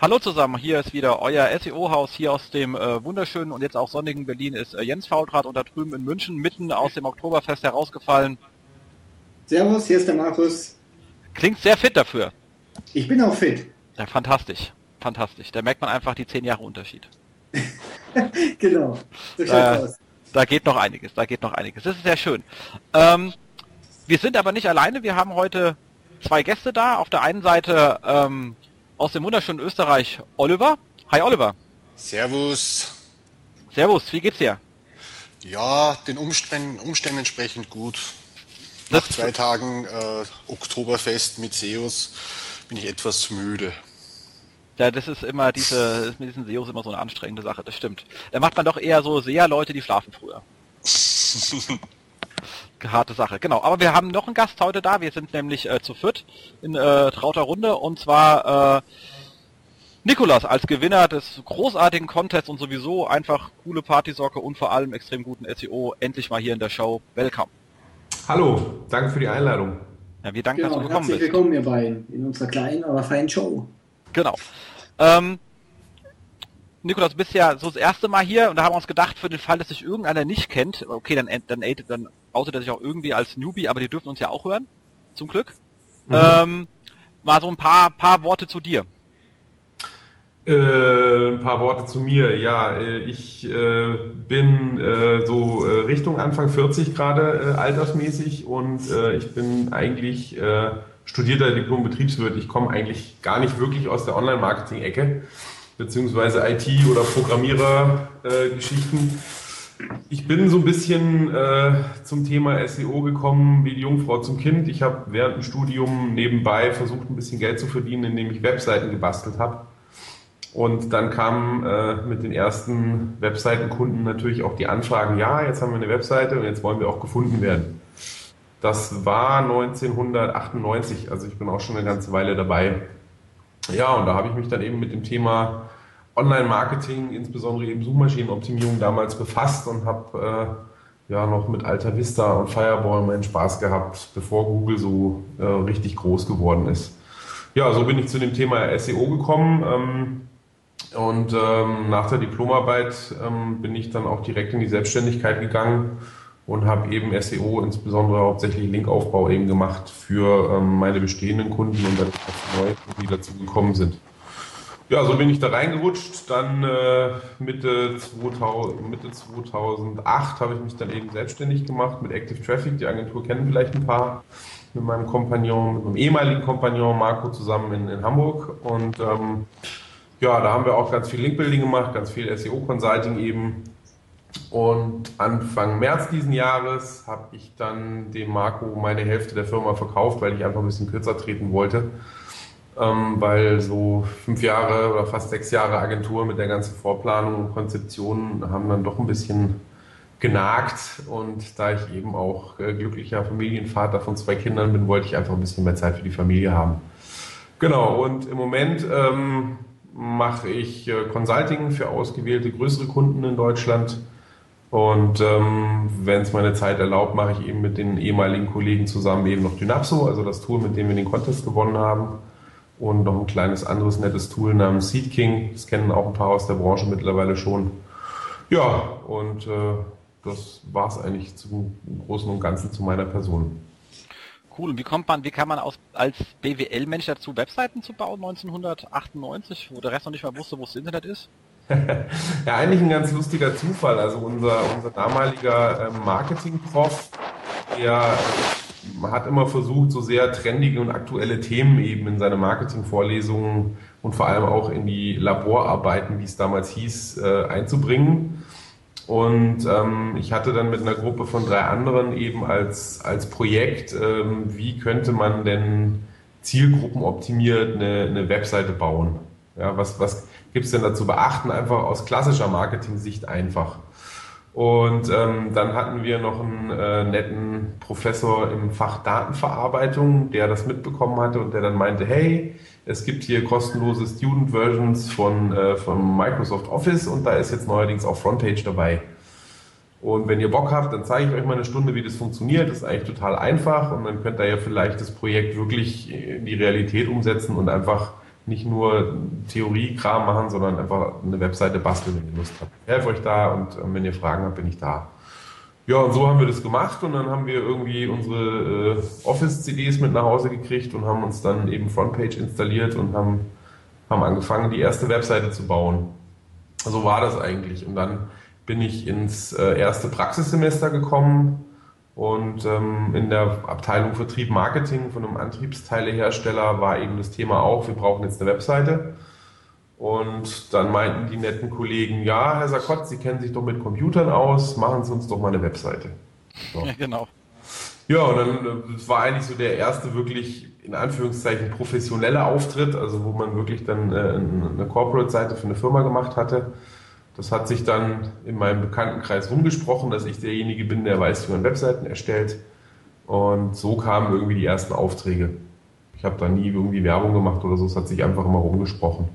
Hallo zusammen, hier ist wieder euer SEO-Haus hier aus dem äh, wunderschönen und jetzt auch sonnigen Berlin ist äh, Jens Faultrat und da drüben in München mitten aus dem Oktoberfest herausgefallen. Servus, hier ist der Markus. Klingt sehr fit dafür. Ich bin auch fit. Ja, fantastisch, fantastisch. Da merkt man einfach die zehn Jahre Unterschied. genau, so schaut's äh, aus. Da geht noch einiges, da geht noch einiges. Das ist sehr schön. Ähm, wir sind aber nicht alleine, wir haben heute zwei Gäste da. Auf der einen Seite ähm, aus dem wunderschönen Österreich Oliver. Hi Oliver. Servus. Servus, wie geht's dir? Ja, den Umständen, Umständen entsprechend gut. Nach das zwei Tagen äh, Oktoberfest mit Seus bin ich etwas müde. Ja, das ist immer diese, mit diesen Seos immer so eine anstrengende Sache, das stimmt. Da macht man doch eher so sehr Leute, die schlafen früher. harte Sache, genau. Aber wir haben noch einen Gast heute da. Wir sind nämlich äh, zu viert in äh, trauter Runde und zwar äh, Nikolas als Gewinner des großartigen Contests und sowieso einfach coole Partysocke und vor allem extrem guten SEO endlich mal hier in der Show. Welcome. Hallo, danke für die Einladung. Ja, wir danken, genau, dass du gekommen herzlich bist. willkommen, ihr beiden, in unserer kleinen, aber feinen Show. Genau. Ähm, Nikolas, du bist ja so das erste Mal hier und da haben wir uns gedacht, für den Fall, dass sich irgendeiner nicht kennt, okay, dann, dann, dann outet er sich auch irgendwie als Newbie, aber die dürfen uns ja auch hören, zum Glück. Mhm. Ähm, mal so ein paar, paar Worte zu dir. Äh, ein paar Worte zu mir. Ja, äh, ich äh, bin äh, so äh, Richtung Anfang 40 gerade äh, altersmäßig und ich bin eigentlich studierter Diplom-Betriebswirt. Ich komme eigentlich gar nicht wirklich aus der Online-Marketing-Ecke, beziehungsweise IT- oder Programmierer-Geschichten ich bin so ein bisschen äh, zum Thema SEO gekommen wie die Jungfrau zum Kind. Ich habe während dem Studium nebenbei versucht, ein bisschen Geld zu verdienen, indem ich Webseiten gebastelt habe. Und dann kamen äh, mit den ersten Webseitenkunden natürlich auch die Anfragen, ja, jetzt haben wir eine Webseite und jetzt wollen wir auch gefunden werden. Das war 1998, also ich bin auch schon eine ganze Weile dabei. Ja, und da habe ich mich dann eben mit dem Thema Online-Marketing, insbesondere eben Suchmaschinenoptimierung damals befasst und habe äh, ja noch mit Alta Vista und Fireball meinen Spaß gehabt, bevor Google so äh, richtig groß geworden ist. Ja, so bin ich zu dem Thema SEO gekommen. Ähm, und ähm, nach der Diplomarbeit ähm, bin ich dann auch direkt in die Selbstständigkeit gegangen und habe eben SEO, insbesondere hauptsächlich Linkaufbau eben gemacht für ähm, meine bestehenden Kunden und dann auch neue, die dazu gekommen sind. Ja, so bin ich da reingerutscht. Dann äh, Mitte, 2000, Mitte 2008 habe ich mich dann eben selbstständig gemacht mit Active Traffic. Die Agentur kennen vielleicht ein paar. Mit meinem Kompagnon, mit meinem ehemaligen Kompagnon Marco zusammen in, in Hamburg. Und ähm, ja, da haben wir auch ganz viel Linkbuilding gemacht, ganz viel SEO-Consulting eben. Und Anfang März diesen Jahres habe ich dann dem Marco meine Hälfte der Firma verkauft, weil ich einfach ein bisschen kürzer treten wollte weil so fünf Jahre oder fast sechs Jahre Agentur mit der ganzen Vorplanung und Konzeption haben dann doch ein bisschen genagt und da ich eben auch äh, glücklicher Familienvater von zwei Kindern bin, wollte ich einfach ein bisschen mehr Zeit für die Familie haben. Genau, und im Moment ähm, mache ich äh, Consulting für ausgewählte größere Kunden in Deutschland. Und ähm, wenn es meine Zeit erlaubt, mache ich eben mit den ehemaligen Kollegen zusammen eben noch Dynapso, also das Tool, mit dem wir den Contest gewonnen haben und noch ein kleines anderes nettes Tool namens SeedKing. Das kennen auch ein paar aus der Branche mittlerweile schon. Ja, und äh, das war es eigentlich zum Großen und Ganzen zu meiner Person. Cool. Und wie kommt man, wie kann man aus, als BWL-Mensch dazu, Webseiten zu bauen 1998, wo der Rest noch nicht mal wusste, wo das Internet ist? ja, eigentlich ein ganz lustiger Zufall. Also unser, unser damaliger ähm, Marketing-Prof, der hat immer versucht, so sehr trendige und aktuelle Themen eben in seine Marketingvorlesungen und vor allem auch in die Laborarbeiten, wie es damals hieß, äh, einzubringen. Und ähm, ich hatte dann mit einer Gruppe von drei anderen eben als, als Projekt, ähm, wie könnte man denn zielgruppenoptimiert eine, eine Webseite bauen? Ja, was was gibt es denn da zu beachten? Einfach aus klassischer Marketing-Sicht einfach. Und ähm, dann hatten wir noch einen äh, netten Professor im Fach Datenverarbeitung, der das mitbekommen hatte und der dann meinte, hey, es gibt hier kostenlose Student-Versions von, äh, von Microsoft Office und da ist jetzt neuerdings auch Frontage dabei. Und wenn ihr Bock habt, dann zeige ich euch mal eine Stunde, wie das funktioniert. Das ist eigentlich total einfach und dann könnt ihr ja vielleicht das Projekt wirklich in die Realität umsetzen und einfach nicht nur Theoriekram machen, sondern einfach eine Webseite basteln, wenn ihr Lust habt. Ich helfe euch da und äh, wenn ihr Fragen habt, bin ich da. Ja, und so haben wir das gemacht und dann haben wir irgendwie unsere äh, Office-CDs mit nach Hause gekriegt und haben uns dann eben Frontpage installiert und haben, haben angefangen, die erste Webseite zu bauen. So war das eigentlich. Und dann bin ich ins äh, erste Praxissemester gekommen und ähm, in der Abteilung Vertrieb Marketing von einem Antriebsteilehersteller war eben das Thema auch, wir brauchen jetzt eine Webseite. Und dann meinten die netten Kollegen, ja, Herr Sakott, Sie kennen sich doch mit Computern aus, machen Sie uns doch mal eine Webseite. So. Ja, genau. Ja, und dann, äh, das war eigentlich so der erste wirklich, in Anführungszeichen, professionelle Auftritt, also wo man wirklich dann äh, eine Corporate-Seite für eine Firma gemacht hatte. Das hat sich dann in meinem Bekanntenkreis rumgesprochen, dass ich derjenige bin, der weiß, wie man Webseiten erstellt. Und so kamen irgendwie die ersten Aufträge. Ich habe da nie irgendwie Werbung gemacht oder so, es hat sich einfach immer rumgesprochen.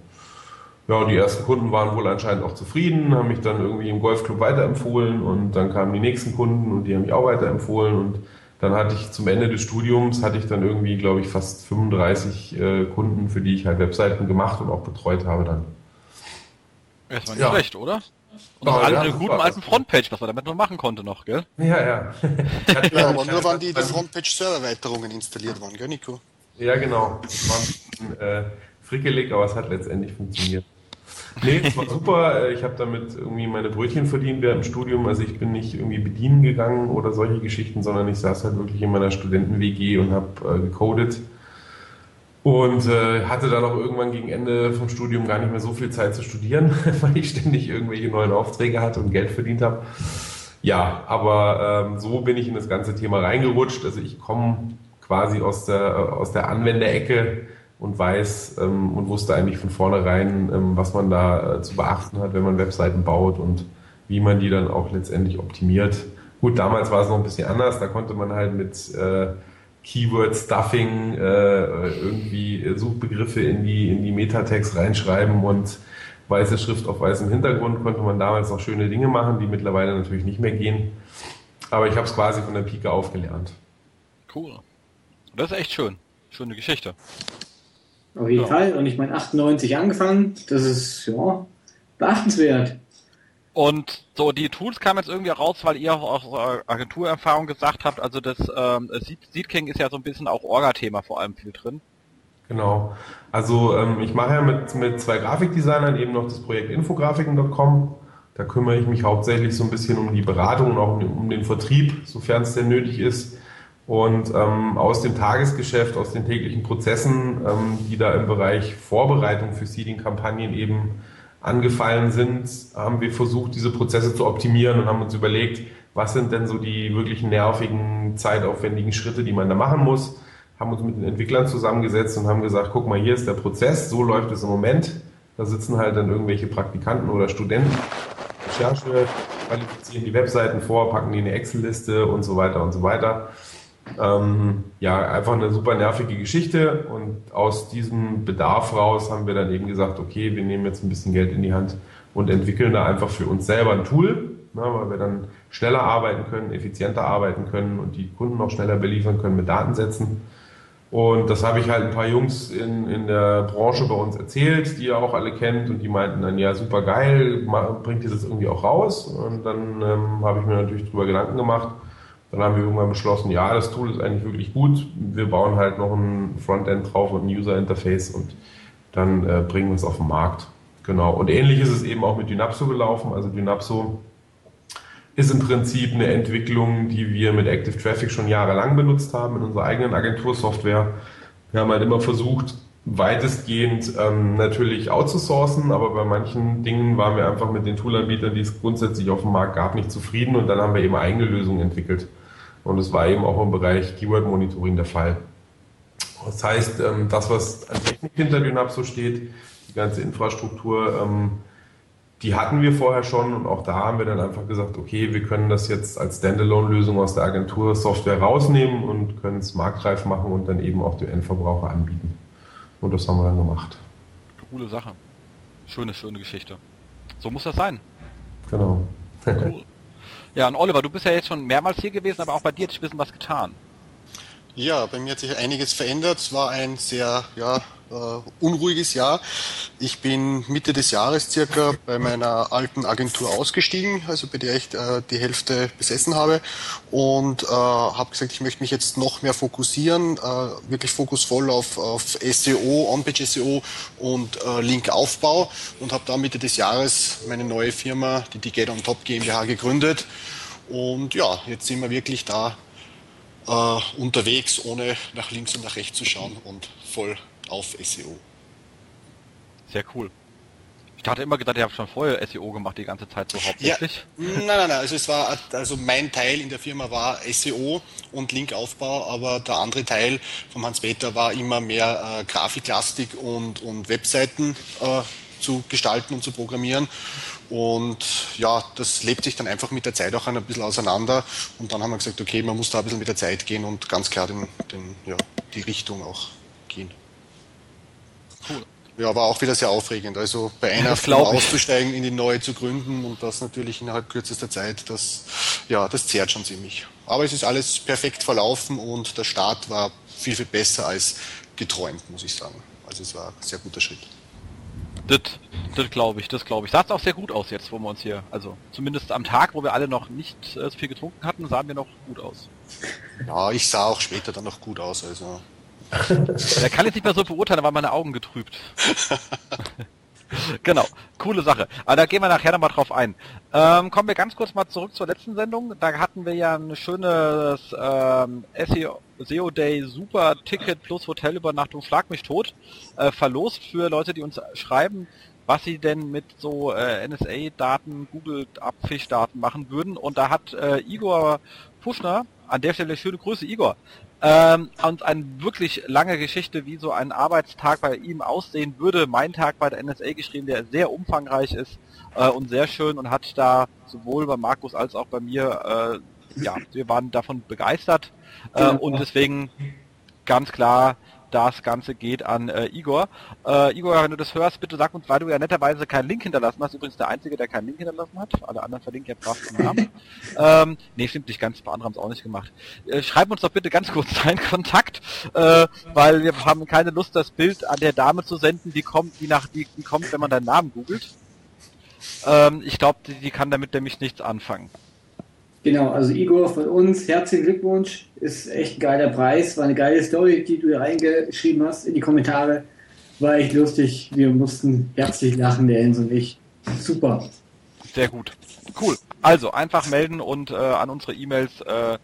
Ja, die ersten Kunden waren wohl anscheinend auch zufrieden, haben mich dann irgendwie im Golfclub weiterempfohlen und dann kamen die nächsten Kunden und die haben mich auch weiterempfohlen und dann hatte ich zum Ende des Studiums hatte ich dann irgendwie, glaube ich, fast 35 äh, Kunden, für die ich halt Webseiten gemacht und auch betreut habe dann. Das war nicht ja. schlecht, oder? Und oh, alle ja, eine guten alten Frontpage, was man damit noch machen konnte noch, gell? Ja, ja. ja, aber nur wann die, die Frontpage-Server-Erweiterungen installiert waren, gell, Nico? Ja, genau. Das war ein bisschen äh, frickelig, aber es hat letztendlich funktioniert. Nee, es war super. Äh, ich habe damit irgendwie meine Brötchen verdient während dem Studium. Also ich bin nicht irgendwie bedienen gegangen oder solche Geschichten, sondern ich saß halt wirklich in meiner Studenten-WG und habe äh, gecodet und äh, hatte dann auch irgendwann gegen Ende vom Studium gar nicht mehr so viel Zeit zu studieren, weil ich ständig irgendwelche neuen Aufträge hatte und Geld verdient habe. Ja, aber ähm, so bin ich in das ganze Thema reingerutscht. Also ich komme quasi aus der, aus der Anwenderecke und weiß ähm, und wusste eigentlich von vornherein, ähm, was man da äh, zu beachten hat, wenn man Webseiten baut und wie man die dann auch letztendlich optimiert. Gut, damals war es noch ein bisschen anders. Da konnte man halt mit äh, Keyword Stuffing, äh, irgendwie Suchbegriffe in die, in die Metatext reinschreiben und weiße Schrift auf weißem Hintergrund konnte man damals noch schöne Dinge machen, die mittlerweile natürlich nicht mehr gehen. Aber ich habe es quasi von der Pike aufgelernt. Cool. Das ist echt schön. Schöne Geschichte. Auf jeden ja. Fall. Und ich meine, 98 angefangen. Das ist, ja, beachtenswert. Und so, die Tools kamen jetzt irgendwie raus, weil ihr auch aus Agenturerfahrung gesagt habt, also das ähm, Seedking ist ja so ein bisschen auch Orga-Thema vor allem viel drin. Genau. Also ähm, ich mache ja mit, mit zwei Grafikdesignern eben noch das Projekt infografiken.com. Da kümmere ich mich hauptsächlich so ein bisschen um die Beratung und auch um, um den Vertrieb, sofern es denn nötig ist. Und ähm, aus dem Tagesgeschäft, aus den täglichen Prozessen, ähm, die da im Bereich Vorbereitung für Seeding-Kampagnen eben angefallen sind, haben wir versucht, diese Prozesse zu optimieren und haben uns überlegt, was sind denn so die wirklich nervigen, zeitaufwendigen Schritte, die man da machen muss. Haben uns mit den Entwicklern zusammengesetzt und haben gesagt, guck mal, hier ist der Prozess, so läuft es im Moment. Da sitzen halt dann irgendwelche Praktikanten oder Studenten, Recherche, qualifizieren die Webseiten vor, packen die in eine Excel-Liste und so weiter und so weiter. Ähm, ja, einfach eine super nervige Geschichte und aus diesem Bedarf raus haben wir dann eben gesagt, okay, wir nehmen jetzt ein bisschen Geld in die Hand und entwickeln da einfach für uns selber ein Tool, ne, weil wir dann schneller arbeiten können, effizienter arbeiten können und die Kunden noch schneller beliefern können mit Datensätzen. Und das habe ich halt ein paar Jungs in, in der Branche bei uns erzählt, die ihr auch alle kennt und die meinten dann, ja, super geil, bringt dieses irgendwie auch raus. Und dann ähm, habe ich mir natürlich drüber Gedanken gemacht dann haben wir irgendwann beschlossen, ja, das Tool ist eigentlich wirklich gut. Wir bauen halt noch ein Frontend drauf und ein User Interface und dann äh, bringen wir es auf den Markt. Genau. Und ähnlich ist es eben auch mit Dynapso gelaufen. Also Dynapso ist im Prinzip eine Entwicklung, die wir mit Active Traffic schon jahrelang benutzt haben in unserer eigenen Agentursoftware. Wir haben halt immer versucht, weitestgehend ähm, natürlich outzusourcen, aber bei manchen Dingen waren wir einfach mit den Toolanbietern, die es grundsätzlich auf dem Markt gab, nicht zufrieden und dann haben wir eben eigene Lösungen entwickelt. Und es war eben auch im Bereich Keyword Monitoring der Fall. Das heißt, ähm, das, was an Technik hinter Dynapso steht, die ganze Infrastruktur, ähm, die hatten wir vorher schon und auch da haben wir dann einfach gesagt, okay, wir können das jetzt als Standalone-Lösung aus der Agentur Software rausnehmen und können es marktreif machen und dann eben auch dem Endverbraucher anbieten. Und das haben wir dann gemacht. Coole Sache. Schöne, schöne Geschichte. So muss das sein. Genau. Cool. Ja, und Oliver, du bist ja jetzt schon mehrmals hier gewesen, aber auch bei dir hat sich ein bisschen was getan. Ja, bei mir hat sich einiges verändert. Es war ein sehr ja, äh, unruhiges Jahr. Ich bin Mitte des Jahres circa bei meiner alten Agentur ausgestiegen, also bei der ich äh, die Hälfte besessen habe und äh, habe gesagt, ich möchte mich jetzt noch mehr fokussieren, äh, wirklich fokusvoll auf, auf SEO, On-Page SEO und äh, Linkaufbau und habe da Mitte des Jahres meine neue Firma, die Get on Top GmbH, gegründet. Und ja, jetzt sind wir wirklich da äh, unterwegs, ohne nach links und nach rechts zu schauen und voll auf SEO. Sehr cool. Ich hatte immer gedacht, ihr habt schon vorher SEO gemacht, die ganze Zeit so hauptsächlich. Ja, nein, nein, nein. Also es war, also mein Teil in der Firma war SEO und Linkaufbau, aber der andere Teil vom Hans-Peter war immer mehr äh, Grafiklastik und, und Webseiten äh, zu gestalten und zu programmieren. Und ja, das lebt sich dann einfach mit der Zeit auch ein bisschen auseinander. Und dann haben wir gesagt, okay, man muss da ein bisschen mit der Zeit gehen und ganz klar den, den, ja, die Richtung auch gehen. Cool. Ja, war auch wieder sehr aufregend. Also bei einer Firma auszusteigen, in die neue zu gründen und das natürlich innerhalb kürzester Zeit, das, ja, das zehrt schon ziemlich. Aber es ist alles perfekt verlaufen und der Start war viel, viel besser als geträumt, muss ich sagen. Also es war ein sehr guter Schritt. Das, das glaube ich, das glaube ich. Sah auch sehr gut aus jetzt, wo wir uns hier, also zumindest am Tag, wo wir alle noch nicht äh, so viel getrunken hatten, sahen wir noch gut aus. Ja, ich sah auch später dann noch gut aus, also. Der kann jetzt nicht mehr so beurteilen, da waren meine Augen getrübt. genau, coole Sache. Aber da gehen wir nachher nochmal drauf ein. Ähm, kommen wir ganz kurz mal zurück zur letzten Sendung. Da hatten wir ja ein schönes ähm, SEO, SEO Day Super Ticket plus Hotelübernachtung Schlag mich tot äh, verlost für Leute, die uns schreiben, was sie denn mit so äh, NSA-Daten, Google-Abfisch-Daten machen würden. Und da hat äh, Igor Puschner, an der Stelle schöne Grüße Igor, ähm, und eine wirklich lange Geschichte, wie so ein Arbeitstag bei ihm aussehen würde. Mein Tag bei der NSA geschrieben, der sehr umfangreich ist äh, und sehr schön und hat da sowohl bei Markus als auch bei mir, äh, ja, wir waren davon begeistert äh, und deswegen ganz klar das Ganze geht an äh, Igor. Äh, Igor, wenn du das hörst, bitte sag uns, weil du ja netterweise keinen Link hinterlassen hast, übrigens der Einzige, der keinen Link hinterlassen hat, alle anderen verlinken ja brav Namen. ähm, nee, stimmt nicht ganz, ein paar andere haben es auch nicht gemacht. Äh, schreib uns doch bitte ganz kurz deinen Kontakt, äh, weil wir haben keine Lust, das Bild an der Dame zu senden, die kommt, die nach, die, die kommt, wenn man deinen Namen googelt. Ähm, ich glaube, die, die kann damit nämlich nichts anfangen. Genau, also Igor von uns, herzlichen Glückwunsch. Ist echt ein geiler Preis. War eine geile Story, die du hier reingeschrieben hast in die Kommentare. War echt lustig. Wir mussten herzlich lachen, der Jens und ich. Super. Sehr gut. Cool. Also einfach melden und äh, an unsere E-Mails äh,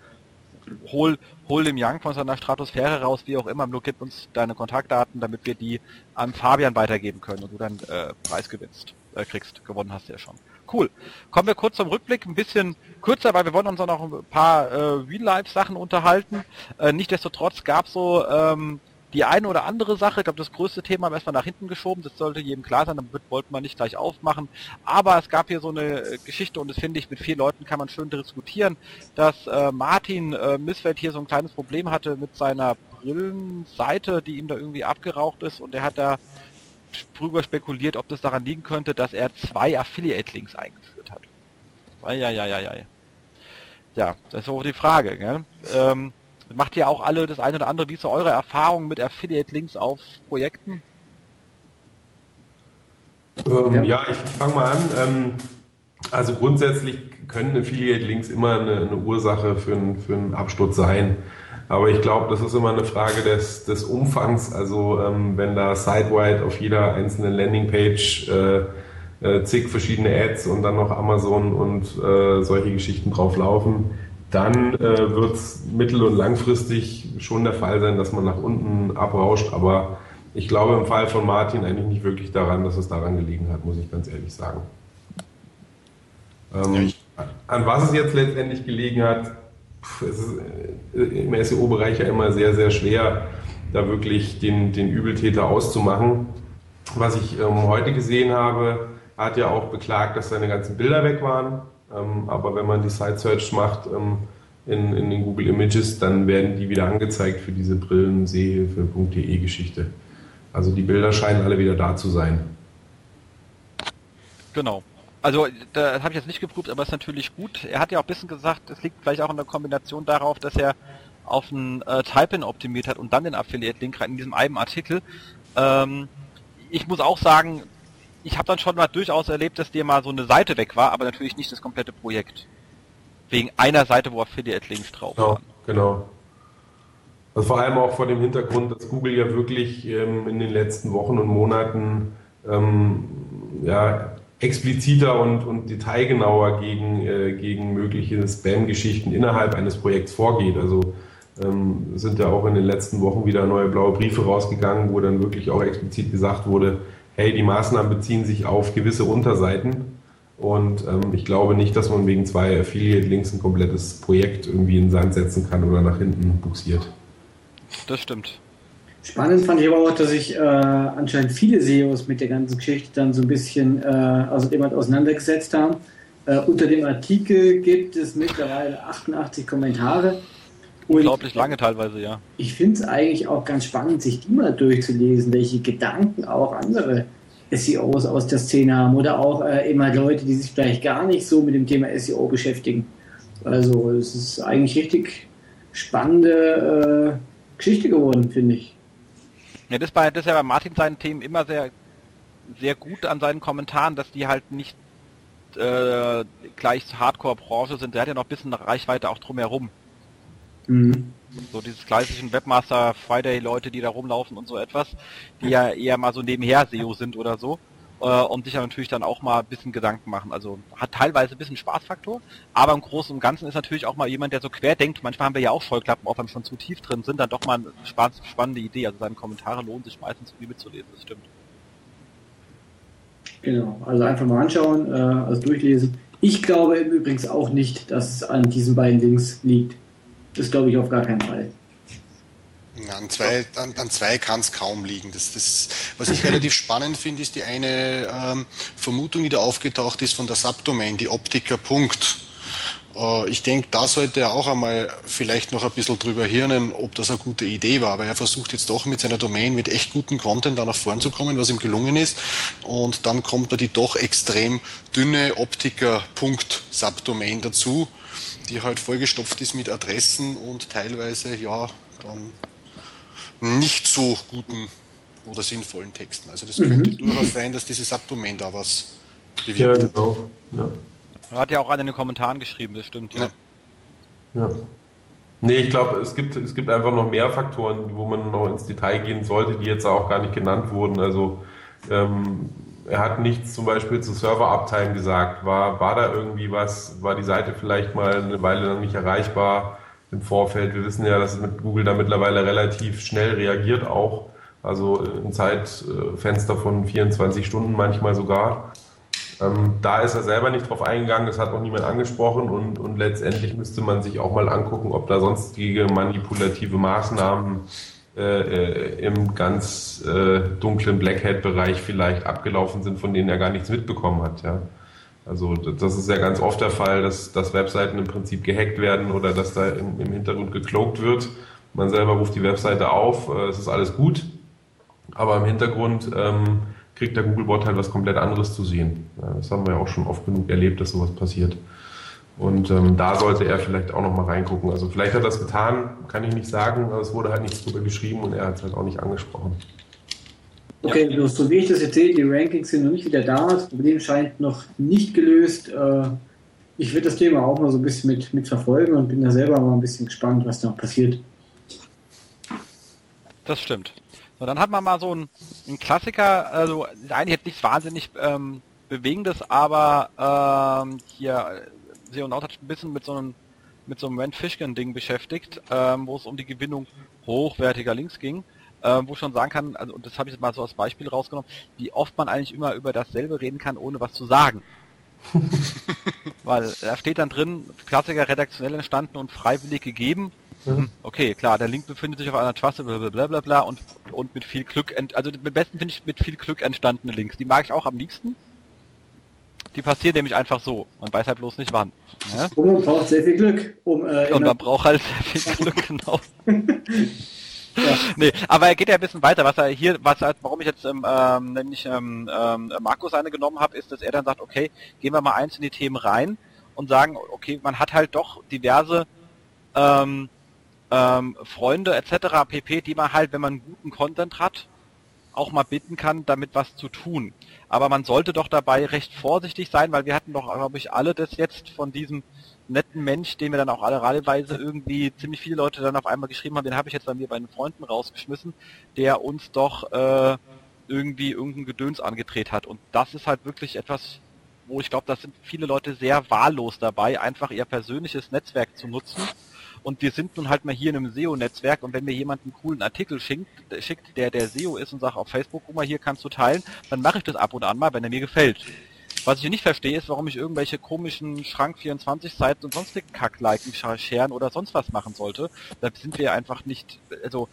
hol, hol dem Young von seiner Stratosphäre raus, wie auch immer. Nur gib uns deine Kontaktdaten, damit wir die an Fabian weitergeben können und du dann äh, Preis gewinnst, äh, kriegst. Gewonnen hast du ja schon. Cool. Kommen wir kurz zum Rückblick, ein bisschen kürzer, weil wir wollen uns auch noch ein paar äh, Real-Life-Sachen unterhalten. Äh, Nichtsdestotrotz gab so ähm, die eine oder andere Sache, ich glaube das größte Thema haben wir erstmal nach hinten geschoben, das sollte jedem klar sein, damit wollten wir nicht gleich aufmachen. Aber es gab hier so eine Geschichte und das finde ich, mit vier Leuten kann man schön diskutieren, dass äh, Martin äh, Missfeld hier so ein kleines Problem hatte mit seiner Brillenseite, die ihm da irgendwie abgeraucht ist und er hat da drüber spekuliert, ob das daran liegen könnte, dass er zwei Affiliate-Links eingeführt hat. Ja, ja, das ist auch die Frage. Ähm, macht ihr auch alle das eine oder andere? Wie ist so eure Erfahrung mit Affiliate-Links auf Projekten? Ähm, ja, ich fange mal an. Ähm, also grundsätzlich können Affiliate-Links immer eine, eine Ursache für, für einen Absturz sein. Aber ich glaube, das ist immer eine Frage des, des Umfangs. Also ähm, wenn da sidewide auf jeder einzelnen Landingpage äh, äh, zig verschiedene Ads und dann noch Amazon und äh, solche Geschichten drauf laufen, dann äh, wird es mittel- und langfristig schon der Fall sein, dass man nach unten abrauscht. Aber ich glaube im Fall von Martin eigentlich nicht wirklich daran, dass es daran gelegen hat, muss ich ganz ehrlich sagen. Ähm, an was es jetzt letztendlich gelegen hat, ist äh, im SEO-Bereich ja immer sehr, sehr schwer, da wirklich den, den Übeltäter auszumachen. Was ich ähm, heute gesehen habe, hat ja auch beklagt, dass seine ganzen Bilder weg waren. Ähm, aber wenn man die Site Search macht ähm, in, in den Google Images, dann werden die wieder angezeigt für diese Brillen-Sehhilfe.de Geschichte. Also die Bilder scheinen alle wieder da zu sein. Genau. Also, da habe ich jetzt nicht geprüft, aber ist natürlich gut. Er hat ja auch ein bisschen gesagt, es liegt vielleicht auch in der Kombination darauf, dass er auf ein äh, Type-In optimiert hat und dann den Affiliate-Link rein in diesem einen Artikel. Ähm, ich muss auch sagen, ich habe dann schon mal durchaus erlebt, dass dir mal so eine Seite weg war, aber natürlich nicht das komplette Projekt. Wegen einer Seite, wo Affiliate-Links drauf genau, waren. Genau. Also vor allem auch vor dem Hintergrund, dass Google ja wirklich ähm, in den letzten Wochen und Monaten ähm, ja, expliziter und, und detailgenauer gegen, äh, gegen mögliche Spam-Geschichten innerhalb eines Projekts vorgeht. Also ähm, sind ja auch in den letzten Wochen wieder neue blaue Briefe rausgegangen, wo dann wirklich auch explizit gesagt wurde, hey, die Maßnahmen beziehen sich auf gewisse Unterseiten. Und ähm, ich glaube nicht, dass man wegen zwei Affiliate-Links ein komplettes Projekt irgendwie in den Sand setzen kann oder nach hinten buxiert. Das stimmt. Spannend fand ich aber auch, dass sich äh, anscheinend viele SEOs mit der ganzen Geschichte dann so ein bisschen äh, also jemand auseinandergesetzt haben. Äh, unter dem Artikel gibt es mittlerweile 88 Kommentare. Unglaublich lange teilweise, ja. Ich finde es eigentlich auch ganz spannend, sich die mal durchzulesen, welche Gedanken auch andere SEOs aus der Szene haben oder auch äh, immer Leute, die sich vielleicht gar nicht so mit dem Thema SEO beschäftigen. Also es ist eigentlich richtig spannende äh, Geschichte geworden, finde ich. Ja, das, bei, das ist ja bei Martin seinen Themen immer sehr, sehr gut an seinen Kommentaren, dass die halt nicht äh, gleich Hardcore-Branche sind. Der hat ja noch ein bisschen Reichweite auch drumherum. Mhm. So dieses klassischen Webmaster Friday Leute, die da rumlaufen und so etwas, die ja eher mal so nebenher SEO sind oder so. Äh, und sich ja natürlich dann auch mal ein bisschen Gedanken machen. Also hat teilweise ein bisschen Spaßfaktor, aber im Großen und Ganzen ist natürlich auch mal jemand, der so quer denkt. Manchmal haben wir ja auch Vollklappen, auch wenn wir schon zu tief drin sind, dann doch mal eine spannende Idee. Also seine Kommentare lohnen sich meistens viel mitzulesen, das stimmt. Genau, also einfach mal anschauen, äh, also durchlesen. Ich glaube im Übrigen auch nicht, dass es an diesen beiden Links liegt. Das glaube ich auf gar keinen Fall. An zwei, an, an zwei kann es kaum liegen. Das, das, was ich relativ spannend finde, ist die eine ähm, Vermutung, die da aufgetaucht ist von der Subdomain, die Optiker. Punkt. Äh, ich denke, da sollte er auch einmal vielleicht noch ein bisschen drüber hirnen, ob das eine gute Idee war, weil er versucht jetzt doch mit seiner Domain mit echt gutem Content da nach vorn zu kommen, was ihm gelungen ist. Und dann kommt da die doch extrem dünne Optiker-Punkt-Subdomain dazu, die halt vollgestopft ist mit Adressen und teilweise, ja, dann nicht so guten oder sinnvollen Texten. Also das mhm. könnte durchaus sein, dass diese Subdomain da was bewirkt. Ja, genau. Ja. Hat ja auch einer in den Kommentaren geschrieben, das stimmt. Ja. ja. Nee, ich glaube, es gibt, es gibt einfach noch mehr Faktoren, wo man noch ins Detail gehen sollte, die jetzt auch gar nicht genannt wurden. Also ähm, er hat nichts zum Beispiel zu Server-Uptime gesagt. War, war da irgendwie was, war die Seite vielleicht mal eine Weile lang nicht erreichbar? Im Vorfeld. Wir wissen ja, dass Google da mittlerweile relativ schnell reagiert auch. Also ein Zeitfenster von 24 Stunden manchmal sogar. Ähm, da ist er selber nicht drauf eingegangen, das hat auch niemand angesprochen und, und letztendlich müsste man sich auch mal angucken, ob da sonstige manipulative Maßnahmen äh, äh im ganz äh, dunklen Blackhead-Bereich vielleicht abgelaufen sind, von denen er gar nichts mitbekommen hat. Ja. Also das ist ja ganz oft der Fall, dass, dass Webseiten im Prinzip gehackt werden oder dass da im, im Hintergrund gecloakt wird. Man selber ruft die Webseite auf, äh, es ist alles gut, aber im Hintergrund ähm, kriegt der Googlebot halt was komplett anderes zu sehen. Ja, das haben wir ja auch schon oft genug erlebt, dass sowas passiert. Und ähm, da sollte er vielleicht auch nochmal reingucken. Also vielleicht hat er das getan, kann ich nicht sagen, aber es wurde halt nichts drüber geschrieben und er hat es halt auch nicht angesprochen. Okay, ja. so wie ich das jetzt sehe, die Rankings sind noch nicht wieder da. Das Problem scheint noch nicht gelöst. Äh, ich würde das Thema auch mal so ein bisschen mit, mit verfolgen und bin da selber mal ein bisschen gespannt, was da noch passiert. Das stimmt. So, dann hat man mal so einen, einen Klassiker, also eigentlich jetzt nichts wahnsinnig ähm, Bewegendes, aber ähm, hier, Seo Naut hat ein bisschen mit so einem mit so einem Rand Fishkin-Ding beschäftigt, ähm, wo es um die Gewinnung hochwertiger Links ging äh, wo ich schon sagen kann, also und das habe ich jetzt mal so als Beispiel rausgenommen, wie oft man eigentlich immer über dasselbe reden kann, ohne was zu sagen. Weil da steht dann drin, Klassiker redaktionell entstanden und freiwillig gegeben. Mhm. Okay, klar, der Link befindet sich auf einer Trusted, bla bla bla und, und mit viel Glück, ent, also am besten finde ich mit viel Glück entstandene Links. Die mag ich auch am liebsten. Die passieren nämlich einfach so. Man weiß halt bloß nicht wann. Ja? Und man braucht sehr viel Glück, um äh, Und man braucht halt sehr viel Glück, genau. Ja. nee, aber er geht ja ein bisschen weiter. Was er hier, was halt, warum ich jetzt ähm, ähm, nämlich ähm, ähm, Markus eine genommen habe, ist, dass er dann sagt, okay, gehen wir mal eins in die Themen rein und sagen, okay, man hat halt doch diverse ähm, ähm, Freunde etc. pp, die man halt, wenn man guten Content hat, auch mal bitten kann, damit was zu tun. Aber man sollte doch dabei recht vorsichtig sein, weil wir hatten doch, glaube ich, alle das jetzt von diesem netten Mensch, den wir dann auch alle reiheweise irgendwie ziemlich viele Leute dann auf einmal geschrieben haben, den habe ich jetzt bei mir bei den Freunden rausgeschmissen, der uns doch äh, irgendwie irgendein Gedöns angedreht hat. Und das ist halt wirklich etwas, wo ich glaube, da sind viele Leute sehr wahllos dabei, einfach ihr persönliches Netzwerk zu nutzen. Und wir sind nun halt mal hier in einem SEO-Netzwerk und wenn mir jemand einen coolen Artikel schickt, schickt, der der SEO ist und sagt auf Facebook, guck mal, hier kannst du teilen, dann mache ich das ab und an mal, wenn er mir gefällt. Was ich nicht verstehe, ist, warum ich irgendwelche komischen Schrank 24 Seiten und sonstige Kack-Liken scheren oder sonst was machen sollte. Da sind wir einfach nicht, also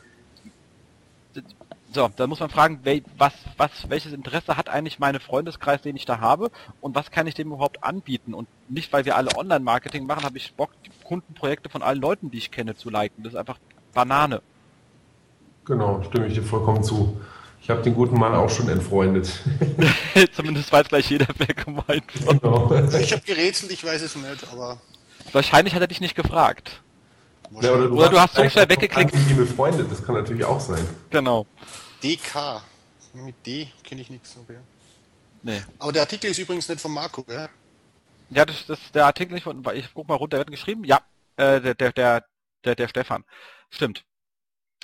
so, da muss man fragen, was, was, welches Interesse hat eigentlich meine Freundeskreis, den ich da habe und was kann ich dem überhaupt anbieten? Und nicht, weil wir alle Online-Marketing machen, habe ich Bock, Kundenprojekte von allen Leuten, die ich kenne, zu liken. Das ist einfach Banane. Genau, stimme ich dir vollkommen zu. Ich habe den guten Mann auch schon entfreundet. Zumindest weiß gleich jeder, wer gemeint wird. Genau. Ich habe gerätselt, ich weiß es nicht, aber... Wahrscheinlich hat er dich nicht gefragt. Ja, oder du, oder du hast so schnell weggeklickt. Mit befreundet, das kann natürlich auch sein. Genau. DK. Mit D kenne ich nichts. Okay. Nee. Aber der Artikel ist übrigens nicht von Marco, gell? Ja, das, das der Artikel nicht von. Ich guck mal runter, der wird geschrieben. Ja, äh, der, der, der, der, der Stefan. Stimmt.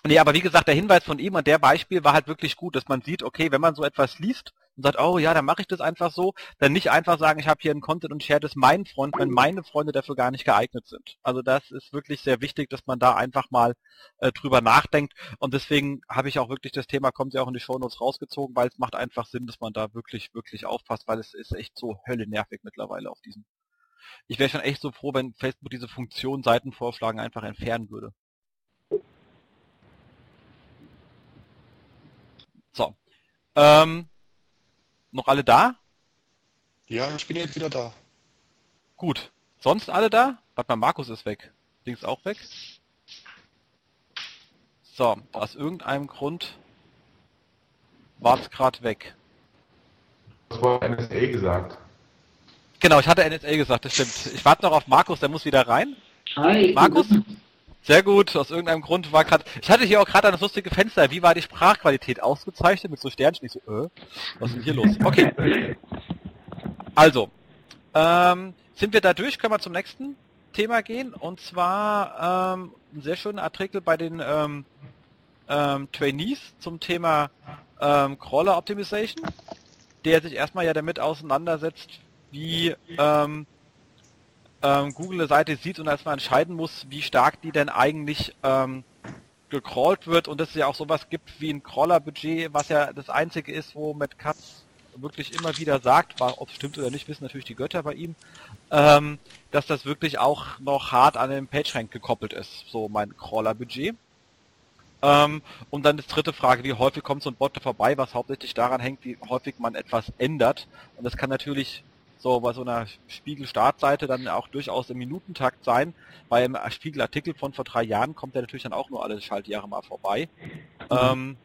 Nee, aber wie gesagt, der Hinweis von ihm und der Beispiel war halt wirklich gut, dass man sieht, okay, wenn man so etwas liest und sagt, oh ja, dann mache ich das einfach so, dann nicht einfach sagen, ich habe hier einen Content und share das meinen Freunden, wenn meine Freunde dafür gar nicht geeignet sind. Also das ist wirklich sehr wichtig, dass man da einfach mal äh, drüber nachdenkt und deswegen habe ich auch wirklich das Thema, kommt ja auch in die Shownotes rausgezogen, weil es macht einfach Sinn, dass man da wirklich, wirklich aufpasst, weil es ist echt so höllenervig nervig mittlerweile auf diesem. Ich wäre schon echt so froh, wenn Facebook diese Funktion Seitenvorschlagen einfach entfernen würde. So. Ähm, noch alle da? Ja, ich bin jetzt wieder da. Gut. Sonst alle da? Warte mal, Markus ist weg. Links auch weg. So, aus irgendeinem Grund war es gerade weg. Das war NSA gesagt. Genau, ich hatte NSA gesagt, das stimmt. Ich warte noch auf Markus, der muss wieder rein. Hi. Markus? Sehr gut, aus irgendeinem Grund war gerade. Ich hatte hier auch gerade ein lustige Fenster. Wie war die Sprachqualität ausgezeichnet mit so Sternchen? Ich so, äh, was ist denn hier los? Okay. Also, ähm, sind wir da durch? Können wir zum nächsten Thema gehen? Und zwar ähm, ein sehr schöner Artikel bei den ähm, ähm, Trainees zum Thema ähm, Crawler Optimization, der sich erstmal ja damit auseinandersetzt, wie ähm, ähm, Google eine Seite sieht und man entscheiden muss, wie stark die denn eigentlich ähm, gecrawlt wird und dass es ja auch sowas gibt wie ein Crawler-Budget, was ja das einzige ist, wo Matt Katz wirklich immer wieder sagt, ob es stimmt oder nicht, wissen natürlich die Götter bei ihm, ähm, dass das wirklich auch noch hart an den PageRank gekoppelt ist, so mein Crawler-Budget. Ähm, und dann die dritte Frage, wie häufig kommt so ein Bot vorbei, was hauptsächlich daran hängt, wie häufig man etwas ändert. Und das kann natürlich so bei so einer Spiegel-Startseite dann auch durchaus im Minutentakt sein. Beim Spiegel-Artikel von vor drei Jahren kommt der natürlich dann auch nur alle Schaltjahre mal vorbei. Mhm. Ähm,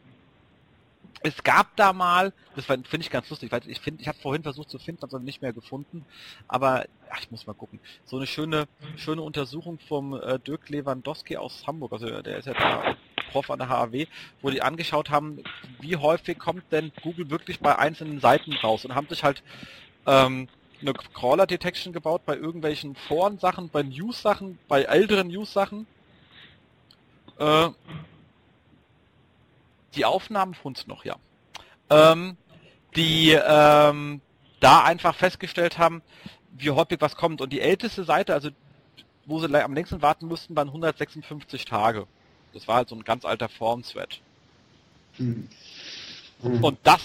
es gab da mal, das finde ich ganz lustig, weil ich finde, ich habe vorhin versucht zu finden, habe es nicht mehr gefunden, aber ach, ich muss mal gucken. So eine schöne, schöne Untersuchung vom äh, Dirk Lewandowski aus Hamburg, also der ist ja da Prof an der HAW, wo die angeschaut haben, wie häufig kommt denn Google wirklich bei einzelnen Seiten raus und haben sich halt ähm, eine Crawler-Detection gebaut bei irgendwelchen Foren-Sachen, bei News-Sachen, bei älteren News-Sachen. Äh, die Aufnahmen von uns noch, ja. Ähm, die ähm, da einfach festgestellt haben, wie häufig was kommt. Und die älteste Seite, also wo sie am längsten warten mussten, waren 156 Tage. Das war halt so ein ganz alter Forum-Thread. Mhm. Und das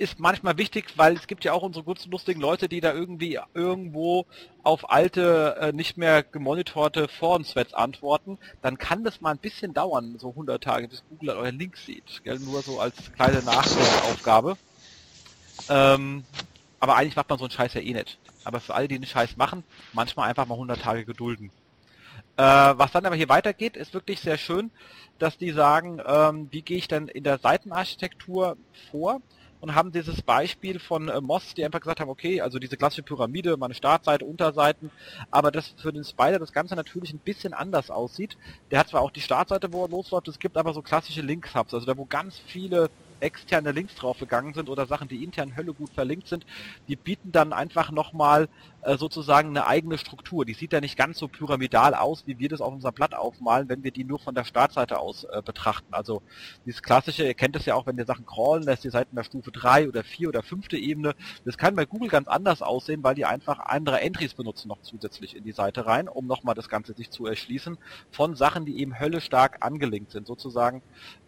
ist manchmal wichtig, weil es gibt ja auch unsere guten, lustigen Leute, die da irgendwie irgendwo auf alte, äh, nicht mehr gemonitorte Foren-Threads antworten. Dann kann das mal ein bisschen dauern, so 100 Tage, bis Google euren Link sieht. Gell? Nur so als kleine Nachdenkaufgabe. Ähm, aber eigentlich macht man so einen Scheiß ja eh nicht. Aber für alle, die den Scheiß machen, manchmal einfach mal 100 Tage gedulden. Äh, was dann aber hier weitergeht, ist wirklich sehr schön, dass die sagen, ähm, wie gehe ich denn in der Seitenarchitektur vor? Und haben dieses Beispiel von äh, Moss, die einfach gesagt haben, okay, also diese klassische Pyramide, meine Startseite, Unterseiten, aber das für den Spider das Ganze natürlich ein bisschen anders aussieht. Der hat zwar auch die Startseite, wo er losläuft, es gibt aber so klassische Link-Hubs, also da wo ganz viele externe Links draufgegangen sind oder Sachen, die intern Hölle gut verlinkt sind, die bieten dann einfach nochmal äh, sozusagen eine eigene Struktur. Die sieht ja nicht ganz so pyramidal aus, wie wir das auf unserem Blatt aufmalen, wenn wir die nur von der Startseite aus äh, betrachten. Also dieses klassische, ihr kennt es ja auch, wenn ihr Sachen crawlen lässt, ihr seid in der Stufe 3 oder 4 oder 5. Ebene. Das kann bei Google ganz anders aussehen, weil die einfach andere Entries benutzen noch zusätzlich in die Seite rein, um nochmal das Ganze sich zu erschließen von Sachen, die eben höllisch stark angelinkt sind. Sozusagen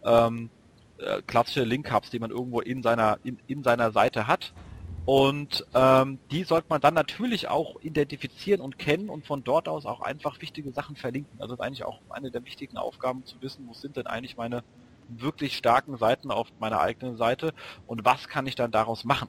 ähm, äh, klassische Link-Hubs, die man irgendwo in seiner, in, in seiner Seite hat und ähm, die sollte man dann natürlich auch identifizieren und kennen und von dort aus auch einfach wichtige Sachen verlinken. Also das ist eigentlich auch eine der wichtigen Aufgaben zu wissen, wo sind denn eigentlich meine wirklich starken Seiten auf meiner eigenen Seite und was kann ich dann daraus machen.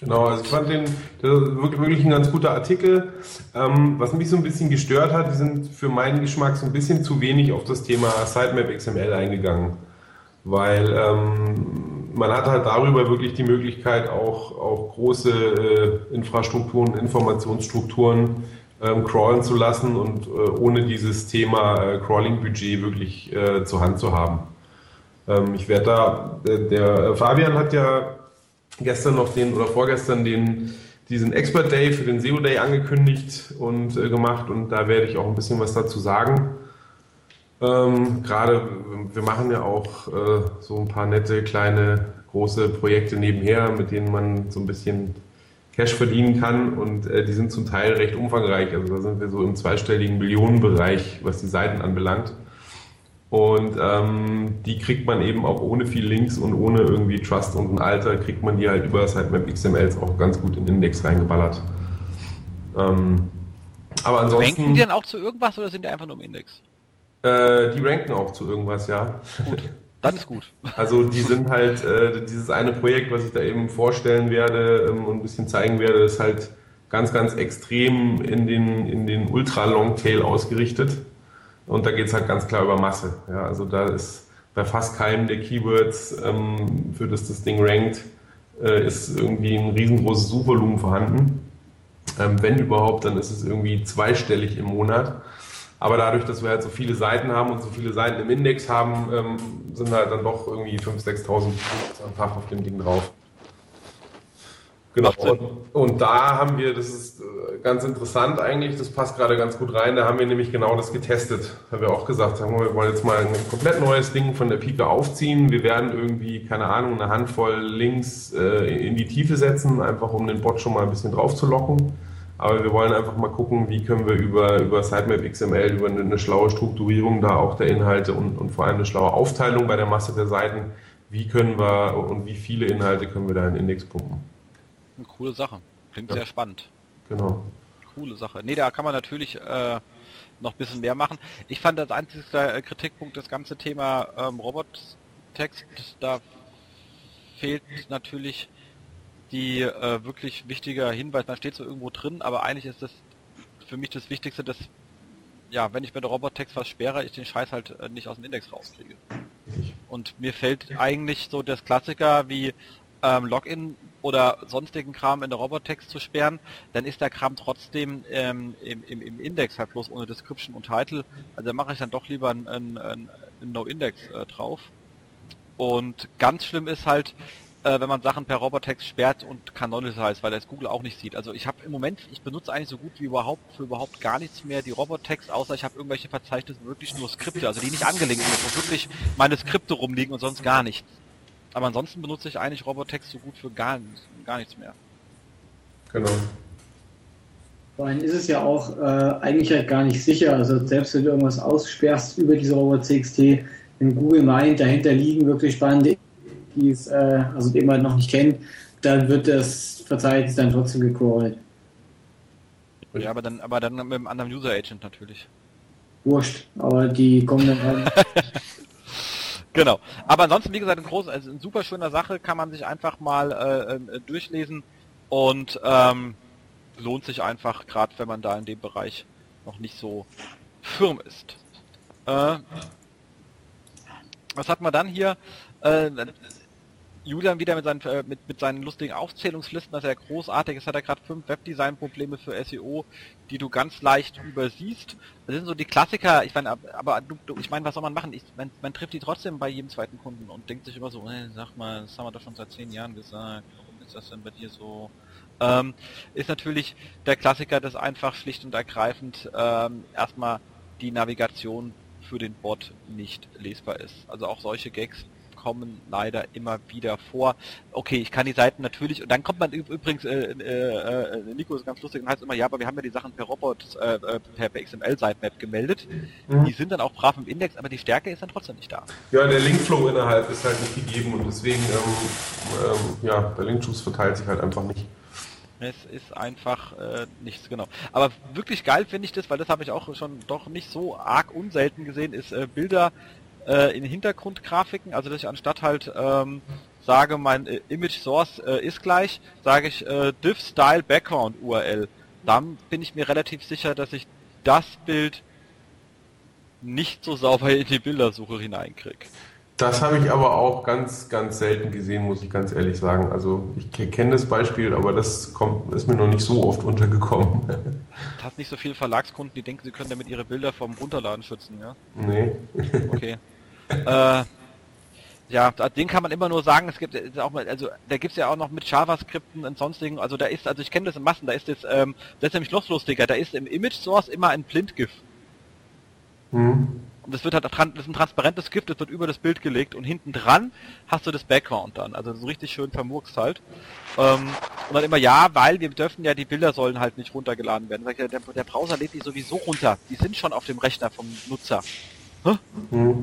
Genau, also ich fand den wirklich ein ganz guter Artikel. Ähm, was mich so ein bisschen gestört hat, die sind für meinen Geschmack so ein bisschen zu wenig auf das Thema Sitemap XML eingegangen. Weil ähm, man hat halt darüber wirklich die Möglichkeit, auch, auch große äh, Infrastrukturen, Informationsstrukturen ähm, crawlen zu lassen und äh, ohne dieses Thema äh, Crawling-Budget wirklich äh, zur Hand zu haben. Ähm, ich werde da, der, der, Fabian hat ja gestern noch den oder vorgestern den diesen Expert Day für den SEO Day angekündigt und äh, gemacht und da werde ich auch ein bisschen was dazu sagen. Ähm, Gerade, wir machen ja auch äh, so ein paar nette, kleine, große Projekte nebenher, mit denen man so ein bisschen Cash verdienen kann und äh, die sind zum Teil recht umfangreich. Also da sind wir so im zweistelligen Millionenbereich, was die Seiten anbelangt. Und ähm, die kriegt man eben auch ohne viel Links und ohne irgendwie Trust und ein Alter, kriegt man die halt über Sitemap XMLs auch ganz gut in den Index reingeballert. Ähm, aber ansonsten. Ranken die dann auch zu irgendwas oder sind die einfach nur im Index? Äh, die ranken auch zu irgendwas, ja. Gut. Dann ist gut. Also die sind halt, äh, dieses eine Projekt, was ich da eben vorstellen werde ähm, und ein bisschen zeigen werde, ist halt ganz, ganz extrem in den, in den Ultra-Long-Tail ausgerichtet. Und da geht es halt ganz klar über Masse. Ja, also da ist bei fast keinem der Keywords, ähm, für das das Ding rankt, äh, ist irgendwie ein riesengroßes Suchvolumen vorhanden. Ähm, wenn überhaupt, dann ist es irgendwie zweistellig im Monat. Aber dadurch, dass wir halt so viele Seiten haben und so viele Seiten im Index haben, ähm, sind halt dann doch irgendwie 5.000, 6.000 am Tag auf dem Ding drauf. Genau. Und, und, da haben wir, das ist äh, ganz interessant eigentlich, das passt gerade ganz gut rein, da haben wir nämlich genau das getestet. Da wir auch gesagt haben, wir wollen jetzt mal ein komplett neues Ding von der Pike aufziehen. Wir werden irgendwie, keine Ahnung, eine Handvoll Links äh, in die Tiefe setzen, einfach um den Bot schon mal ein bisschen drauf zu locken. Aber wir wollen einfach mal gucken, wie können wir über, über Sitemap XML, über eine, eine schlaue Strukturierung da auch der Inhalte und, und vor allem eine schlaue Aufteilung bei der Masse der Seiten, wie können wir und wie viele Inhalte können wir da in den Index pumpen. Eine coole Sache. Klingt ja. sehr spannend. Genau. Coole Sache. Nee, da kann man natürlich äh, noch ein bisschen mehr machen. Ich fand das einzige Kritikpunkt das ganze Thema ähm, Robot-Text, da fehlt natürlich die äh, wirklich wichtiger Hinweis, da steht so irgendwo drin, aber eigentlich ist das für mich das Wichtigste, dass ja, wenn ich bei der Robot-Text was sperre, ich den Scheiß halt äh, nicht aus dem Index rauskriege. Und mir fällt eigentlich so das Klassiker wie ähm, Login oder sonstigen Kram in der Robot-Text zu sperren, dann ist der Kram trotzdem ähm, im, im, im Index halt bloß ohne Description und Title. Also da mache ich dann doch lieber ein, ein, ein No-Index äh, drauf. Und ganz schlimm ist halt, äh, wenn man Sachen per Robotext sperrt und canonisize, weil das Google auch nicht sieht. Also ich habe im Moment, ich benutze eigentlich so gut wie überhaupt für überhaupt gar nichts mehr die Robotext, außer ich habe irgendwelche Verzeichnisse wirklich nur Skripte, also die nicht angelegt sind, wo wirklich meine Skripte rumliegen und sonst gar nichts. Aber ansonsten benutze ich eigentlich Robotext so gut für gar, gar nichts mehr. Genau. Vor allem ist es ja auch äh, eigentlich halt gar nicht sicher. Also selbst wenn du irgendwas aussperrst über diese Robot.txt, wenn Google meint, dahinter liegen wirklich spannende die es, äh, also den man noch nicht kennt, dann wird das Verzeichnis dann trotzdem gecrawlt. Ja, aber dann, aber dann mit einem anderen User Agent natürlich. Wurscht, aber die kommen dann halt. genau. Aber ansonsten, wie gesagt, ein groß, also eine super schöne Sache, kann man sich einfach mal äh, äh, durchlesen und ähm, lohnt sich einfach, gerade wenn man da in dem Bereich noch nicht so firm ist. Äh, was hat man dann hier? Äh, Julian wieder mit seinen, äh, mit, mit seinen lustigen Aufzählungslisten, das ist ja großartig. Es hat er gerade fünf Webdesign-Probleme für SEO, die du ganz leicht übersiehst. Das sind so die Klassiker. Ich meine, aber du, du, ich meine, was soll man machen? Ich, man, man trifft die trotzdem bei jedem zweiten Kunden und denkt sich immer so, hey, sag mal, das haben wir doch schon seit zehn Jahren gesagt. Warum ist das denn bei dir so? Ähm, ist natürlich der Klassiker, dass einfach schlicht und ergreifend ähm, erstmal die Navigation für den Bot nicht lesbar ist. Also auch solche Gags kommen leider immer wieder vor. Okay, ich kann die Seiten natürlich, und dann kommt man übrigens, äh, äh, äh, Nico ist ganz lustig und heißt immer, ja, aber wir haben ja die Sachen per Robot, äh, äh per, per XML-Sitemap gemeldet. Mhm. Die sind dann auch brav im Index, aber die Stärke ist dann trotzdem nicht da. Ja, der Linkflow innerhalb ist halt nicht gegeben und deswegen, ähm, ähm, ja, der Linkschuss verteilt sich halt einfach nicht. Es ist einfach äh, nichts, genau. Aber wirklich geil finde ich das, weil das habe ich auch schon doch nicht so arg unselten gesehen, ist äh, Bilder äh, in Hintergrundgrafiken, also dass ich anstatt halt ähm, sage, mein äh, Image Source äh, ist gleich, sage ich äh, div style background URL. Dann bin ich mir relativ sicher, dass ich das Bild nicht so sauber in die Bildersuche hineinkriege. Das habe ich aber auch ganz, ganz selten gesehen, muss ich ganz ehrlich sagen. Also ich kenne das Beispiel, aber das kommt, ist mir noch nicht so oft untergekommen. Du hast nicht so viele Verlagskunden, die denken, sie können damit ihre Bilder vom Runterladen schützen, ja? Nee. Okay. äh, ja, den kann man immer nur sagen, es gibt auch mal, also da gibt's ja auch noch mit JavaScripten und sonstigen, also da ist, also ich kenne das in Massen, da ist jetzt, ähm, das ist nämlich noch lustiger, da ist im Image Source immer ein Blindgif. Mhm. Und das wird halt das ist ein transparentes Gift, das wird über das Bild gelegt und hinten dran hast du das Background dann. Also so richtig schön vermurkst halt. Ähm, und dann immer ja, weil wir dürfen ja die Bilder sollen halt nicht runtergeladen werden. Der, der Browser lädt die sowieso runter. Die sind schon auf dem Rechner vom Nutzer. Mhm.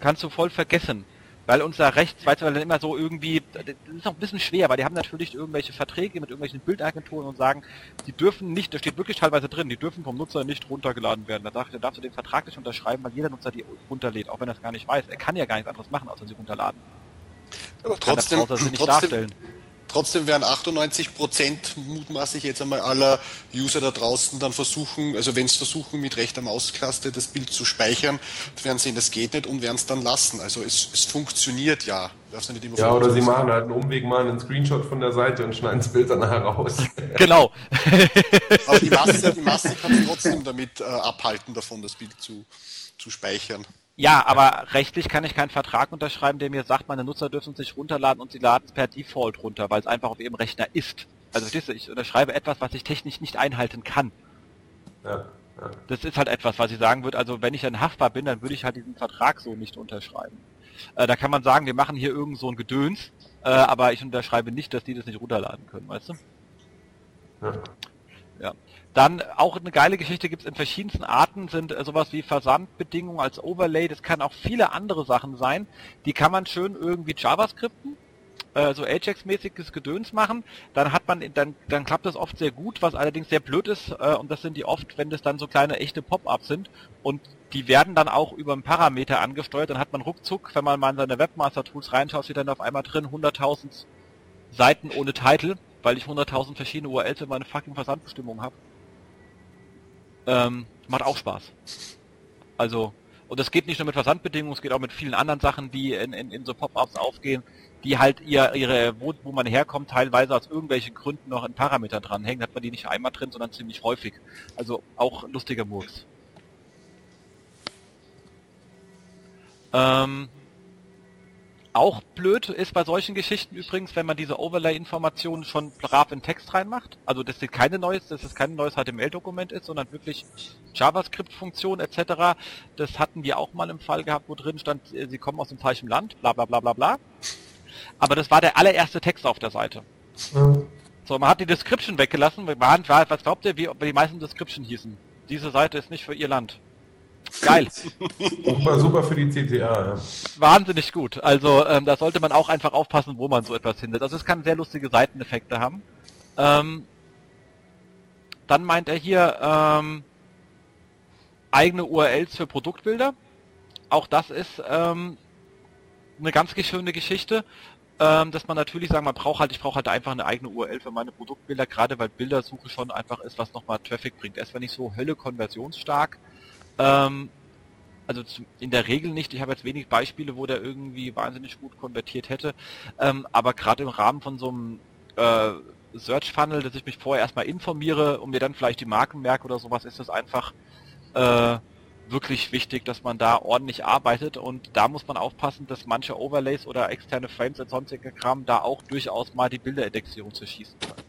Kannst du voll vergessen weil unser Recht, dann immer so irgendwie, das ist auch ein bisschen schwer, weil die haben natürlich irgendwelche Verträge mit irgendwelchen Bildagenturen und sagen, die dürfen nicht, da steht wirklich teilweise drin, die dürfen vom Nutzer nicht runtergeladen werden. Da sagt, da darfst du den Vertrag nicht unterschreiben, weil jeder Nutzer die runterlädt, auch wenn er es gar nicht weiß. Er kann ja gar nichts anderes machen, außer sie runterladen. Aber trotzdem, trotzdem, Trotzdem werden 98 Prozent mutmaßlich jetzt einmal aller User da draußen dann versuchen, also wenn es versuchen mit rechter Maustaste das Bild zu speichern, werden sehen, das geht nicht und werden es dann lassen. Also es, es funktioniert ja. ja, oder sie machen halt einen Umweg, mal einen Screenshot von der Seite und schneiden das Bild dann nachher raus. Genau. Aber die Masse, die Masse kann trotzdem damit äh, abhalten, davon das Bild zu, zu speichern. Ja, aber rechtlich kann ich keinen Vertrag unterschreiben, der mir sagt, meine Nutzer dürfen sich runterladen und sie laden es per Default runter, weil es einfach auf ihrem Rechner ist. Also verstehst du, ich unterschreibe etwas, was ich technisch nicht einhalten kann. Ja, ja. Das ist halt etwas, was ich sagen würde, also wenn ich dann haftbar bin, dann würde ich halt diesen Vertrag so nicht unterschreiben. Äh, da kann man sagen, wir machen hier irgend so ein Gedöns, äh, aber ich unterschreibe nicht, dass die das nicht runterladen können, weißt du? Ja. Ja. Dann auch eine geile Geschichte gibt es in verschiedensten Arten, sind äh, sowas wie Versandbedingungen als Overlay, das kann auch viele andere Sachen sein. Die kann man schön irgendwie JavaScripten, äh, so Ajax-mäßiges Gedöns machen, dann hat man, dann, dann klappt das oft sehr gut, was allerdings sehr blöd ist, äh, und das sind die oft, wenn das dann so kleine echte Pop-ups sind und die werden dann auch über einen Parameter angesteuert, dann hat man ruckzuck, wenn man mal in seine Webmaster-Tools reinschaut, steht dann auf einmal drin 100.000 Seiten ohne Titel, weil ich 100.000 verschiedene URLs in meine fucking Versandbestimmungen habe. Ähm, macht auch Spaß. Also, und es geht nicht nur mit Versandbedingungen, es geht auch mit vielen anderen Sachen, die in, in, in so Pop-ups aufgehen, die halt ihr, ihre, wo, wo man herkommt, teilweise aus irgendwelchen Gründen noch in Parametern dranhängen, hat man die nicht einmal drin, sondern ziemlich häufig. Also auch lustiger Murks. Ähm, auch blöd ist bei solchen Geschichten übrigens, wenn man diese Overlay-Informationen schon brav in Text reinmacht. Also das ist keine neues, das ist kein neues HTML-Dokument ist, sondern wirklich JavaScript-Funktion etc. Das hatten wir auch mal im Fall gehabt, wo drin stand, äh, sie kommen aus dem falschen Land, bla bla bla bla bla. Aber das war der allererste Text auf der Seite. Mhm. So, man hat die Description weggelassen. Was glaubt ihr, wie die meisten Description hießen? Diese Seite ist nicht für ihr Land. Geil. super, super für die CTA, ja. Wahnsinnig gut. Also ähm, da sollte man auch einfach aufpassen, wo man so etwas findet. Also es kann sehr lustige Seiteneffekte haben. Ähm, dann meint er hier ähm, eigene URLs für Produktbilder. Auch das ist ähm, eine ganz schöne Geschichte, ähm, dass man natürlich sagen, man braucht halt, ich brauche halt einfach eine eigene URL für meine Produktbilder, gerade weil Bildersuche schon einfach ist, was nochmal Traffic bringt. Erst wenn ich so Hölle konversionsstark ähm, also in der Regel nicht. Ich habe jetzt wenig Beispiele, wo der irgendwie wahnsinnig gut konvertiert hätte. Ähm, aber gerade im Rahmen von so einem äh, Search Funnel, dass ich mich vorher erstmal informiere und mir dann vielleicht die Marken merke oder sowas, ist es einfach äh, wirklich wichtig, dass man da ordentlich arbeitet und da muss man aufpassen, dass manche Overlays oder externe Frames und sonstige Kram da auch durchaus mal die Bilderindexierung zu schießen können.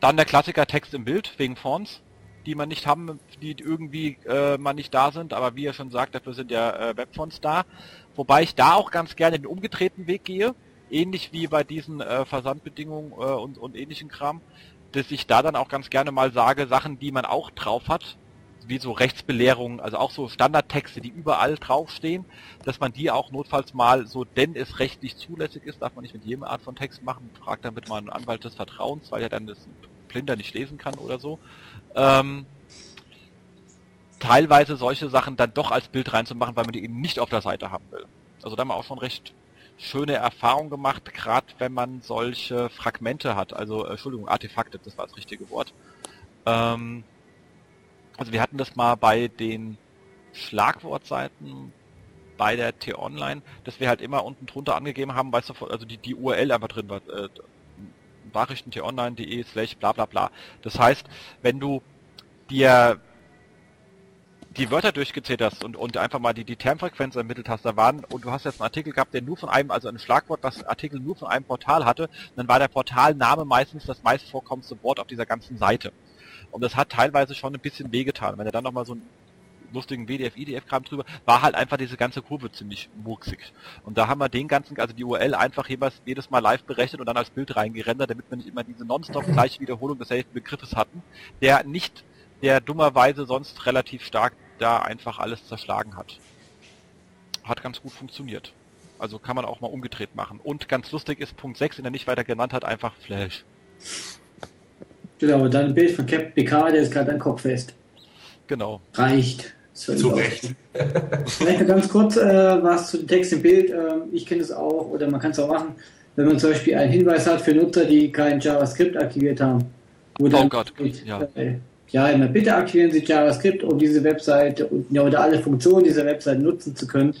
Dann der Klassiker Text im Bild wegen Fonts, die man nicht haben, die irgendwie äh, man nicht da sind, aber wie ihr schon sagt, dafür sind ja äh, Webfonts da. Wobei ich da auch ganz gerne den umgedrehten Weg gehe, ähnlich wie bei diesen äh, Versandbedingungen äh, und, und ähnlichen Kram dass ich da dann auch ganz gerne mal sage, Sachen, die man auch drauf hat, wie so Rechtsbelehrungen, also auch so Standardtexte, die überall draufstehen, dass man die auch notfalls mal so, denn es rechtlich zulässig ist, darf man nicht mit jedem Art von Text machen, fragt damit mal einen Anwalt des Vertrauens, weil er dann das Blinder nicht lesen kann oder so. Ähm, teilweise solche Sachen dann doch als Bild reinzumachen, weil man die eben nicht auf der Seite haben will. Also da haben wir auch schon recht schöne Erfahrung gemacht, gerade wenn man solche Fragmente hat, also äh, Entschuldigung, Artefakte, das war das richtige Wort. Ähm, also wir hatten das mal bei den Schlagwortseiten bei der T-Online, dass wir halt immer unten drunter angegeben haben, weißt du, also die, die URL einfach drin war, äh, t-online.de slash bla bla bla. Das heißt, wenn du dir die Wörter durchgezählt hast und, und einfach mal die, die Termfrequenz ermittelt hast, da waren, und du hast jetzt einen Artikel gehabt, der nur von einem, also ein Schlagwort, was Artikel nur von einem Portal hatte, dann war der Portalname meistens das meist vorkommendste Wort auf dieser ganzen Seite. Und das hat teilweise schon ein bisschen wehgetan. Wenn er dann nochmal so einen lustigen WDF, IDF-Kram drüber, war halt einfach diese ganze Kurve ziemlich murksig. Und da haben wir den ganzen, also die URL einfach jeweils jedes Mal live berechnet und dann als Bild reingerendert, damit wir nicht immer diese nonstop gleiche Wiederholung desselben Begriffes hatten, der nicht der dummerweise sonst relativ stark da einfach alles zerschlagen hat. Hat ganz gut funktioniert. Also kann man auch mal umgedreht machen. Und ganz lustig ist Punkt 6, den er nicht weiter genannt hat, einfach Flash. Genau, dann ein Bild von Captain Picard, der ist gerade an Kopf fest. Genau. Reicht. Zu Recht. Vielleicht ganz kurz äh, was zu dem Text im Bild. Ähm, ich kenne es auch, oder man kann es auch machen, wenn man zum Beispiel einen Hinweis hat für Nutzer, die kein JavaScript aktiviert haben. oh Gott, steht, ja. Äh, ja, immer bitte aktivieren Sie JavaScript, um diese Webseite und, ja, oder alle Funktionen dieser Webseite nutzen zu können.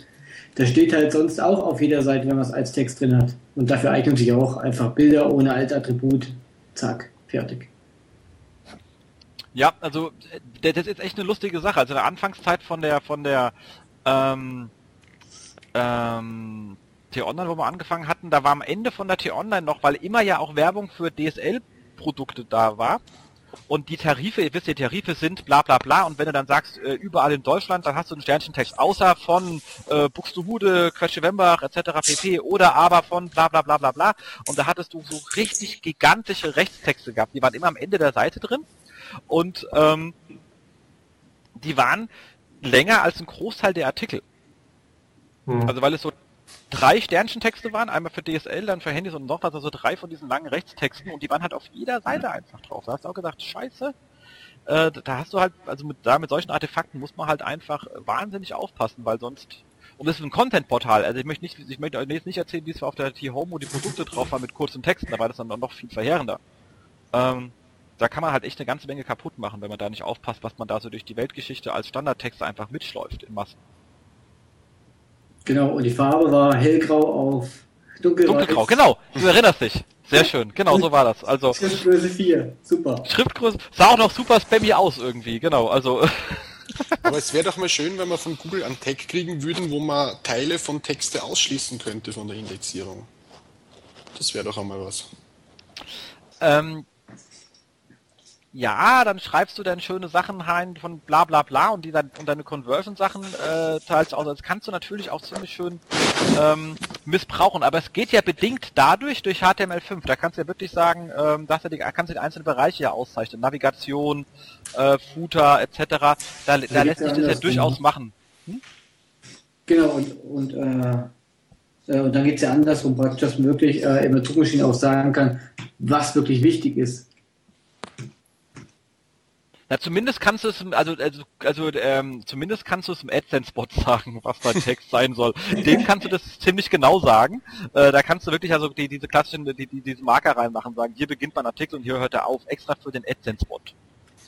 Das steht halt sonst auch auf jeder Seite, wenn man es als Text drin hat. Und dafür eignen sich auch einfach Bilder ohne Altattribut. Zack, fertig. Ja, also das ist echt eine lustige Sache. Also in der Anfangszeit von der von der ähm, ähm, T-Online, wo wir angefangen hatten, da war am Ende von der T-Online noch, weil immer ja auch Werbung für DSL-Produkte da war, und die Tarife, ihr wisst, die Tarife sind bla bla bla und wenn du dann sagst, äh, überall in Deutschland, dann hast du einen Sternchentext, außer von äh, Buxtehude, Quetschewembach etc. pp. oder aber von bla bla bla bla bla und da hattest du so richtig gigantische Rechtstexte gehabt, die waren immer am Ende der Seite drin und ähm, die waren länger als ein Großteil der Artikel. Hm. Also weil es so drei Sternchentexte waren, einmal für DSL, dann für Handys und noch was, also drei von diesen langen Rechtstexten und die waren halt auf jeder Seite einfach drauf. Da hast du auch gesagt, scheiße, äh, da hast du halt, also mit, da mit solchen Artefakten muss man halt einfach wahnsinnig aufpassen, weil sonst und das ist ein Content-Portal, also ich möchte nicht, ich möchte jetzt nicht erzählen, wie es war auf der T-Home, wo die Produkte drauf waren mit kurzen Texten, da war das dann noch viel verheerender. Ähm, da kann man halt echt eine ganze Menge kaputt machen, wenn man da nicht aufpasst, was man da so durch die Weltgeschichte als Standardtext einfach mitschläuft in Massen. Genau, und die Farbe war hellgrau auf dunkelgrau. Dunkelgrau, genau. Du erinnerst dich. Sehr schön, genau so war das. Also Schriftgröße 4, super. Schriftgröße sah auch noch super spammy aus irgendwie, genau. Also Aber es wäre doch mal schön, wenn wir von Google einen Tag kriegen würden, wo man Teile von Texte ausschließen könnte von der Indexierung. Das wäre doch einmal was. Ähm, ja, dann schreibst du dann schöne Sachen rein von bla bla bla und die dann und deine Conversion-Sachen äh, teilst aus. Das kannst du natürlich auch ziemlich schön ähm, missbrauchen, aber es geht ja bedingt dadurch durch HTML5. Da kannst du ja wirklich sagen, ähm, dass du die, kannst du die einzelnen Bereiche ja auszeichnen. Navigation, äh, Footer etc. Da, da, da lässt sich das ja durchaus machen. Hm? Genau, und, und, äh, äh und dann geht es ja andersrum praktisch, dass man wirklich äh, in der Suchmaschine auch sagen kann, was wirklich wichtig ist. Na, zumindest kannst du es, also, also, also ähm, zumindest kannst du es im AdSense-Bot sagen, was dein Text sein soll. Dem kannst du das ziemlich genau sagen. Äh, da kannst du wirklich also die, diese klassischen, die, die, diese Marker reinmachen, sagen, hier beginnt mein Artikel und hier hört er auf, extra für den AdSense-Bot.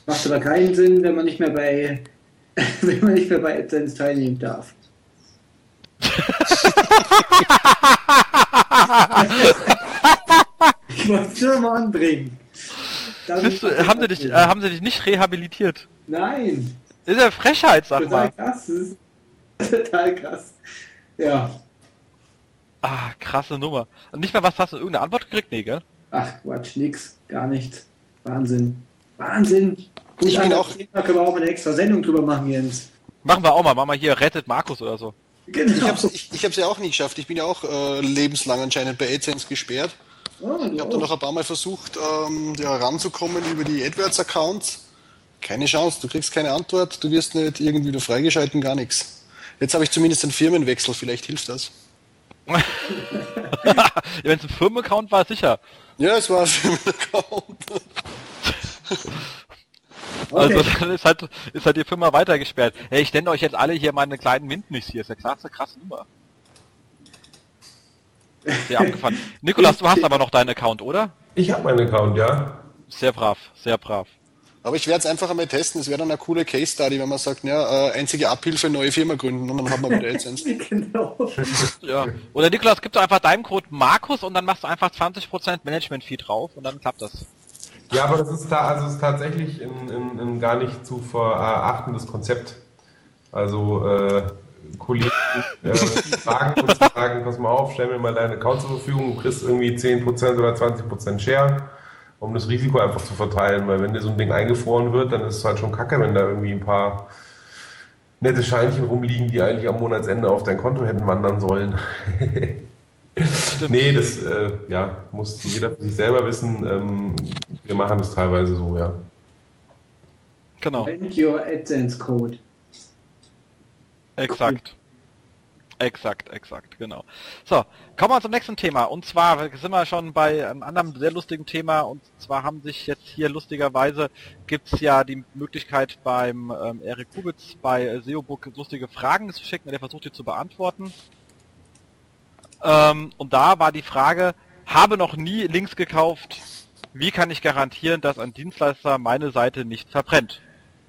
Macht aber keinen Sinn, wenn man nicht mehr bei, wenn man nicht mehr bei AdSense teilnehmen darf. ich wollte es nur mal anbringen. Dann- Bist du, haben, sie dich, äh, haben sie dich nicht rehabilitiert? Nein, Das ist ja Frechheit, sag total mal. krass. Das ist total krass. Ja. Ah, krasse Nummer. Und nicht mal was hast du irgendeine Antwort gekriegt? Nee, gell? Ach Quatsch, nix, gar nichts. Wahnsinn. Wahnsinn. Gut, Ich bin auch- Thema können wir auch eine extra Sendung drüber machen, Jens. Machen wir auch mal. Machen wir hier Rettet Markus oder so. Genau. Ich hab's, ich, ich hab's ja auch nicht geschafft. Ich bin ja auch äh, lebenslang anscheinend bei AdSense gesperrt. Ich habe da noch ein paar Mal versucht, ähm, ja, ranzukommen über die AdWords-Accounts. Keine Chance, du kriegst keine Antwort, du wirst nicht irgendwie wieder freigeschalten, gar nichts. Jetzt habe ich zumindest einen Firmenwechsel, vielleicht hilft das. Wenn es ein Firmenaccount war, sicher. Ja, es war ein Firmenaccount. Okay. Also dann ist halt, ist halt die Firma weitergesperrt. Hey, ich nenne euch jetzt alle hier meine kleinen Mintnis hier. Ist ja krasse, krasse Nummer. Sehr abgefahren. Nikolas, du hast aber noch deinen Account, oder? Ich habe meinen Account, ja. Sehr brav, sehr brav. Aber ich werde es einfach einmal testen. Es wäre dann eine coole Case Study, wenn man sagt, ja, äh, einzige Abhilfe, neue Firma gründen und dann hat man wieder AdSense. genau. Ja. Oder Nikolas, gib doch einfach deinem Code Markus und dann machst du einfach 20% Management-Fee drauf und dann klappt das. Ja, aber das ist, da, also ist tatsächlich ein, ein, ein gar nicht zu verachtendes Konzept. Also äh, Kollegen äh, fragen und sagen, pass mal auf, stell mir mal deinen Account zur Verfügung, du kriegst irgendwie 10% oder 20% Share, um das Risiko einfach zu verteilen, weil wenn dir so ein Ding eingefroren wird, dann ist es halt schon kacke, wenn da irgendwie ein paar nette Scheinchen rumliegen, die eigentlich am Monatsende auf dein Konto hätten wandern sollen. nee, das äh, ja, muss jeder für sich selber wissen. Ähm, wir machen das teilweise so, ja. Genau, Find your AdSense Code. Exakt. Exakt, exakt, genau. So, kommen wir zum nächsten Thema. Und zwar sind wir schon bei einem anderen sehr lustigen Thema. Und zwar haben sich jetzt hier lustigerweise, gibt's ja die Möglichkeit beim ähm, Erik Kubitz bei SEObook lustige Fragen zu schicken. und Der versucht die zu beantworten. Ähm, und da war die Frage, habe noch nie Links gekauft. Wie kann ich garantieren, dass ein Dienstleister meine Seite nicht verbrennt?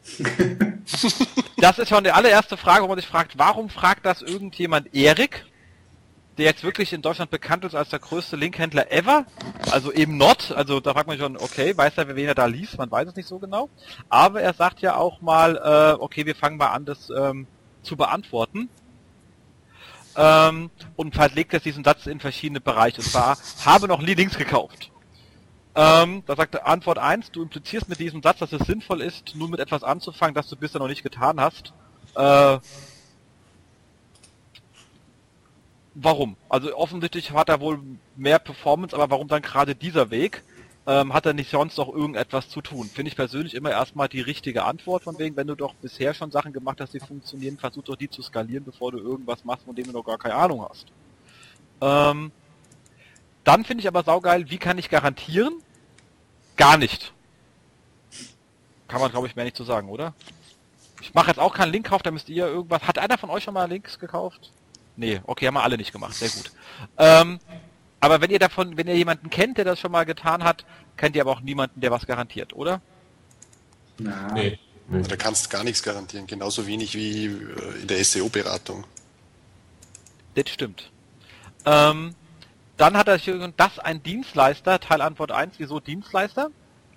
Das ist schon die allererste Frage, wo man sich fragt, warum fragt das irgendjemand Erik, der jetzt wirklich in Deutschland bekannt ist als der größte Linkhändler ever? Also eben not, also da fragt man schon, okay, weiß er, wen er da liest, man weiß es nicht so genau. Aber er sagt ja auch mal, äh, okay, wir fangen mal an, das ähm, zu beantworten. Ähm, und verlegt jetzt diesen Satz in verschiedene Bereiche. Und zwar, habe noch nie Links gekauft. Ähm, da sagt er Antwort 1, du implizierst mit diesem Satz, dass es sinnvoll ist, nur mit etwas anzufangen, das du bisher noch nicht getan hast. Äh, warum? Also offensichtlich hat er wohl mehr Performance, aber warum dann gerade dieser Weg? Ähm, hat er nicht sonst noch irgendetwas zu tun? Finde ich persönlich immer erstmal die richtige Antwort von wegen, wenn du doch bisher schon Sachen gemacht hast, die funktionieren, versuch doch die zu skalieren, bevor du irgendwas machst, von dem du noch gar keine Ahnung hast. Ähm, dann finde ich aber saugeil, wie kann ich garantieren? Gar nicht. Kann man, glaube ich, mehr nicht zu sagen, oder? Ich mache jetzt auch keinen Linkkauf, da müsst ihr irgendwas. Hat einer von euch schon mal Links gekauft? Nee, okay, haben wir alle nicht gemacht, sehr gut. Ähm, aber wenn ihr davon, wenn ihr jemanden kennt, der das schon mal getan hat, kennt ihr aber auch niemanden, der was garantiert, oder? Na, Nee. nee. Da kannst du gar nichts garantieren, genauso wenig wie äh, in der SEO-Beratung. Das stimmt. Ähm, dann hat er das ein Dienstleister, Teil Antwort 1, wieso Dienstleister?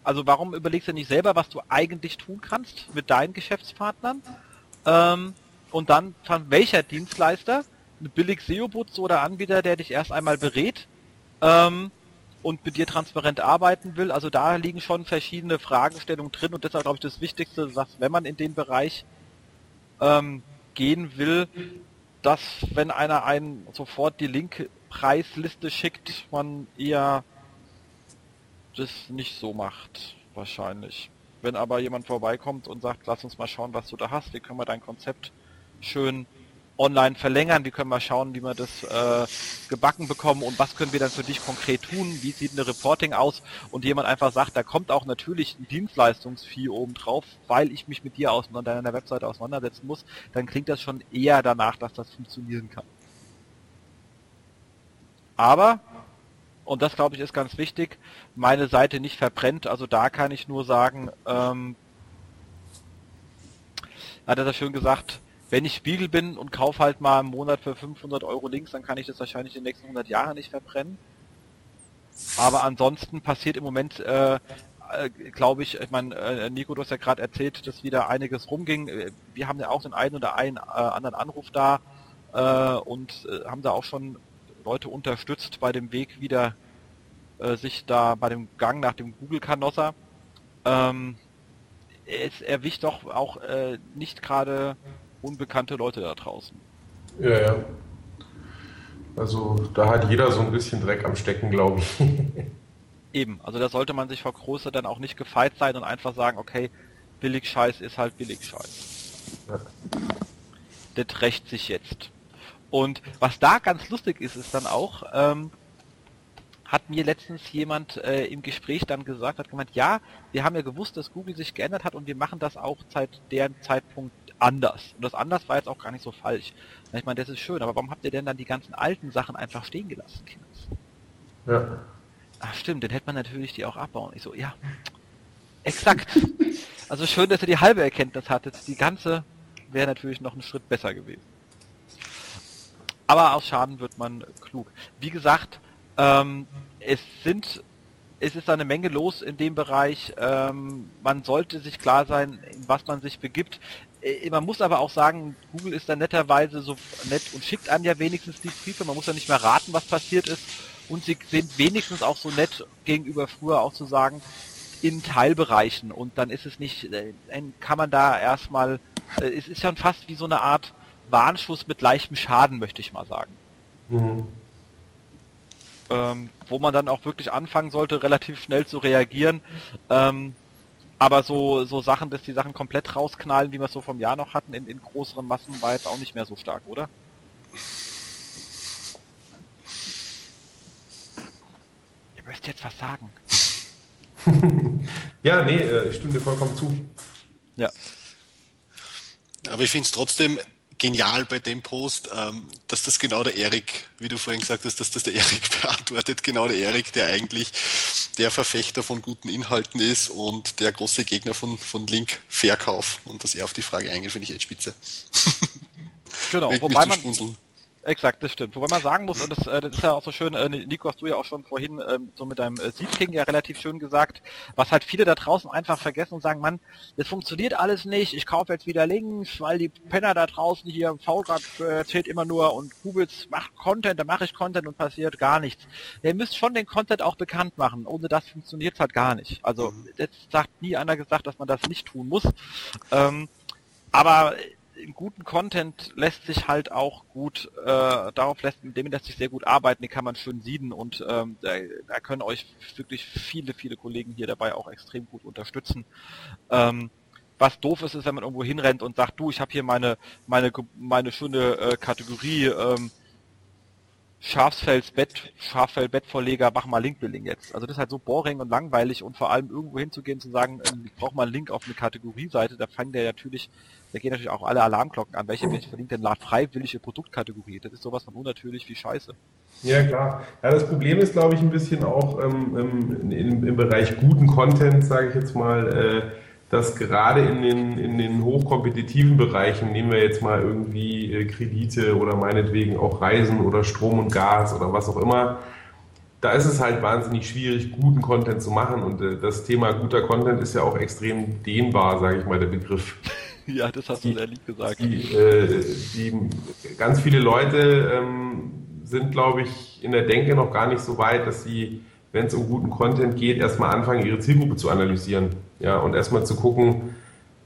Also warum überlegst du nicht selber, was du eigentlich tun kannst mit deinen Geschäftspartnern? Ähm, und dann von welcher Dienstleister? Ein billig SEO-Butz oder Anbieter, der dich erst einmal berät ähm, und mit dir transparent arbeiten will. Also da liegen schon verschiedene Fragestellungen drin und deshalb glaube ich das Wichtigste, dass wenn man in den Bereich ähm, gehen will, dass wenn einer einen sofort die Link-Preisliste schickt, man eher das nicht so macht, wahrscheinlich. Wenn aber jemand vorbeikommt und sagt, lass uns mal schauen, was du da hast, wie können wir dein Konzept schön online verlängern, wie können wir schauen, wie wir das äh, gebacken bekommen und was können wir dann für dich konkret tun, wie sieht ein Reporting aus und jemand einfach sagt, da kommt auch natürlich ein Dienstleistungsfee oben drauf, weil ich mich mit dir aus deiner Webseite auseinandersetzen muss, dann klingt das schon eher danach, dass das funktionieren kann. Aber, und das glaube ich ist ganz wichtig, meine Seite nicht verbrennt, also da kann ich nur sagen, ähm, hat er da schön gesagt, wenn ich Spiegel bin und kaufe halt mal im Monat für 500 Euro Links, dann kann ich das wahrscheinlich in den nächsten 100 Jahren nicht verbrennen. Aber ansonsten passiert im Moment, äh, äh, glaube ich, ich meine, äh, Nico, du hast ja gerade erzählt, dass wieder einiges rumging. Äh, wir haben ja auch den einen oder einen äh, anderen Anruf da äh, und haben da auch schon Leute unterstützt bei dem Weg wieder äh, sich da bei dem Gang nach dem Google-Kanosser. Ähm, es erwischt doch auch äh, nicht gerade unbekannte Leute da draußen. Ja, ja. Also da hat jeder so ein bisschen Dreck am Stecken, glaube ich. Eben, also da sollte man sich vor Große dann auch nicht gefeit sein und einfach sagen, okay, billig Scheiß ist halt billig Scheiß. Ja. Das rächt sich jetzt. Und was da ganz lustig ist, ist dann auch, ähm, hat mir letztens jemand äh, im Gespräch dann gesagt, hat gemeint, ja, wir haben ja gewusst, dass Google sich geändert hat und wir machen das auch seit deren Zeitpunkt anders. Und das anders war jetzt auch gar nicht so falsch. Ich meine, das ist schön, aber warum habt ihr denn dann die ganzen alten Sachen einfach stehen gelassen, Kinders? Ja. Ach stimmt, dann hätte man natürlich die auch abbauen. Ich so, ja, exakt. Also schön, dass ihr die halbe Erkenntnis hattet. Die ganze wäre natürlich noch einen Schritt besser gewesen. Aber aus Schaden wird man klug. Wie gesagt, ähm, es sind, es ist eine Menge los in dem Bereich. Ähm, man sollte sich klar sein, in was man sich begibt. Äh, man muss aber auch sagen, Google ist da netterweise so nett und schickt einem ja wenigstens die Briefe. Man muss ja nicht mehr raten, was passiert ist. Und sie sind wenigstens auch so nett gegenüber früher auch zu sagen, in Teilbereichen. Und dann ist es nicht, äh, kann man da erstmal, äh, es ist schon fast wie so eine Art Warnschuss mit leichtem Schaden, möchte ich mal sagen. Mhm ähm, wo man dann auch wirklich anfangen sollte, relativ schnell zu reagieren. Ähm, aber so, so Sachen, dass die Sachen komplett rausknallen, wie wir es so vom Jahr noch hatten, in, in größeren Massen, war jetzt auch nicht mehr so stark, oder? Ihr müsst jetzt was sagen. ja, nee, äh, ich stimme dir vollkommen zu. Ja. Aber ich finde es trotzdem genial bei dem Post, ähm, dass das genau der Erik, wie du vorhin gesagt hast, dass das der Erik beantwortet, genau der Erik, der eigentlich der Verfechter von guten Inhalten ist und der große Gegner von, von Link-Verkauf. Und dass er auf die Frage eingeht, finde ich echt spitze. Genau, wobei man, Exakt, das stimmt. Wobei man sagen muss, und das, äh, das ist ja auch so schön, äh, Nico, hast du ja auch schon vorhin ähm, so mit deinem äh, Seed King ja relativ schön gesagt, was halt viele da draußen einfach vergessen und sagen, Mann, das funktioniert alles nicht, ich kaufe jetzt wieder links, weil die Penner da draußen hier im V-Grad äh, zählt immer nur und Googles macht Content, da mache ich Content und passiert gar nichts. Ihr müsst schon den Content auch bekannt machen, ohne das funktioniert halt gar nicht. Also, mhm. jetzt sagt nie einer gesagt, dass man das nicht tun muss. Ähm, aber guten Content lässt sich halt auch gut, äh, darauf lässt, dem lässt sich sehr gut arbeiten, den kann man schön sieden und ähm, da, da können euch wirklich viele, viele Kollegen hier dabei auch extrem gut unterstützen. Ähm, was doof ist, ist, wenn man irgendwo hinrennt und sagt, du, ich habe hier meine, meine, meine schöne äh, Kategorie ähm, Schafsfelds Bett, Schafsfeld Bettvorleger, mach mal Linkbuilding jetzt. Also das ist halt so boring und langweilig und vor allem irgendwo hinzugehen zu sagen, ähm, ich brauche mal einen Link auf eine Kategorieseite, da fangen der natürlich da gehen natürlich auch alle Alarmglocken an. Welche Mensch verdient denn freiwillige Produktkategorie? Das ist sowas von unnatürlich wie Scheiße. Ja, klar. Ja, das Problem ist, glaube ich, ein bisschen auch ähm, ähm im, im, Bereich guten Content, sage ich jetzt mal, äh, dass gerade in den, in den hochkompetitiven Bereichen, nehmen wir jetzt mal irgendwie äh, Kredite oder meinetwegen auch Reisen oder Strom und Gas oder was auch immer, da ist es halt wahnsinnig schwierig, guten Content zu machen. Und äh, das Thema guter Content ist ja auch extrem dehnbar, sage ich mal, der Begriff. Ja, das hast du sehr lieb gesagt. Die, äh, die ganz viele Leute ähm, sind, glaube ich, in der Denke noch gar nicht so weit, dass sie, wenn es um guten Content geht, erstmal anfangen, ihre Zielgruppe zu analysieren. Ja, und erstmal zu gucken,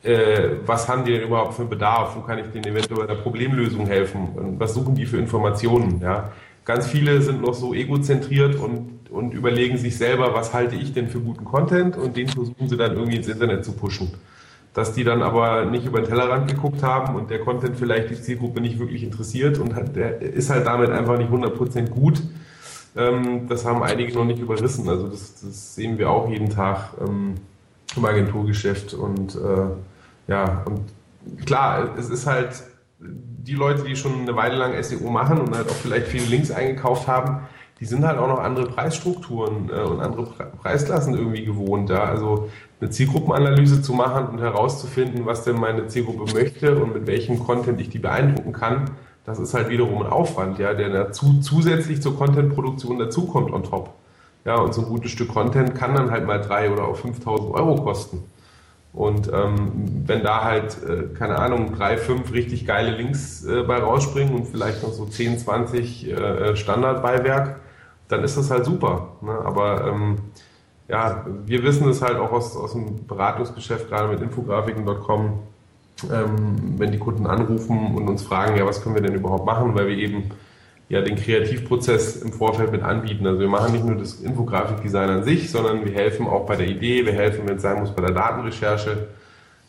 äh, was haben die denn überhaupt für einen Bedarf? Wo kann ich denen eventuell bei der Problemlösung helfen? Und was suchen die für Informationen? Ja, ganz viele sind noch so egozentriert und, und überlegen sich selber, was halte ich denn für guten Content? Und den versuchen sie dann irgendwie ins Internet zu pushen dass die dann aber nicht über den Tellerrand geguckt haben und der Content vielleicht die Zielgruppe nicht wirklich interessiert und hat, der ist halt damit einfach nicht 100% gut. Ähm, das haben einige noch nicht überrissen. Also das, das sehen wir auch jeden Tag ähm, im Agenturgeschäft und äh, ja, und klar, es ist halt die Leute, die schon eine Weile lang SEO machen und halt auch vielleicht viele Links eingekauft haben, die sind halt auch noch andere Preisstrukturen äh, und andere Pre Preisklassen irgendwie gewohnt. Ja? Also eine Zielgruppenanalyse zu machen und herauszufinden, was denn meine Zielgruppe möchte und mit welchem Content ich die beeindrucken kann, das ist halt wiederum ein Aufwand, ja, der dazu, zusätzlich zur Contentproduktion dazukommt on top. Ja, und so ein gutes Stück Content kann dann halt mal drei oder auch 5000 Euro kosten. Und ähm, wenn da halt, äh, keine Ahnung, drei, fünf richtig geile Links äh, bei rausspringen und vielleicht noch so 10, 20 äh, Standardbeiwerk, dann ist das halt super. Ne? Aber ähm, ja, wir wissen es halt auch aus, aus dem Beratungsgeschäft, gerade mit Infografiken.com, ähm, wenn die Kunden anrufen und uns fragen, ja, was können wir denn überhaupt machen, weil wir eben ja den Kreativprozess im Vorfeld mit anbieten. Also wir machen nicht nur das Infografikdesign an sich, sondern wir helfen auch bei der Idee, wir helfen, wenn es sein muss, bei der Datenrecherche,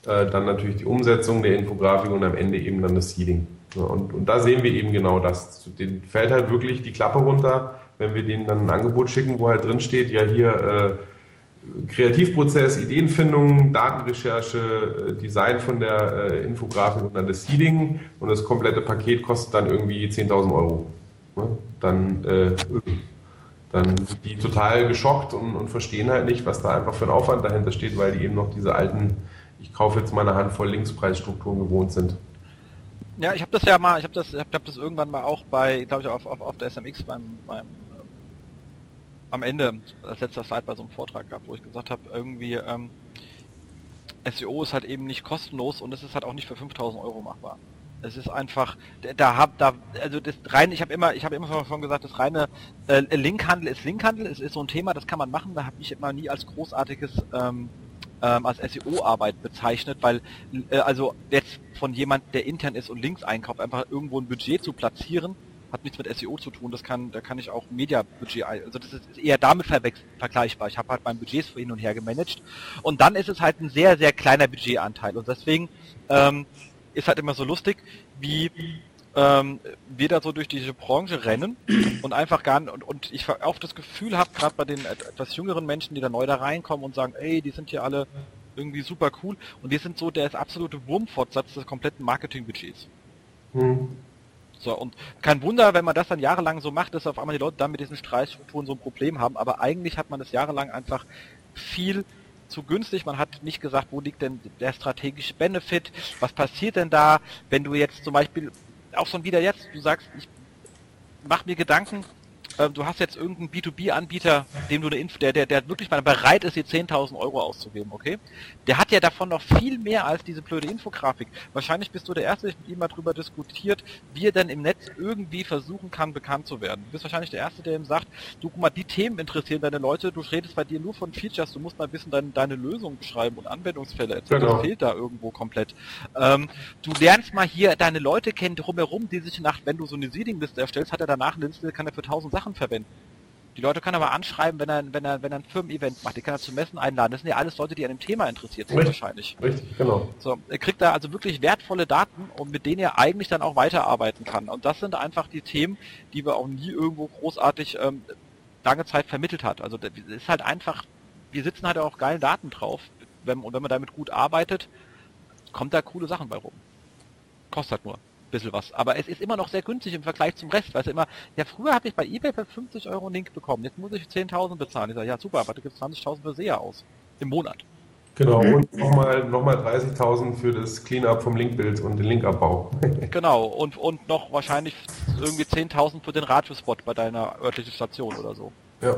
äh, dann natürlich die Umsetzung der Infografik und am Ende eben dann das Seeding. Ja, und, und da sehen wir eben genau das. Den fällt halt wirklich die Klappe runter, wenn wir denen dann ein Angebot schicken, wo halt drin steht, ja hier äh, Kreativprozess, Ideenfindung, Datenrecherche, äh, Design von der äh, Infografik und dann das Seeding und das komplette Paket kostet dann irgendwie 10.000 Euro. Ne? Dann, äh, dann sind die total geschockt und, und, verstehen halt nicht, was da einfach für ein Aufwand dahinter steht, weil die eben noch diese alten, ich kaufe jetzt meine Handvoll Linkspreisstrukturen gewohnt sind. Ja, ich habe das ja mal, ich habe das, hab das irgendwann mal auch bei, glaube ich, auf, auf, auf der SMX beim, beim am Ende als letzter Slide bei so einem Vortrag gehabt, wo ich gesagt habe, irgendwie ähm, SEO ist halt eben nicht kostenlos und es ist halt auch nicht für 5000 Euro machbar. Es ist einfach, da hab, da, also das rein, ich habe immer, ich habe immer schon gesagt, das reine äh, Linkhandel ist Linkhandel, es ist so ein Thema, das kann man machen, da habe ich immer nie als großartiges ähm, ähm, als SEO-Arbeit bezeichnet, weil äh, also jetzt von jemand, der intern ist und Links einkauft, einfach irgendwo ein Budget zu platzieren, hat nichts mit SEO zu tun. Das kann, da kann ich auch Media-Budget, also das ist eher damit vergleichbar. Ich habe halt mein Budget so hin und her gemanagt. Und dann ist es halt ein sehr, sehr kleiner Budgetanteil. Und deswegen ähm, ist halt immer so lustig, wie ähm, wir da so durch diese Branche rennen und einfach gar nicht, und, und ich auch das Gefühl habe, gerade bei den etwas jüngeren Menschen, die da neu da reinkommen und sagen, ey, die sind hier alle irgendwie super cool und wir sind so der absolute Wurmfortsatz des kompletten Marketingbudgets. Hm. So, und kein Wunder, wenn man das dann jahrelang so macht, dass auf einmal die Leute dann mit diesen Streitstrukturen so ein Problem haben, aber eigentlich hat man das jahrelang einfach viel zu günstig. Man hat nicht gesagt, wo liegt denn der strategische Benefit, was passiert denn da, wenn du jetzt zum Beispiel, auch schon wieder jetzt, du sagst, ich mach mir Gedanken, äh, du hast jetzt irgendeinen B2B-Anbieter, dem du eine Info, der, der, der wirklich mal bereit ist, dir 10.000 Euro auszugeben, okay? Der hat ja davon noch viel mehr als diese blöde Infografik. Wahrscheinlich bist du der Erste, der mit ihm mal drüber diskutiert, wie er denn im Netz irgendwie versuchen kann, bekannt zu werden. Du bist wahrscheinlich der Erste, der ihm sagt, du guck mal, die Themen interessieren deine Leute, du redest bei dir nur von Features, du musst mal ein bisschen deine, deine Lösung beschreiben und Anwendungsfälle etc. Genau. Das fehlt da irgendwo komplett. Ähm, du lernst mal hier deine Leute kennen drumherum, die sich nach, wenn du so eine Seeding-Liste erstellst, hat er danach eine Liste, kann er für 1000 Sachen verwenden. Die Leute kann er mal anschreiben, wenn er, wenn er, wenn er ein Firmen-Event macht. Die kann er zum Messen einladen. Das sind ja alles Leute, die an dem Thema interessiert sind Richtig. wahrscheinlich. Richtig, genau. So, er kriegt da also wirklich wertvolle Daten und mit denen er eigentlich dann auch weiterarbeiten kann. Und das sind einfach die Themen, die wir auch nie irgendwo großartig ähm, lange Zeit vermittelt hat. Also das ist halt einfach, wir sitzen halt auch geilen Daten drauf. Wenn, und wenn man damit gut arbeitet, kommt da coole Sachen bei rum. Kostet halt nur bisschen was. Aber es ist immer noch sehr günstig im Vergleich zum Rest. Weißt du immer, ja früher habe ich bei eBay für 50 Euro einen Link bekommen, jetzt muss ich 10.000 bezahlen. Ich sage, ja super, aber du gibst 20.000 für SEA aus. Im Monat. Genau, und nochmal noch mal 30.000 für das Cleanup vom Linkbild und den Linkabbau. genau, und, und noch wahrscheinlich irgendwie 10.000 für den Radiospot bei deiner örtlichen Station oder so. Ja.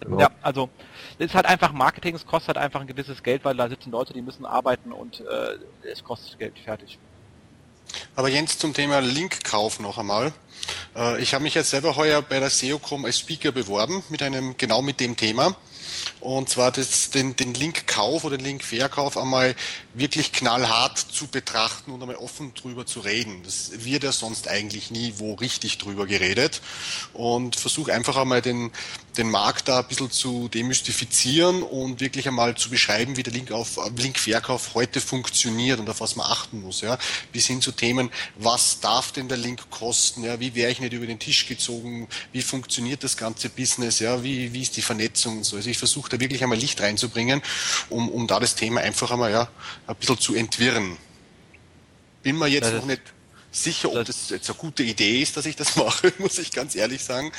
Genau. Ja, also es ist halt einfach Marketing, es kostet halt einfach ein gewisses Geld, weil da sitzen Leute, die müssen arbeiten und äh, es kostet Geld, fertig. Aber Jens, zum Thema Linkkauf noch einmal. Äh, ich habe mich jetzt selber heuer bei der SEOCom als Speaker beworben, mit einem, genau mit dem Thema. Und zwar das, den, den Linkkauf oder den Linkverkauf einmal wirklich knallhart zu betrachten und einmal offen drüber zu reden. Das wird ja sonst eigentlich nie wo richtig drüber geredet. Und versuche einfach einmal den, den Markt da ein bisschen zu demystifizieren und wirklich einmal zu beschreiben, wie der Linkauf, Linkverkauf heute funktioniert und auf was man achten muss. Ja. Bis hin zu Themen, was darf denn der Link kosten? Ja. Wie wäre ich nicht über den Tisch gezogen? Wie funktioniert das ganze Business? Ja. Wie, wie ist die Vernetzung und so? Also ich versuche da wirklich einmal Licht reinzubringen, um, um da das Thema einfach einmal ja, ein bisschen zu entwirren. Bin mir jetzt noch nicht sicher, ob das jetzt eine gute Idee ist, dass ich das mache, muss ich ganz ehrlich sagen.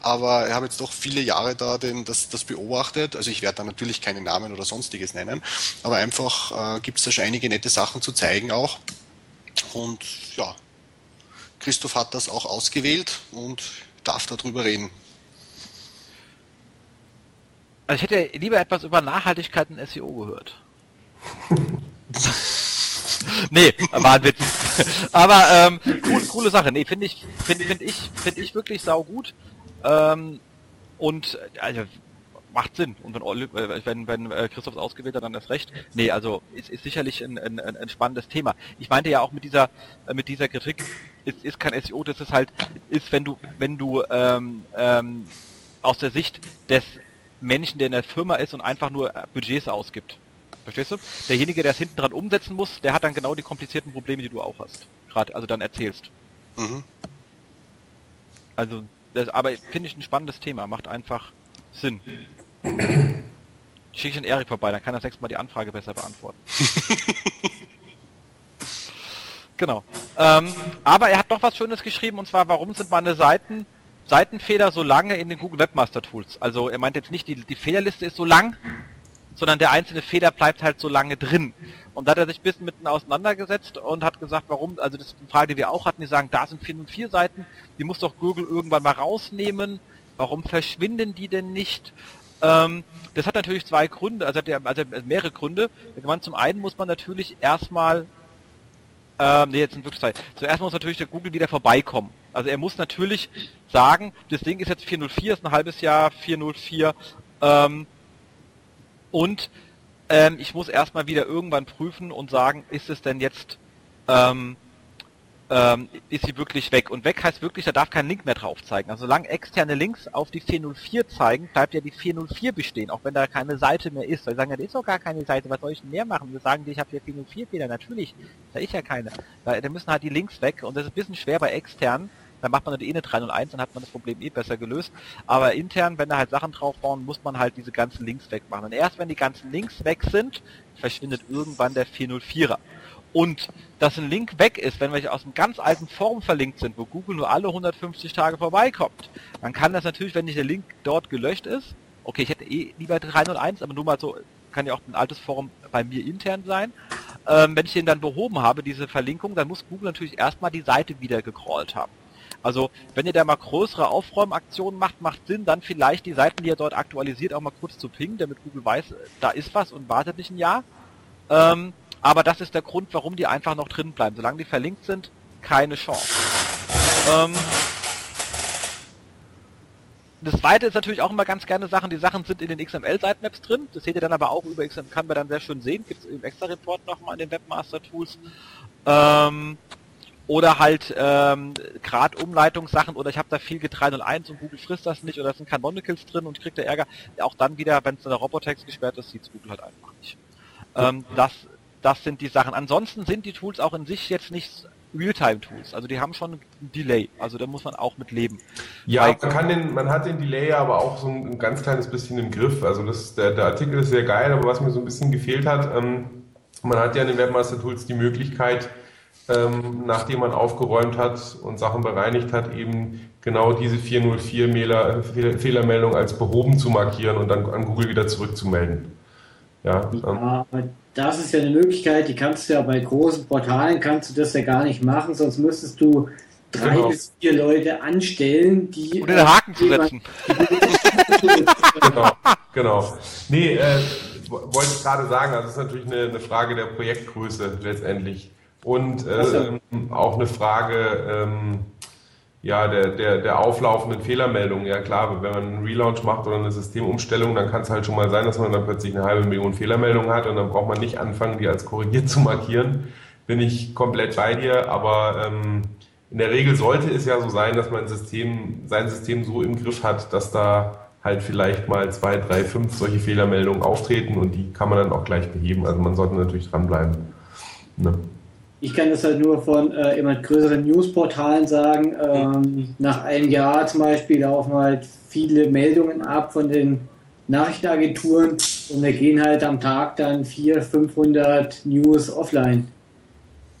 Aber ich habe jetzt doch viele Jahre da den, das, das beobachtet. Also ich werde da natürlich keine Namen oder sonstiges nennen, aber einfach äh, gibt es da schon einige nette Sachen zu zeigen auch. Und ja, Christoph hat das auch ausgewählt und darf darüber reden. Also ich hätte lieber etwas über Nachhaltigkeit in SEO gehört. nee, war ein Witz. Aber ähm, cool, coole Sache. Nee, finde ich, finde find ich, finde ich wirklich saugut. Ähm, und also macht Sinn. Und wenn, äh, wenn, wenn äh, Christoph ausgewählt hat, dann das Recht. Nee, also ist, ist sicherlich ein, ein, ein spannendes Thema. Ich meinte ja auch mit dieser äh, mit dieser Kritik, ist, ist kein SEO, das ist halt, ist wenn du, wenn du ähm, ähm, aus der Sicht des Menschen, der in der Firma ist und einfach nur Budgets ausgibt. Verstehst du? Derjenige, der es hinten dran umsetzen muss, der hat dann genau die komplizierten Probleme, die du auch hast. Gerade, also dann erzählst. Mhm. Also, das, aber finde ich ein spannendes Thema, macht einfach Sinn. Schicke ich den Erik vorbei, dann kann er das nächste Mal die Anfrage besser beantworten. genau. Ähm, aber er hat noch was Schönes geschrieben, und zwar, warum sind meine Seiten, Seitenfehler so lange in den Google Webmaster Tools? Also, er meint jetzt nicht, die, die Fehlerliste ist so lang, sondern der einzelne Fehler bleibt halt so lange drin. Und da hat er sich ein bisschen mitten auseinandergesetzt und hat gesagt, warum, also das ist eine Frage, die wir auch hatten, die sagen, da sind 404 Seiten, die muss doch Google irgendwann mal rausnehmen, warum verschwinden die denn nicht? Ähm, das hat natürlich zwei Gründe, also, also mehrere Gründe. Zum einen muss man natürlich erstmal, ähm, nee, jetzt sind wirklich zwei. Zuerst muss natürlich der Google wieder vorbeikommen. Also er muss natürlich sagen, das Ding ist jetzt 404, ist ein halbes Jahr 404, ähm, und ähm, ich muss erstmal wieder irgendwann prüfen und sagen, ist es denn jetzt, ähm, ähm, ist sie wirklich weg? Und weg heißt wirklich, da darf kein Link mehr drauf zeigen. Also solange externe Links auf die 404 zeigen, bleibt ja die 404 bestehen, auch wenn da keine Seite mehr ist. Weil sie sagen, ja, da ist doch gar keine Seite, was soll ich denn mehr machen? Wir sagen, ich habe hier 404 Fehler, natürlich, da ist ja keine. Da, da müssen halt die Links weg und das ist ein bisschen schwer bei externen, dann macht man halt eh eine 301, dann hat man das Problem eh besser gelöst. Aber intern, wenn da halt Sachen drauf bauen, muss man halt diese ganzen Links wegmachen. Und erst wenn die ganzen Links weg sind, verschwindet irgendwann der 404er. Und dass ein Link weg ist, wenn welche aus einem ganz alten Forum verlinkt sind, wo Google nur alle 150 Tage vorbeikommt, dann kann das natürlich, wenn nicht der Link dort gelöscht ist, okay, ich hätte eh lieber 301, aber nur mal so, kann ja auch ein altes Forum bei mir intern sein. Ähm, wenn ich den dann behoben habe, diese Verlinkung, dann muss Google natürlich erstmal die Seite wieder gecrawlt haben. Also wenn ihr da mal größere Aufräumaktionen macht, macht Sinn, dann vielleicht die Seiten, die ihr dort aktualisiert, auch mal kurz zu pingen, damit Google weiß, da ist was und wartet nicht ein Jahr. Ähm, aber das ist der Grund, warum die einfach noch drin bleiben. Solange die verlinkt sind, keine Chance. Ähm, das zweite ist natürlich auch immer ganz gerne Sachen, die Sachen sind in den XML-Sitemaps drin. Das seht ihr dann aber auch über XML, kann man dann sehr schön sehen. Gibt es im extra Report nochmal in den Webmaster-Tools. Ähm, oder halt ähm, Grad-Umleitungssachen oder ich habe da viel G301 und Google frisst das nicht oder es sind Canonicals drin und ich krieg da Ärger. Auch dann wieder, wenn es in der Robotext gesperrt ist, sieht's Google halt einfach nicht. Ähm, das, das sind die Sachen. Ansonsten sind die Tools auch in sich jetzt nicht Realtime-Tools. Also die haben schon ein Delay. Also da muss man auch mit leben. Ja, man, kann den, man hat den Delay aber auch so ein, ganz kleines bisschen im Griff. Also das, der, der Artikel ist sehr geil, aber was mir so ein bisschen gefehlt hat, ähm, man hat ja in den Webmaster Tools die Möglichkeit, ähm, nachdem man aufgeräumt hat und Sachen bereinigt hat, eben genau diese 404 Fehler, Fehlermeldung als behoben zu markieren und dann an Google wieder zurückzumelden. Ja, ja ähm. das ist ja eine Möglichkeit, die kannst du ja bei großen Portalen kannst du das ja gar nicht machen, sonst müsstest du drei genau. bis vier Leute anstellen, die. Und den Haken zu setzen. genau, genau. Nee, äh, wollte ich gerade sagen, also das ist natürlich eine, eine Frage der Projektgröße letztendlich. Und äh, auch eine Frage ähm, ja, der, der, der auflaufenden Fehlermeldungen. Ja klar, wenn man einen Relaunch macht oder eine Systemumstellung, dann kann es halt schon mal sein, dass man dann plötzlich eine halbe Million Fehlermeldungen hat und dann braucht man nicht anfangen, die als korrigiert zu markieren. Bin ich komplett bei dir, aber ähm, in der Regel sollte es ja so sein, dass man System, sein System so im Griff hat, dass da halt vielleicht mal zwei, drei, fünf solche Fehlermeldungen auftreten und die kann man dann auch gleich beheben. Also man sollte natürlich dranbleiben. Ne? Ich kann das halt nur von äh, immer größeren Newsportalen sagen. Ähm, nach einem Jahr zum Beispiel laufen halt viele Meldungen ab von den Nachrichtenagenturen und da gehen halt am Tag dann 400, 500 News offline.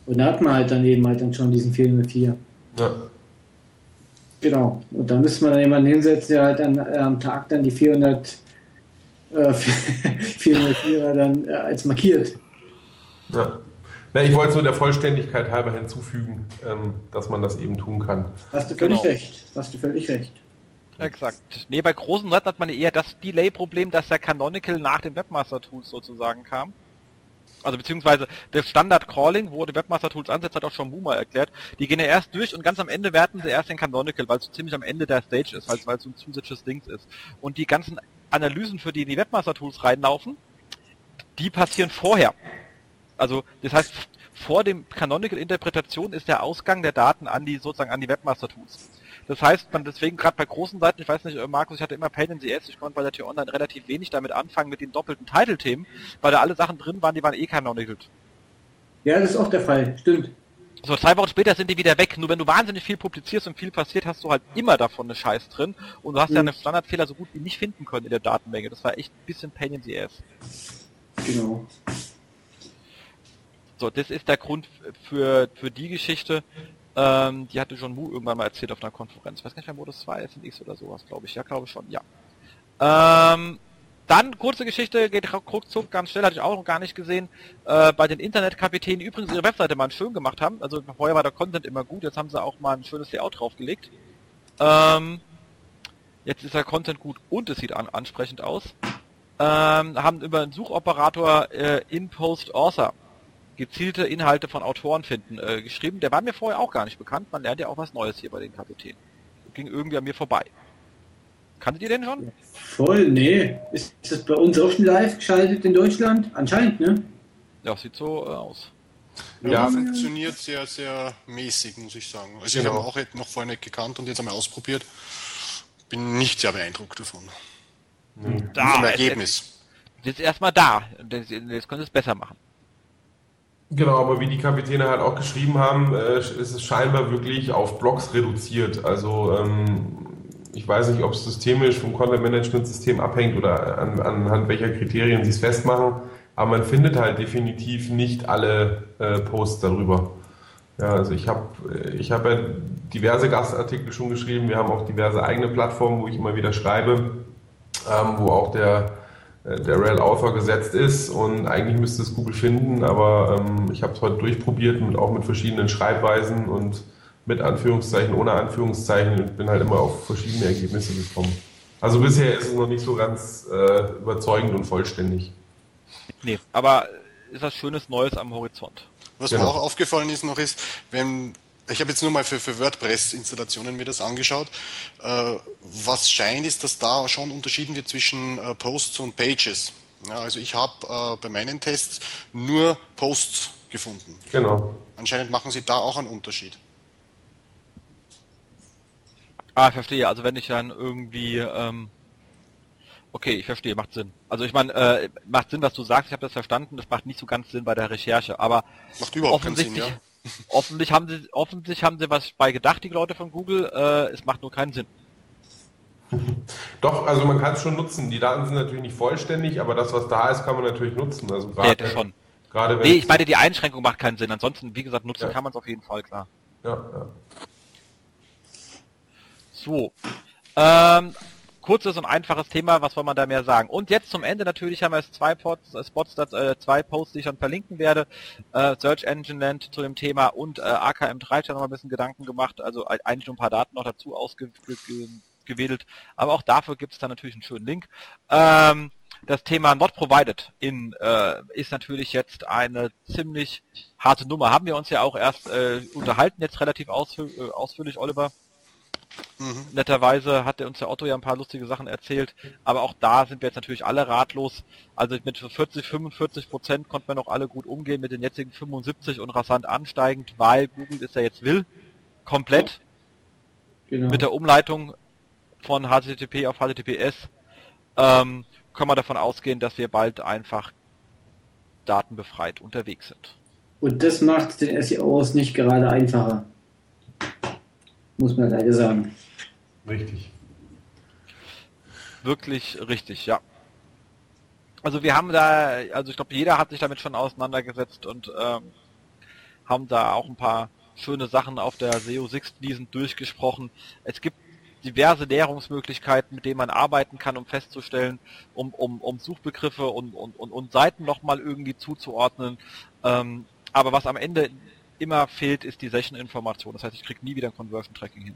Und da hat man halt dann eben halt dann schon diesen 404. Ja. Genau. Und da müsste man dann jemanden hinsetzen, der halt dann äh, am Tag dann die 400 äh, 404er dann äh, als markiert. ja. Na, ich wollte es nur der Vollständigkeit halber hinzufügen, ähm, dass man das eben tun kann. Hast du völlig Genau. recht. Hast du völlig recht. Exakt. Nee, bei großen Seiten hat man eher das Delay-Problem, dass der Canonical nach den Webmaster-Tools sozusagen kam. Also beziehungsweise das Standard-Crawling, wo die Webmaster-Tools ansetzt, hat auch schon Boomer erklärt. Die gehen ja erst durch und ganz am Ende werten sie erst den Canonical, weil es so ziemlich am Ende der Stage ist, weil es weil es so ein zusätzliches Ding ist. Und die ganzen Analysen, für die die Webmaster-Tools reinlaufen, die passieren vorher. Also das heißt, vor dem Canonical-Interpretation ist der Ausgang der Daten an die sozusagen an die Webmaster-Tools. Das heißt, man deswegen gerade bei großen Seiten, ich weiß nicht, äh, Markus, ich hatte immer Pain in the Ass, ich konnte bei der Tür Online relativ wenig damit anfangen mit den doppelten Title-Themen, weil da alle Sachen drin waren, die waren eh canonicaled. Ja, das ist auch der Fall. Stimmt. So, zwei Wochen später sind die wieder weg. Nur wenn du wahnsinnig viel publizierst und viel passiert, hast du halt immer davon eine Scheiß drin. Und du hast ja Mhm. einen Standardfehler so gut wie nicht finden können in der Datenmenge. Das war echt ein bisschen Pain in the Ass. Genau. So, das ist der Grund für, für die Geschichte. Ähm, die hatte John Wu irgendwann mal erzählt auf einer Konferenz. Ich weiß gar nicht mehr, wo das war, FNX oder sowas, glaube ich. Ja, glaube ich schon, ja. Ähm, dann, kurze Geschichte, geht ruckzuck ganz schnell, hatte ich auch noch gar nicht gesehen. Äh, bei den Internetkapitänen, die übrigens ihre Webseite mal schön gemacht haben. Also vorher war der Content immer gut, jetzt haben sie auch mal ein schönes Layout draufgelegt. Ähm, jetzt ist der Content gut und es sieht an, ansprechend aus. Ähm, haben über einen Suchoperator äh, InPost Author gezielte Inhalte von Autoren finden äh, geschrieben. Der war mir vorher auch gar nicht bekannt. Man lernt ja auch was Neues hier bei den Kapitänen. Ging irgendwie an mir vorbei. Kanntet ihr den schon? Voll, nee. Ist das bei uns auch schon live geschaltet in Deutschland? Anscheinend, ne? Ja, sieht so äh, aus. Ja, Ja. funktioniert sehr, sehr mäßig, muss ich sagen. Also ich Genau. habe auch jetzt noch vorher nicht gekannt und jetzt einmal ausprobiert. Bin nicht sehr beeindruckt davon. Da, Vom Ergebnis. es ist erstmal da. Das- Jetzt können sie es besser machen. Genau, aber wie die Kapitäne halt auch geschrieben haben, äh, ist es scheinbar wirklich auf Blocks reduziert. Also ähm, ich weiß nicht, ob es systemisch vom Content-Management-System abhängt oder an, anhand welcher Kriterien sie es festmachen, aber man findet halt definitiv nicht alle äh, Posts darüber. Ja, also ich habe ich hab ja diverse Gastartikel schon geschrieben, wir haben auch diverse eigene Plattformen, wo ich immer wieder schreibe, ähm, wo auch der äh, der Rel Author gesetzt ist und eigentlich müsste es Google finden, aber ähm, ich habe es heute durchprobiert und auch mit verschiedenen Schreibweisen und mit Anführungszeichen, ohne Anführungszeichen und bin halt immer auf verschiedene Ergebnisse gekommen. Also bisher ist es noch nicht so ganz äh, überzeugend und vollständig. Nee, aber ist was Schönes Neues am Horizont. Was Genau. mir auch aufgefallen ist noch ist, wenn ich habe jetzt nur mal für, für WordPress-Installationen mir das angeschaut. Äh, was scheint ist, dass da schon unterschieden wird zwischen äh, Posts und Pages. Ja, also ich habe äh, bei meinen Tests nur Posts gefunden. Genau. Anscheinend machen sie da auch einen Unterschied. Ah, ich verstehe. Also wenn ich dann irgendwie, ähm, okay, ich verstehe, macht Sinn. Also ich meine, äh, macht Sinn, was du sagst. Ich habe das verstanden. Das macht nicht so ganz Sinn bei der Recherche, aber Macht überhaupt keinen Sinn, offensichtlich, ja. Offensichtlich haben sie, offensichtlich haben sie was bei gedacht, die Leute von Google. Äh, es macht nur keinen Sinn. Doch, also man kann es schon nutzen. Die Daten sind natürlich nicht vollständig, aber das, was da ist, kann man natürlich nutzen. Also Ja, gerade, das schon. gerade Nee, ich meine, die Einschränkung macht keinen Sinn. Ansonsten, wie gesagt, nutzen Ja. kann man es auf jeden Fall, klar. ja, ja. So. Ähm, kurzes und einfaches Thema, was soll man da mehr sagen? Und jetzt zum Ende natürlich haben wir jetzt zwei Pots, äh, Spots, äh, zwei Posts, die ich dann verlinken werde. Äh, Search Engine Land zu dem Thema und äh, AKM3 ich habe noch ein bisschen Gedanken gemacht, also eigentlich nur ein paar Daten noch dazu ausgewählt, aber auch dafür gibt es dann natürlich einen schönen Link. Ähm, das Thema Not Provided in, äh, ist natürlich jetzt eine ziemlich harte Nummer. Haben wir uns ja auch erst äh, unterhalten, jetzt relativ ausfü äh, ausführlich, Oliver. Mhm. Netterweise hat der uns der Otto ja ein paar lustige Sachen erzählt, aber auch da sind wir jetzt natürlich alle ratlos. Also mit 40, 45 Prozent konnten wir noch alle gut umgehen, mit den jetzigen 75 und rasant ansteigend, weil Google es ja jetzt will, komplett Genau. mit der Umleitung von HTTP auf HTTPS, ähm, können wir davon ausgehen, dass wir bald einfach datenbefreit unterwegs sind. Und das macht den SEOs nicht gerade einfacher. Muss man leider sagen. Richtig. Wirklich richtig, ja. Also wir haben da, also ich glaube, jeder hat sich damit schon auseinandergesetzt und ähm, haben da auch ein paar schöne Sachen auf der SEO 6 Fliesen durchgesprochen. Es gibt diverse Näherungsmöglichkeiten, mit denen man arbeiten kann, um festzustellen, um, um, um Suchbegriffe und, und, und, und Seiten nochmal irgendwie zuzuordnen. Ähm, aber was am Ende immer fehlt, ist die Session-Information. Das heißt, ich kriege nie wieder ein Conversion-Tracking hin.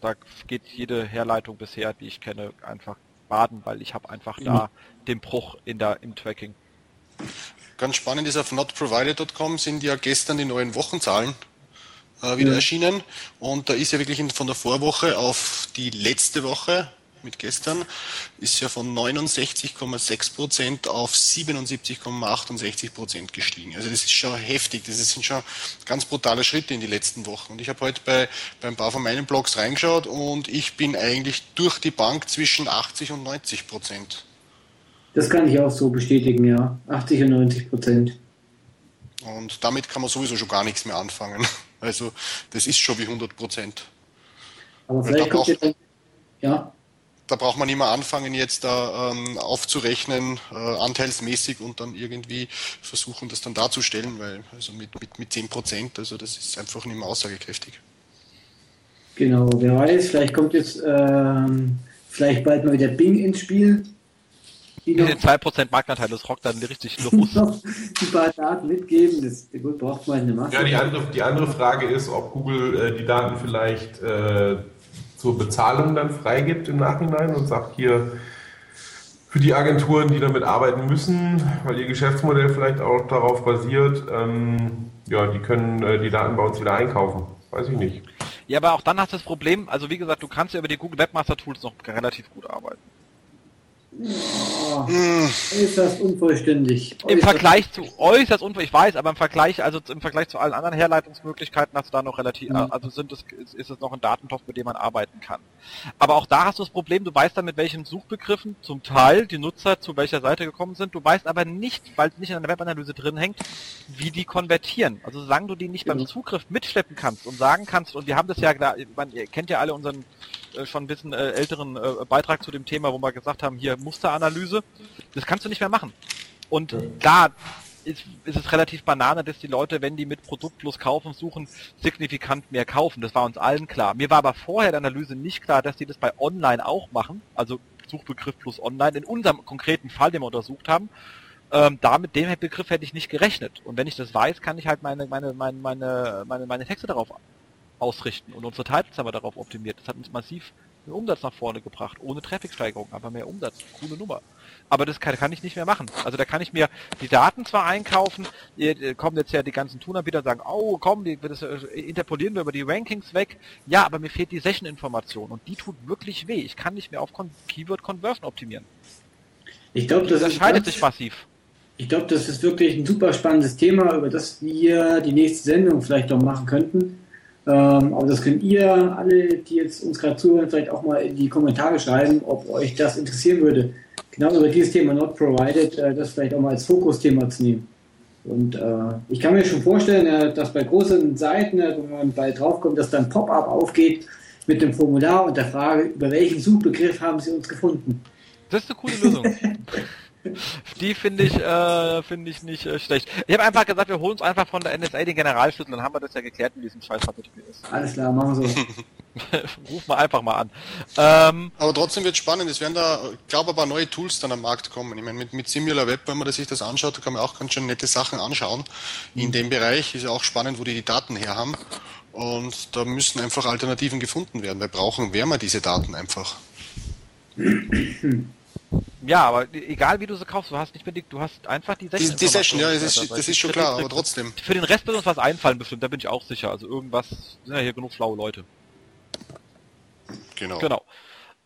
Da geht jede Herleitung bisher, die ich kenne, einfach baden, weil ich habe einfach mhm. da den Bruch in der, im Tracking. Ganz spannend ist auf notprovided.com sind ja gestern die neuen Wochenzahlen äh, wieder mhm. erschienen und da ist ja wirklich von der Vorwoche auf die letzte Woche mit gestern ist ja von 69,6 Prozent auf 77,68 Prozent gestiegen. Also das ist schon heftig. Das sind schon ganz brutale Schritte in die letzten Wochen. Und ich habe heute bei, bei ein paar von meinen Blogs reingeschaut und ich bin eigentlich durch die Bank zwischen 80 und 90 Prozent. Das kann ich auch so bestätigen, ja. 80 und 90 Prozent. Und damit kann man sowieso schon gar nichts mehr anfangen. Also das ist schon wie 100 Prozent. Aber vielleicht kommt auch, ja. Da braucht man nicht mehr anfangen, jetzt da ähm, aufzurechnen, äh, anteilsmäßig und dann irgendwie versuchen, das dann darzustellen, weil also mit, mit, mit 10 Prozent, also das ist einfach nicht mehr aussagekräftig. Genau, wer weiß, vielleicht kommt jetzt ähm, vielleicht bald mal wieder Bing ins Spiel. Die noch, den 2% Marktanteil, das rockt dann richtig los. die paar Daten mitgeben, das gut, braucht man eine Masse. Ja, die andere, die andere Frage ist, ob Google äh, die Daten vielleicht äh, zur Bezahlung dann freigibt im Nachhinein und sagt hier, für die Agenturen, die damit arbeiten müssen, weil ihr Geschäftsmodell vielleicht auch darauf basiert, ähm, ja, die können äh, die Daten bei uns wieder einkaufen. Weiß ich nicht. Ja, aber auch dann hast du das Problem, also wie gesagt, du kannst ja über die Google Webmaster Tools noch relativ gut arbeiten. Oh, äußerst unvollständig. Im Vergleich zu äußerst unvollständig, ich weiß, aber im Vergleich, also im Vergleich zu allen anderen Herleitungsmöglichkeiten hast du da noch relativ, mhm. also sind es, ist es noch ein Datentopf, mit dem man arbeiten kann. Aber auch da hast du das Problem, du weißt dann mit welchen Suchbegriffen zum Teil die Nutzer zu welcher Seite gekommen sind, du weißt aber nicht, weil es nicht in einer Webanalyse drin hängt, wie die konvertieren. Also solange du die nicht mhm. beim Zugriff mitschleppen kannst und sagen kannst, und wir haben das ja, man, ihr kennt ja alle unseren schon ein bisschen äh, älteren äh, Beitrag zu dem Thema, wo wir gesagt haben, hier Musteranalyse. Das kannst du nicht mehr machen. Und da ist, ist es relativ banane, dass die Leute, wenn die mit Produkt plus kaufen suchen, signifikant mehr kaufen. Das war uns allen klar. Mir war aber vorher der Analyse nicht klar, dass die das bei Online auch machen. Also Suchbegriff plus Online. In unserem konkreten Fall, den wir untersucht haben, ähm, da mit dem Begriff hätte ich nicht gerechnet. Und wenn ich das weiß, kann ich halt meine, meine, meine, meine, meine, meine Texte darauf ausrichten. Und unsere Titles haben wir darauf optimiert. Das hat uns massiv den Umsatz nach vorne gebracht. Ohne Traffic-Steigerung, aber mehr Umsatz. Coole Nummer. Aber das kann, kann, ich nicht mehr machen. Also da kann ich mir die Daten zwar einkaufen, hier kommen jetzt ja die ganzen Tool-Anbieter und sagen, oh komm, die, das äh, interpolieren wir über die Rankings weg. Ja, aber mir fehlt die Session-Information und die tut wirklich weh. Ich kann nicht mehr auf Con Keyword Conversion optimieren. Ich glaube, das unterscheidet sich massiv. Ich glaube, das ist wirklich ein super spannendes Thema, über das wir die nächste Sendung vielleicht noch machen könnten. Ähm, aber das könnt ihr alle, die jetzt uns gerade zuhören, vielleicht auch mal in die Kommentare schreiben, ob euch das interessieren würde. Genau über dieses Thema Not Provided, äh, das vielleicht auch mal als Fokusthema zu nehmen. Und äh, ich kann mir schon vorstellen, äh, dass bei großen Seiten, äh, wenn man bald draufkommt, dass dann Pop-up aufgeht mit dem Formular und der Frage, über welchen Suchbegriff haben Sie uns gefunden? Das ist eine coole Lösung. Die finde ich, äh, finde ich nicht äh, schlecht. Ich habe einfach gesagt, wir holen uns einfach von der NSA den Generalschlüssel, dann haben wir das ja geklärt, wie diesem scheiß HTTP ist. Alles klar, machen wir so. Ruf mal einfach mal an. Ähm, aber trotzdem wird spannend, es werden da, glaube ein paar neue Tools dann am Markt kommen. Ich meine, mit, mit Simula Web, wenn man sich das anschaut, da kann man auch ganz schön nette Sachen anschauen. In mhm. dem Bereich ist ja auch spannend, wo die die Daten her haben. Und da müssen einfach Alternativen gefunden werden, weil brauchen wir diese Daten einfach. Ja, aber egal wie du sie kaufst, du hast nicht mehr die, du hast einfach die Session. Die, die Session, ja, das ist, das ist schon klar, aber trotzdem. Für den Rest wird uns was einfallen bestimmt, da bin ich auch sicher. Also irgendwas, sind ja hier genug schlaue Leute. Genau. Genau.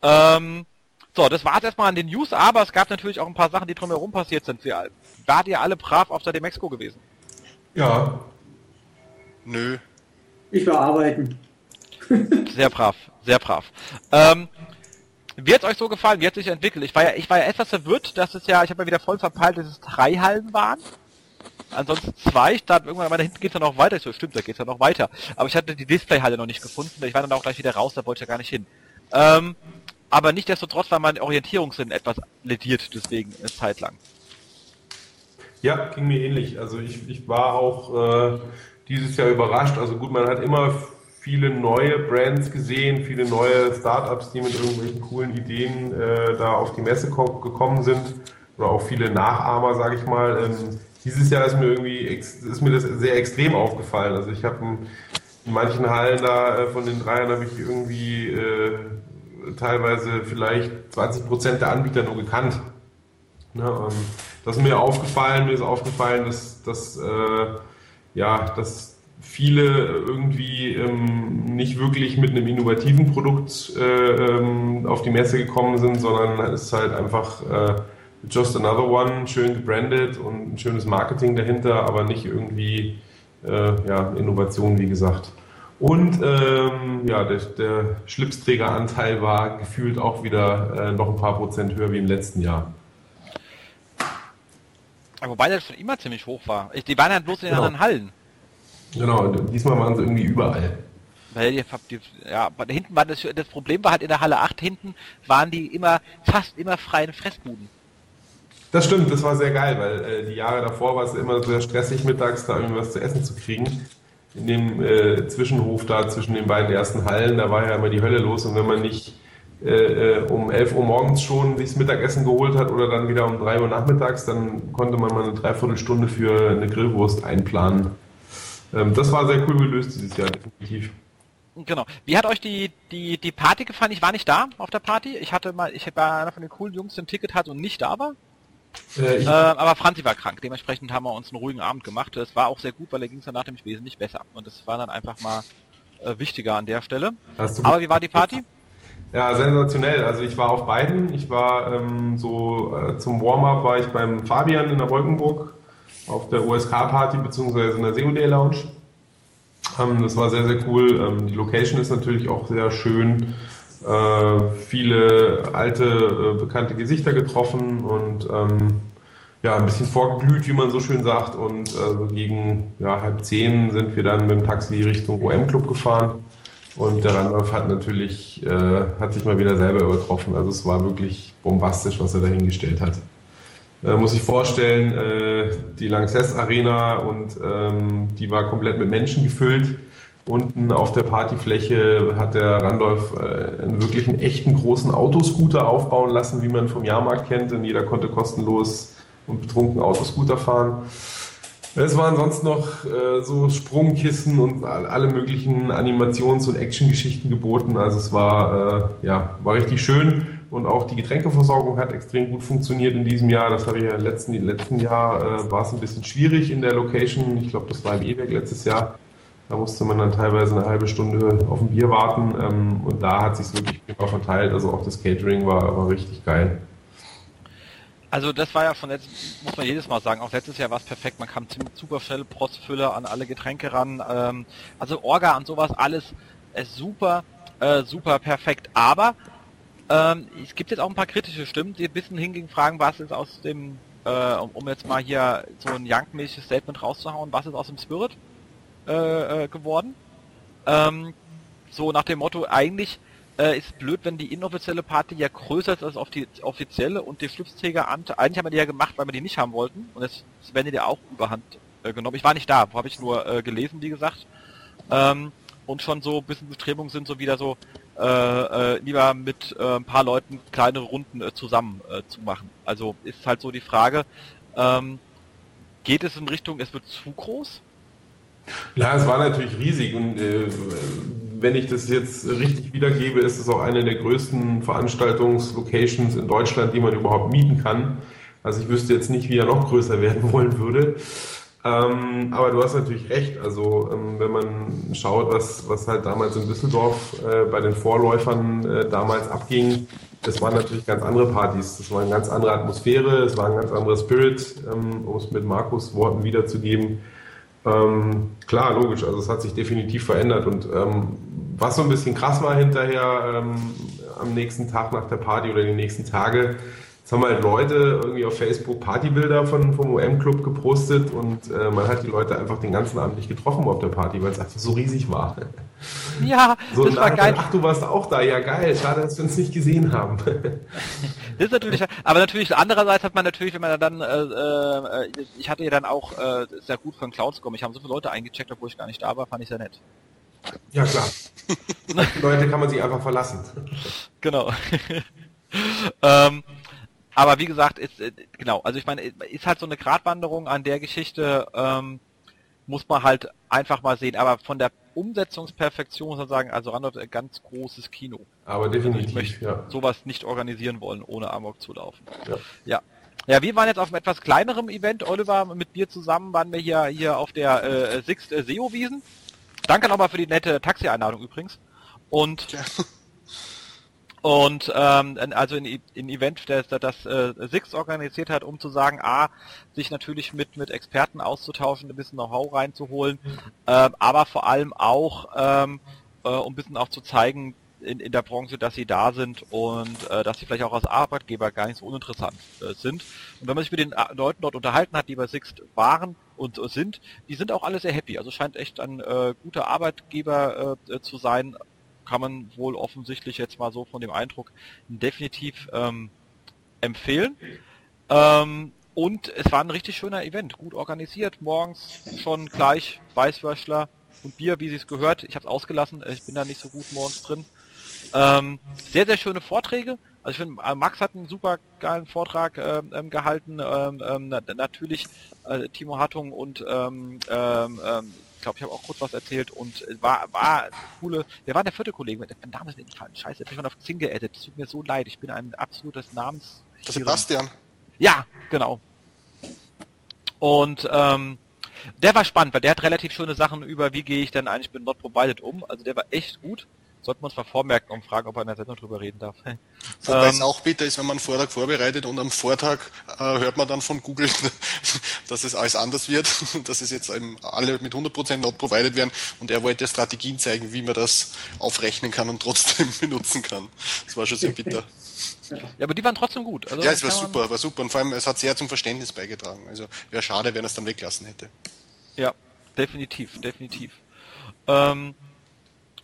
Ähm, so, das war es erstmal an den News, aber es gab natürlich auch ein paar Sachen, die drumherum passiert sind. Wir, wart ihr alle brav auf der Demexco gewesen? Ja. Nö. Ich war arbeiten. sehr brav, sehr brav. Ähm, wie hat euch so gefallen? Wie hat sich entwickelt? Ich war ja, ich war ja etwas verwirrt, dass es ja, ich habe ja wieder voll verpeilt, dass es drei Hallen waren. Ansonsten zwei, ich dachte irgendwann da hinten geht's ja noch weiter. Ich so, stimmt, da geht's ja noch weiter. Aber ich hatte die Displayhalle noch nicht gefunden. Ich war dann auch gleich wieder raus, da wollte ich ja gar nicht hin. Ähm, aber nicht desto trotz war mein Orientierungssinn etwas lediert, deswegen eine Zeit lang. Ja, ging mir ähnlich. Also ich, ich war auch äh, dieses Jahr überrascht. Also gut, man hat immer viele neue Brands gesehen, viele neue Startups, die mit irgendwelchen coolen Ideen äh, da auf die Messe gekommen sind. Oder auch viele Nachahmer, sage ich mal. Ähm, dieses Jahr ist mir irgendwie ist mir das sehr extrem aufgefallen. Also ich habe in manchen Hallen da äh, von den Dreiern habe ich irgendwie äh, teilweise vielleicht 20 Prozent der Anbieter nur gekannt. Ne, ähm, das ist mir aufgefallen, mir ist aufgefallen, dass, dass, äh, ja, dass viele irgendwie ähm, nicht wirklich mit einem innovativen Produkt äh, ähm, auf die Messe gekommen sind, sondern es ist halt einfach äh, just another one, schön gebrandet und ein schönes Marketing dahinter, aber nicht irgendwie äh, ja, Innovation, wie gesagt. Und ähm, ja, der, der Schlipsträgeranteil war gefühlt auch wieder äh, noch ein paar Prozent höher wie im letzten Jahr. Wobei das schon immer ziemlich hoch war. Die waren halt bloß in genau. anderen Hallen. Genau, diesmal waren sie irgendwie überall. Weil die, die, ja, hinten war das, das Problem war halt in der Halle 8 hinten waren die immer, fast immer freien Fressbuden. Das stimmt, das war sehr geil, weil äh, die Jahre davor war es immer sehr stressig, mittags da irgendwas zu essen zu kriegen. In dem äh, Zwischenhof da zwischen den beiden ersten Hallen, da war ja immer die Hölle los und wenn man nicht äh, äh, um 11 Uhr morgens schon sich das Mittagessen geholt hat oder dann wieder um 3 Uhr nachmittags, dann konnte man mal eine Dreiviertelstunde für eine Grillwurst einplanen. Ähm, das war sehr cool gelöst dieses Jahr, definitiv. Genau. Wie hat euch die, die, die Party gefallen? Ich war nicht da auf der Party. Ich hatte mal, ich war einer von den coolen Jungs, der ein Ticket hat und nicht da war. Äh, äh, aber Franzi war krank. Dementsprechend haben wir uns einen ruhigen Abend gemacht. Es war auch sehr gut, weil er ging es danach nämlich wesentlich besser. Und das war dann einfach mal äh, wichtiger an der Stelle. Aber wie war die Party? Ja, sensationell. Also ich war auf beiden. Ich war ähm, so äh, zum Warm-up war ich beim Fabian in der Wolkenburg auf der USK-Party beziehungsweise in der COD Lounge. Ähm, das war sehr, sehr cool. Ähm, die Location ist natürlich auch sehr schön. Äh, viele alte, äh, bekannte Gesichter getroffen und ähm, ja, ein bisschen vorgeglüht, wie man so schön sagt. Und äh, gegen ja, halb zehn sind wir dann mit dem Taxi Richtung OM-Club gefahren. Und der Randolph hat natürlich, äh, hat sich mal wieder selber übertroffen. Also es war wirklich bombastisch, was er da hingestellt hat. Äh, muss ich vorstellen, äh, die Lanxess Arena und ähm, die war komplett mit Menschen gefüllt. Unten auf der Partyfläche hat der Randolph äh, einen wirklich einen echten großen Autoscooter aufbauen lassen, wie man vom Jahrmarkt kennt. Und jeder konnte kostenlos und betrunken Autoscooter fahren. Es waren sonst noch äh, so Sprungkissen und alle möglichen Animations- und Actiongeschichten geboten. Also es war, äh, ja, war richtig schön und auch die Getränkeversorgung hat extrem gut funktioniert in diesem Jahr. Das habe ich ja im letzten, im letzten Jahr äh, war es ein bisschen schwierig in der Location. Ich glaube, das war im E-Werk letztes Jahr. Da musste man dann teilweise eine halbe Stunde auf ein Bier warten ähm, und da hat sich wirklich prima verteilt. Also auch das Catering war, war richtig geil. Also das war ja von letztem, muss man jedes Mal sagen, auch letztes Jahr war es perfekt, man kam ziemlich super schnell, Prostfüller an alle Getränke ran, ähm, also Orga und sowas, alles ist super, äh, super perfekt, aber ähm, es gibt jetzt auch ein paar kritische Stimmen, die ein bisschen hingegen fragen, was ist aus dem, äh, um, um, jetzt mal hier so ein Young-mäßiges Statement rauszuhauen, was ist aus dem Spirit äh, äh geworden? Ähm, so nach dem Motto, eigentlich äh, ist blöd, wenn die inoffizielle Party ja größer ist als auf die offizielle und die Schlipsträgeramt, eigentlich haben wir die ja gemacht, weil wir die nicht haben wollten und jetzt werden die ja auch überhand äh, genommen. Ich war nicht da, habe ich nur äh, gelesen, wie gesagt. Ähm, und schon so ein bisschen Bestrebungen sind, so wieder so äh, äh, lieber mit äh, ein paar Leuten kleinere Runden äh, zusammen zu machen. Also ist halt so die Frage, ähm, geht es in Richtung, es wird zu groß? Ja, es war natürlich riesig und äh, wenn ich das jetzt richtig wiedergebe, ist es auch eine der größten Veranstaltungslocations in Deutschland, die man überhaupt mieten kann. Also ich wüsste jetzt nicht, wie er noch größer werden wollen würde. Ähm, aber du hast natürlich recht. Also ähm, wenn man schaut, was, was halt damals in Düsseldorf äh, bei den Vorläufern äh, damals abging, das waren natürlich ganz andere Partys. Das war eine ganz andere Atmosphäre, es war ein ganz anderer Spirit, ähm, um es mit Markus Worten wiederzugeben. Ähm, klar, logisch, also es hat sich definitiv verändert und ähm, was so ein bisschen krass war hinterher ähm, am nächsten Tag nach der Party oder die nächsten Tage, Jetzt haben halt Leute irgendwie auf Facebook Partybilder von, vom OM-Club gepostet und äh, man hat die Leute einfach den ganzen Abend nicht getroffen auf der Party, weil es einfach so riesig war. Ja, so, das war geil. Ach, du warst auch da, ja geil, schade, dass wir uns nicht gesehen haben. das ist natürlich, aber natürlich, andererseits hat man natürlich, wenn man dann, äh, äh, ich hatte ja dann auch, äh, sehr gut von Cloudscom, ich habe so viele Leute eingecheckt, obwohl ich gar nicht da war, fand ich sehr nett. Ja, klar. Leute kann man sich einfach verlassen. Genau. ähm, aber wie gesagt, ist, äh, genau, also ich meine, ist halt so eine Gratwanderung an der Geschichte, ähm, muss man halt einfach mal sehen. Aber von der Umsetzungsperfektion muss man sagen, also Randolph ein ganz großes Kino. Aber definitiv, ich möchte ja. sowas nicht organisieren wollen, ohne Amok zu laufen. Ja. ja. Ja, wir waren jetzt auf einem etwas kleinerem Event, Oliver, mit dir zusammen waren wir hier, hier auf der äh, Sixt äh, SEO-Wiesen. Danke nochmal für die nette Taxi-Einladung übrigens. Und ja. Und ähm, also ein, ein Event, das, das äh, Six organisiert hat, um zu sagen, a, sich natürlich mit mit Experten auszutauschen, ein bisschen Know-how reinzuholen, äh, aber vor allem auch, ähm, äh, um ein bisschen auch zu zeigen in, in der Branche, dass sie da sind und äh, dass sie vielleicht auch als Arbeitgeber gar nicht so uninteressant äh, sind. Und wenn man sich mit den äh, Leuten dort unterhalten hat, die bei Sixt waren und äh, sind, die sind auch alle sehr happy. Also scheint echt ein äh, guter Arbeitgeber äh, zu sein, kann man wohl offensichtlich jetzt mal so von dem Eindruck definitiv ähm, empfehlen. Ähm, und es war ein richtig schöner Event, gut organisiert, morgens schon gleich Weißwürschler und Bier, wie sie es gehört. Ich habe es ausgelassen, ich bin da nicht so gut morgens drin. Ähm, sehr, sehr schöne Vorträge. Also ich finde, äh, Max hat einen super geilen Vortrag ähm, ähm gehalten. Ähm, ähm, natürlich äh, Timo Hattung und ähm glaube, ich habe auch kurz was erzählt und war, war coole, wer war der vierte Kollege? Mein Name ist mir entfallen. Scheiße, bin ich mal auf Xing geedit. Es tut mir so leid. Ich bin ein absolutes Namens... Sebastian. Ja, genau. Und ähm, der war spannend, weil der hat relativ schöne Sachen über, wie gehe ich denn eigentlich mit Not Provided um. Also der war echt gut sollten wir uns mal vormerken und fragen, ob er in der Sendung drüber reden darf. Wobei ähm, es auch bitter ist, wenn man einen Vortrag vorbereitet und am Vortag äh, hört man dann von Google, dass es alles anders wird, dass es jetzt alle mit 100% not provided werden und er wollte Strategien zeigen, wie man das aufrechnen kann und trotzdem benutzen kann. Das war schon sehr bitter. Ja, aber die waren trotzdem gut. Also ja, es war super, war super und vor allem es hat sehr zum Verständnis beigetragen. Also wäre schade, wenn er es dann weglassen hätte. Ja, definitiv, definitiv. Ähm,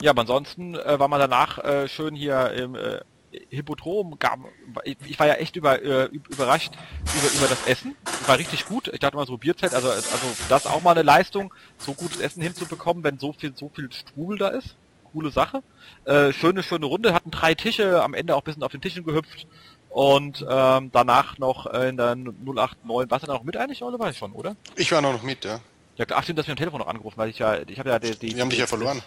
ja, aber ansonsten äh, war man danach äh, schön hier im äh, Hippodrom. Gab, ich, ich war ja echt über, äh, überrascht über, über das Essen. War richtig gut. Ich dachte mal so Bierzeit, also, also das auch mal eine Leistung, so gutes Essen hinzubekommen, wenn so viel, so viel Strubel da ist. Coole Sache. Äh, schöne, schöne Runde, hatten drei Tische, am Ende auch ein bisschen auf den Tischen gehüpft. Und ähm, danach noch in der 089, warst du da noch mit eigentlich, oder war ich schon, oder? Ich war noch mit, ja. Ja, ach stimmt, dass wir am Telefon noch angerufen, weil ich ja, ich habe ja die, die, Wir haben dich ja verloren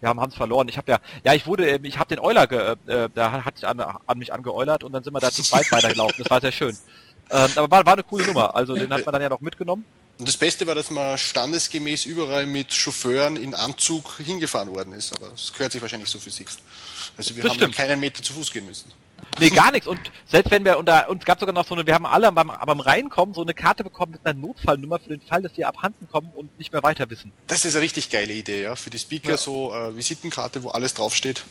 wir haben es verloren. Ich habe ja, ja, ich wurde, ich habe den Euler, ge, äh, da hat sich an, an mich angeeulert und dann sind wir da zu zweit weitergelaufen. Das war sehr schön. Ähm, aber war, war eine coole Nummer. Also den hat man dann ja noch mitgenommen. Und das Beste war, dass man standesgemäß überall mit Chauffeuren in Anzug hingefahren worden ist. Aber das gehört sich wahrscheinlich so für Sixt. Also wir das haben stimmt. keinen Meter zu Fuß gehen müssen. Nee, gar nichts. Und selbst wenn wir, und da, uns gab sogar noch so eine, wir haben alle beim, beim Reinkommen so eine Karte bekommen mit einer Notfallnummer für den Fall, dass wir abhanden kommen und nicht mehr weiter wissen. Das ist eine richtig geile Idee, ja. Für die Speaker ja. so äh, Visitenkarte, wo alles draufsteht,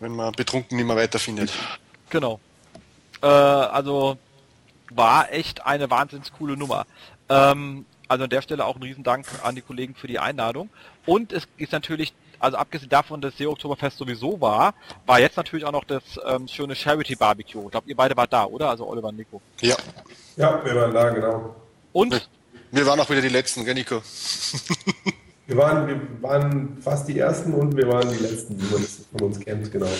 wenn man betrunken nicht mehr weiterfindet. Genau. Äh, also war echt eine wahnsinnig coole Nummer. Ähm, also an der Stelle auch ein Riesendank an die Kollegen für die Einladung. Und es ist natürlich also abgesehen davon, dass der Oktoberfest sowieso war, war jetzt natürlich auch noch das ähm, schöne Charity Barbecue. Ich glaube, ihr beide wart da, oder? Also Oliver und Nico. Ja. Ja, wir waren da, genau. Und? Wir waren auch wieder die Letzten, gell, Nico? wir, waren, wir waren fast die Ersten und wir waren die Letzten, wie man es von uns kennt, genau.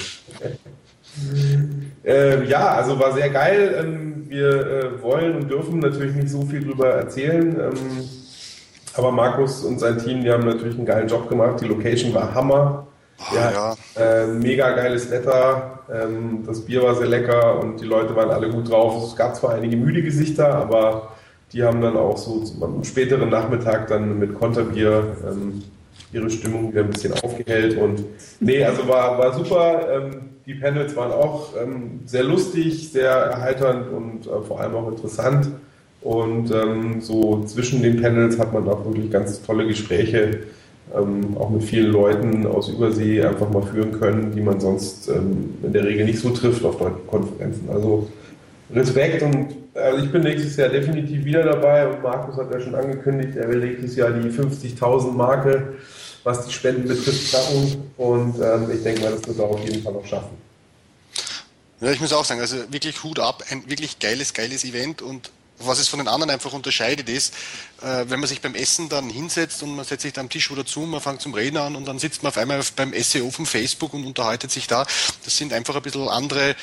äh, ja, also war sehr geil. Ähm, wir äh, wollen und dürfen natürlich nicht so viel drüber erzählen. Ähm, aber Markus und sein Team, die haben natürlich einen geilen Job gemacht. Die Location war Hammer. Oh, ja. Äh, mega geiles Wetter. Ähm, das Bier war sehr lecker und die Leute waren alle gut drauf. Es gab zwar einige müde Gesichter, aber die haben dann auch so am späteren Nachmittag dann mit Konterbier ähm, ihre Stimmung wieder ein bisschen aufgehellt. Und nee, also war, war super. Ähm, die Panels waren auch ähm, sehr lustig, sehr erheiternd und äh, vor allem auch interessant. Und ähm, so zwischen den Panels hat man auch wirklich ganz tolle Gespräche, ähm, auch mit vielen Leuten aus Übersee einfach mal führen können, die man sonst ähm, in der Regel nicht so trifft auf deutschen Konferenzen. Also Respekt und also ich bin nächstes Jahr definitiv wieder dabei und Markus hat ja schon angekündigt, er will nächstes Jahr die 50.000 Marke, was die Spenden betrifft, schaffen und ähm, ich denke mal, das wird er auf jeden Fall noch schaffen. Ja, ich muss auch sagen, also wirklich Hut ab, ein wirklich geiles, geiles Event und was es von den anderen einfach unterscheidet ist, äh, wenn man sich beim Essen dann hinsetzt und man setzt sich da am Tisch oder zu, man fängt zum Reden an und dann sitzt man auf einmal beim SEO von Facebook und unterhaltet sich da. Das sind einfach ein bisschen andere,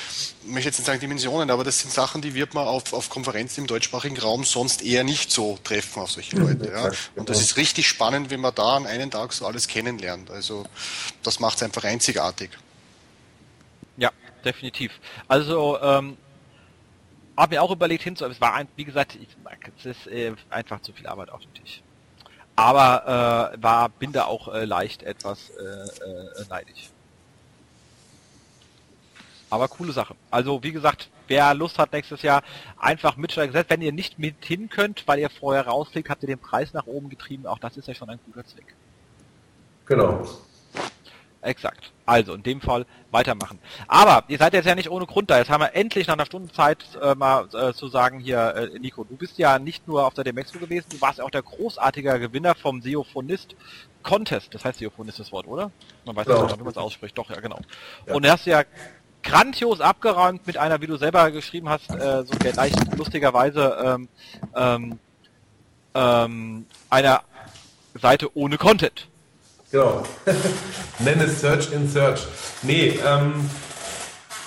ich möchte jetzt nicht sagen Dimensionen, aber das sind Sachen, die wird man auf, auf Konferenzen im deutschsprachigen Raum sonst eher nicht so treffen auf solche Leute. Ja. Und das ist richtig spannend, wenn man da an einem Tag so alles kennenlernt. Also das macht es einfach einzigartig. Ja, definitiv. Also ähm, habe mir auch überlegt hinzu, es war ein, wie gesagt, ich, es ist äh, einfach zu viel Arbeit auf dem Tisch. Aber äh, war, bin da auch äh, leicht etwas äh, äh, neidisch. Aber coole Sache. Also wie gesagt, wer Lust hat nächstes Jahr, einfach mitsteigen. Selbst wenn ihr nicht mit hin könnt, weil ihr vorher rausfliegt, habt ihr den Preis nach oben getrieben. Auch das ist ja schon ein guter Zweck. Genau. Exakt. Also in dem Fall weitermachen. Aber ihr seid jetzt ja nicht ohne Grund da. Jetzt haben wir endlich nach einer Stunde Zeit äh, mal äh, zu sagen hier, äh, Nico, du bist ja nicht nur auf der Demexpo gewesen, du warst ja auch der großartige Gewinner vom Seophonist Contest. Das heißt Seophonist das Wort, oder? Man weiß genau. nicht, wie man es ausspricht. Doch, ja genau. Ja. Und du hast ja grandios abgeräumt mit einer, wie du selber geschrieben hast, äh, so leicht lustigerweise ähm, ähm, ähm, einer Seite ohne Content. Genau. Nenne es Search in Search. Nee, ähm,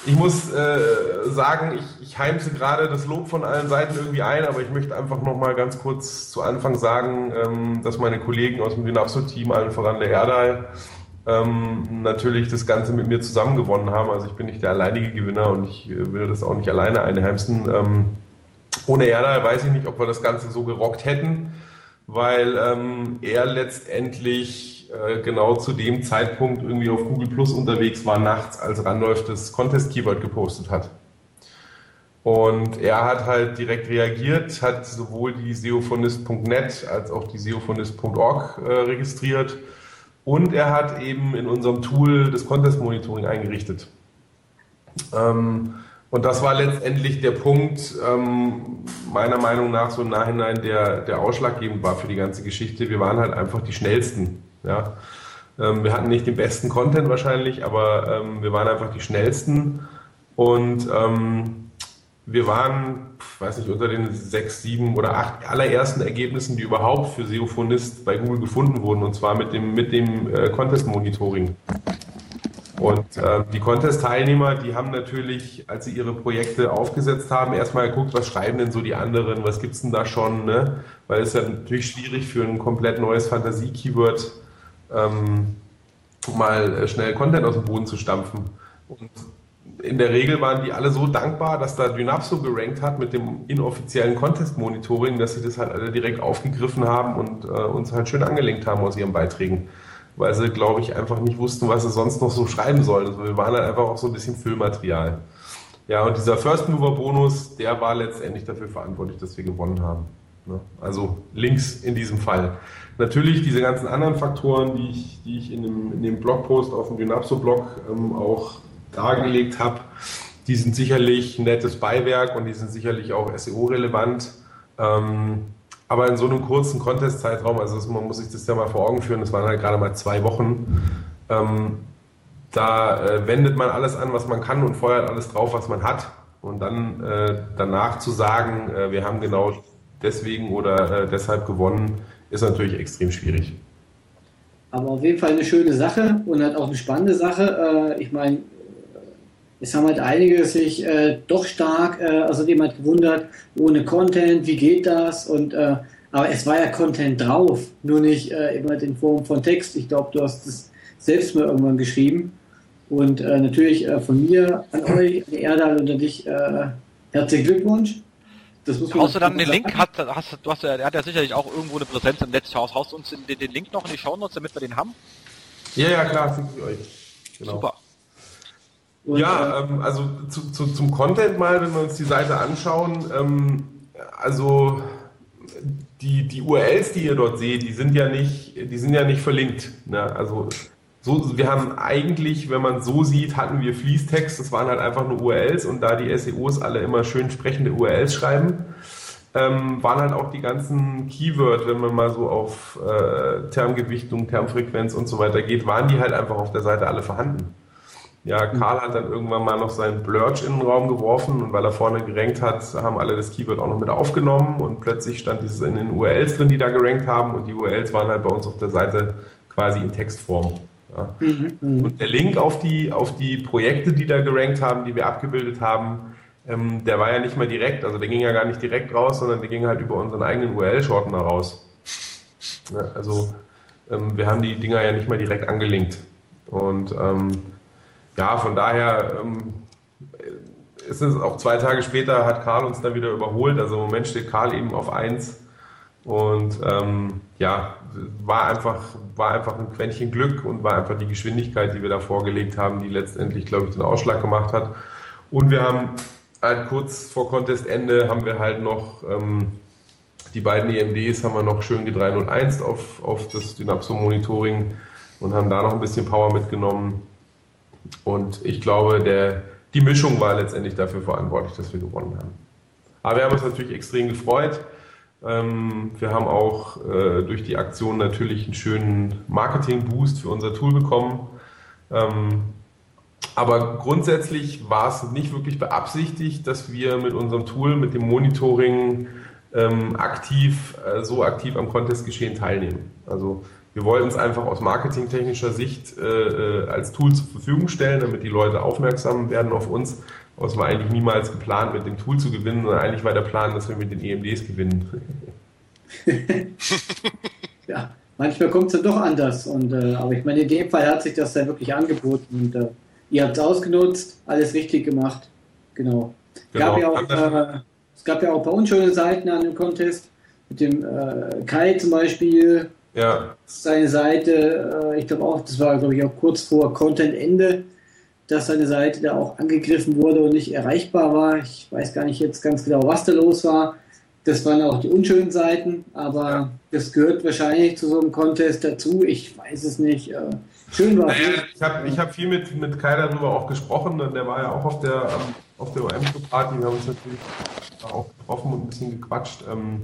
ich muss äh, sagen, ich, ich heimse gerade das Lob von allen Seiten irgendwie ein, aber ich möchte einfach nochmal ganz kurz zu Anfang sagen, ähm, dass meine Kollegen aus dem Dynapso-Team, allen voran der Erdal, ähm, natürlich das Ganze mit mir zusammen gewonnen haben. Also ich bin nicht der alleinige Gewinner und ich äh, will das auch nicht alleine einheimsen. Ähm, ohne Erdal weiß ich nicht, ob wir das Ganze so gerockt hätten, weil ähm, er letztendlich äh, genau zu dem Zeitpunkt irgendwie auf Google Plus unterwegs war, nachts, als Randolph das Contest-Keyword gepostet hat. Und er hat halt direkt reagiert, hat sowohl die seophonist.net als auch die seophonist.org äh, registriert und er hat eben in unserem Tool das Contest Monitoring eingerichtet. Ähm, und das war letztendlich der Punkt, ähm, meiner Meinung nach so im Nachhinein, der, der ausschlaggebend war für die ganze Geschichte. Wir waren halt einfach die schnellsten. Ja. Ähm, wir hatten nicht den besten Content wahrscheinlich, aber ähm, wir waren einfach die schnellsten und ähm, wir waren, weiß nicht, unter den sechs, sieben oder acht allerersten Ergebnissen, die überhaupt für Seophonist bei Google gefunden wurden, und zwar mit dem, mit dem äh, Contest-Monitoring. Und äh, die Contest-Teilnehmer, die haben natürlich, als sie ihre Projekte aufgesetzt haben, erstmal geguckt, was schreiben denn so die anderen, was gibt es denn da schon, ne? Weil es ja natürlich schwierig für ein komplett neues Fantasie-Keyword ähm, mal äh, schnell Content aus dem Boden zu stampfen. Und in der Regel waren die alle so dankbar, dass da Dynapso gerankt hat mit dem inoffiziellen Contest-Monitoring, dass sie das halt alle direkt aufgegriffen haben und äh, uns halt schön angelenkt haben aus ihren Beiträgen. Weil sie, glaube ich, einfach nicht wussten, was sie sonst noch so schreiben sollen. Also wir waren halt einfach auch so ein bisschen Füllmaterial. Ja, und dieser First Mover Bonus, der war letztendlich dafür verantwortlich, dass wir gewonnen haben. Ne? Also Links in diesem Fall. Natürlich diese ganzen anderen Faktoren, die ich, die ich in, dem, in dem Blogpost auf dem Dynapso-Blog ähm, auch dargelegt habe, die sind sicherlich ein nettes Beiwerk und die sind sicherlich auch SEO-relevant. Ähm, aber in so einem kurzen Contest-Zeitraum, also das, man muss sich das ja mal vor Augen führen, das waren halt gerade mal zwei Wochen, ähm, da äh, wendet man alles an, was man kann und feuert alles drauf, was man hat. Und dann äh, danach zu sagen, äh, wir haben genau deswegen oder äh, deshalb gewonnen, ist natürlich extrem schwierig. Aber auf jeden Fall eine schöne Sache und halt auch eine spannende Sache. Äh, ich meine, es haben halt einige sich äh, doch stark, äh, also dem halt gewundert, ohne Content, wie geht das? Und aber es war ja Content drauf, nur nicht immer in Form von Text. Ich glaube, du hast es selbst mal irgendwann geschrieben. Und natürlich von mir an euch, an Erdal und an dich, herzlichen Glückwunsch. Das muss man Haust du dann den Link? Hat, hast, du hast, er hat ja sicherlich auch irgendwo eine Präsenz im Netzhaus. Haust du uns den, den, Link noch in die Shownotes, damit wir den haben? Ja, ja, klar, finde ich euch. Genau. Super. Und, ja, äh, ähm, also zu, zu, zum Content mal, wenn wir uns die Seite anschauen, ähm, also die, die URLs, die ihr dort seht, die sind ja nicht, die sind ja nicht verlinkt. Ne? Also so, wir haben eigentlich, wenn man so sieht, hatten wir Fließtext, das waren halt einfach nur URLs und da die SEOs alle immer schön sprechende URLs schreiben, ähm, waren halt auch die ganzen Keyword, wenn man mal so auf äh, Termgewichtung, Termfrequenz und so weiter geht, waren die halt einfach auf der Seite alle vorhanden. Ja, Karl hat dann irgendwann mal noch seinen Blurch in den Raum geworfen und weil er vorne gerankt hat, haben alle das Keyword auch noch mit aufgenommen und plötzlich stand dieses in den URLs drin, die da gerankt haben und die URLs waren halt bei uns auf der Seite quasi in Textform. Ja. Mhm, mhm. und der Link auf die, auf die Projekte, die da gerankt haben, die wir abgebildet haben, ähm, der war ja nicht mal direkt, also der ging ja gar nicht direkt raus, sondern der ging halt über unseren eigenen URL-Shortener raus. Ja, also ähm, wir haben die Dinger ja nicht mal direkt angelinkt. Und ähm, ja, von daher ähm, ist es auch zwei Tage später hat Karl uns dann wieder überholt. Also im Moment steht Karl eben auf 1. Und ähm, ja, war einfach, war einfach ein Quäntchen Glück und war einfach die Geschwindigkeit, die wir da vorgelegt haben, die letztendlich, glaube ich, den Ausschlag gemacht hat. Und wir haben halt kurz vor Contestende haben wir halt noch ähm, die beiden EMDs haben wir noch schön G301 auf, auf das Dynapso-Monitoring und haben da noch ein bisschen Power mitgenommen. Und ich glaube, der, die Mischung war letztendlich dafür verantwortlich, dass wir gewonnen haben. Aber wir haben uns natürlich extrem gefreut. Ähm, wir haben auch äh, durch die Aktion natürlich einen schönen Marketing-Boost für unser Tool bekommen. Ähm, aber grundsätzlich war es nicht wirklich beabsichtigt, dass wir mit unserem Tool, mit dem Monitoring ähm, aktiv, äh, so aktiv am Contest-Geschehen teilnehmen. Also wir wollten es einfach aus marketingtechnischer Sicht äh, äh, als Tool zur Verfügung stellen, damit die Leute aufmerksam werden auf uns. Es war eigentlich niemals geplant, mit dem Tool zu gewinnen, sondern eigentlich war der Plan, dass wir mit den EMDs gewinnen. ja, manchmal kommt es dann doch anders. Und, äh, aber ich meine, in dem Fall hat sich das dann wirklich angeboten und äh, ihr habt es ausgenutzt, alles richtig gemacht. Genau. genau. Gab ja auch, äh, es gab ja auch ein paar unschöne Seiten an dem Contest. Mit dem äh, Kai zum Beispiel, ja. Seine Seite, äh, ich glaube auch, das war glaube ich auch kurz vor Content-Ende, dass seine Seite da auch angegriffen wurde und nicht erreichbar war. Ich weiß gar nicht jetzt ganz genau, was da los war. Das waren auch die unschönen Seiten, aber ja. das gehört wahrscheinlich zu so einem Contest dazu. Ich weiß es nicht. Äh, schön war naja, Ich habe ich hab viel mit, mit Kai darüber auch gesprochen. Der war ja auch auf der, auf der OM-Party. Wir haben uns natürlich auch getroffen und ein bisschen gequatscht. Ähm,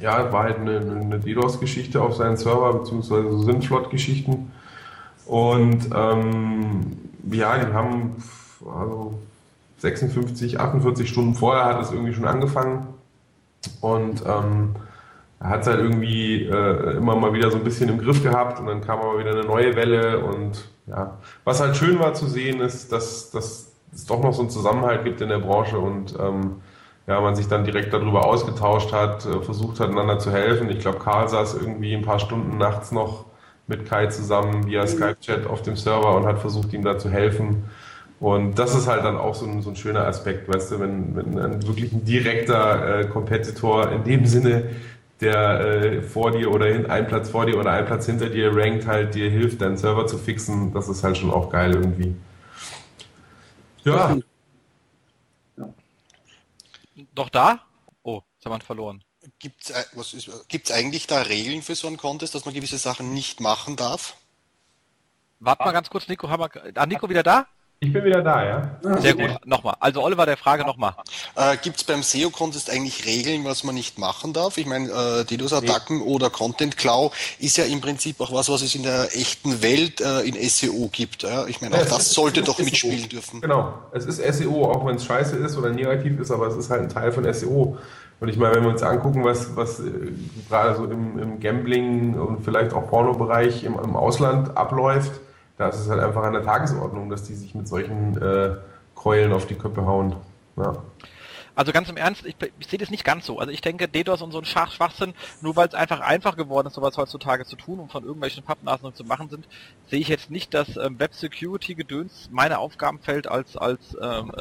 ja, war halt eine, eine DDoS-Geschichte auf seinen Server, beziehungsweise so Synflot-Geschichten. Und ähm, ja, die haben also 56, 48 Stunden vorher hat es irgendwie schon angefangen. Und ähm, hat es halt irgendwie äh, immer mal wieder so ein bisschen im Griff gehabt und dann kam aber wieder eine neue Welle. Und ja, was halt schön war zu sehen, ist, dass, dass es doch noch so einen Zusammenhalt gibt in der Branche und ähm, ja, man sich dann direkt darüber ausgetauscht hat, äh, versucht hat, einander zu helfen. Ich glaube, Karl saß irgendwie ein paar Stunden nachts noch mit Kai zusammen via mhm. Skype-Chat auf dem Server und hat versucht, ihm da zu helfen. Und das ist halt dann auch so ein, so ein schöner Aspekt, weißt du, wenn, wenn ein wirklich ein direkter äh, Kompetitor in dem Sinne, der äh, vor dir oder hin, ein Platz vor dir oder ein Platz hinter dir rankt, halt dir hilft, deinen Server zu fixen, das ist halt schon auch geil irgendwie. Ja, noch da? Oh, jetzt haben wir ihn verloren. Gibt es eigentlich da Regeln für so einen Contest, dass man gewisse Sachen nicht machen darf? Warte mal ganz kurz, Nico, haben wir, ah, Nico wieder da? Ich bin wieder da, ja. Sehr gut. Nochmal. Also Oliver, der Frage nochmal. Äh, Gibt es beim SEO-Contest eigentlich Regeln, was man nicht machen darf? Ich meine, äh, DDoS-Attacken nee. oder Content-Cloud ist ja im Prinzip auch was, was es in der echten Welt äh, in SEO gibt. Ja? Ich meine, auch ja, das sollte doch mitspielen SEO. dürfen. Genau. Es ist SEO, auch wenn es scheiße ist oder negativ ist, aber es ist halt ein Teil von SEO. Und ich meine, wenn wir uns angucken, was, was äh, gerade so im, im Gambling und vielleicht auch Porno-Bereich im, im Ausland abläuft, da ist es halt einfach an der Tagesordnung, dass die sich mit solchen äh, Keulen auf die Köpfe hauen. Ja. Also ganz im Ernst, ich, ich sehe das nicht ganz so. Also ich denke, DDoS und so ein Schach Schwachsinn, nur weil es einfach einfach geworden ist, sowas heutzutage zu tun und von irgendwelchen Pappnasen zu machen sind, sehe ich jetzt nicht, dass ähm, Web Security Gedöns meine Aufgabenfeld als als ähm,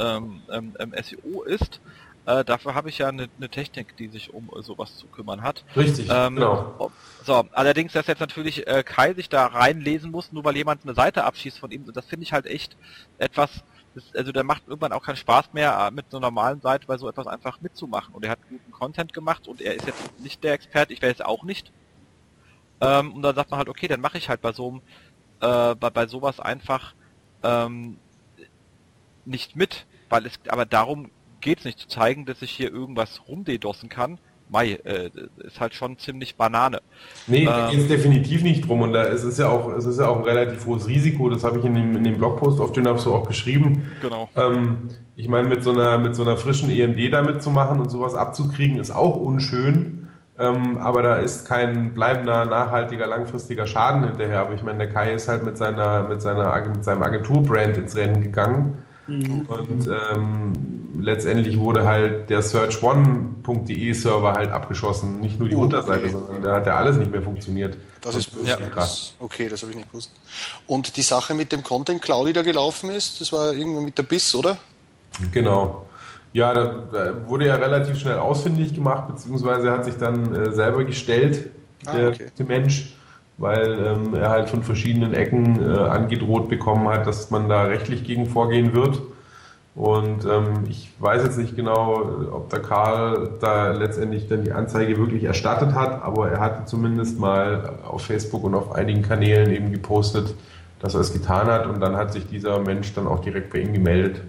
ähm, ähm, SEO ist. Äh, dafür habe ich ja eine, eine, Technik, die sich um äh, sowas zu kümmern hat. Richtig, ähm, genau. So, allerdings, dass jetzt natürlich äh, Kai sich da reinlesen muss, nur weil jemand eine Seite abschießt von ihm, das finde ich halt echt etwas, das, also der macht irgendwann auch keinen Spaß mehr, äh, mit einer normalen Seite bei so etwas einfach mitzumachen. Und er hat guten Content gemacht und er ist jetzt nicht der Experte, ich wäre es auch nicht. Ähm, und dann sagt man halt, okay, dann mache ich halt bei so einem äh, bei, bei sowas einfach ähm, nicht mit, weil es aber darum geht es nicht zu zeigen, dass ich hier irgendwas rumdedossen kann. Mai, äh, ist halt schon ziemlich Banane. Nee, da ähm, geht es definitiv nicht drum und da es ist ja auch, es ist ja auch ein relativ hohes Risiko, das habe ich in dem, in dem Blogpost auf den so auch geschrieben. Genau. Ähm, ich meine, mit so einer, mit so einer frischen EMD damit zu machen und sowas abzukriegen, ist auch unschön. Ähm, aber da ist kein bleibender, nachhaltiger, langfristiger Schaden hinterher. Aber ich meine, der Kai ist halt mit seiner, mit seiner, mit seinem Agenturbrand ins Rennen gegangen. Mhm. Und ähm, letztendlich wurde halt der searchone.de Server halt abgeschossen. Nicht nur die oh, Unterseite, okay. sondern da hat ja alles nicht mehr funktioniert. Das ist ja, krass. Okay, das habe ich nicht gewusst. Und die Sache mit dem Content Cloud, die da gelaufen ist, das war irgendwo mit der BIS, oder? Genau. Ja, da, da, wurde ja relativ schnell ausfindig gemacht, beziehungsweise hat sich dann äh, selber gestellt, ah, der, okay. der, Mensch, weil ähm, er halt von verschiedenen Ecken äh, angedroht bekommen hat, dass man da rechtlich gegen vorgehen wird. Und ähm, ich weiß jetzt nicht genau, ob der Karl da letztendlich dann die Anzeige wirklich erstattet hat, aber er hatte zumindest mal auf Facebook und auf einigen Kanälen eben gepostet, dass er es getan hat und dann hat sich dieser Mensch dann auch direkt bei ihm gemeldet.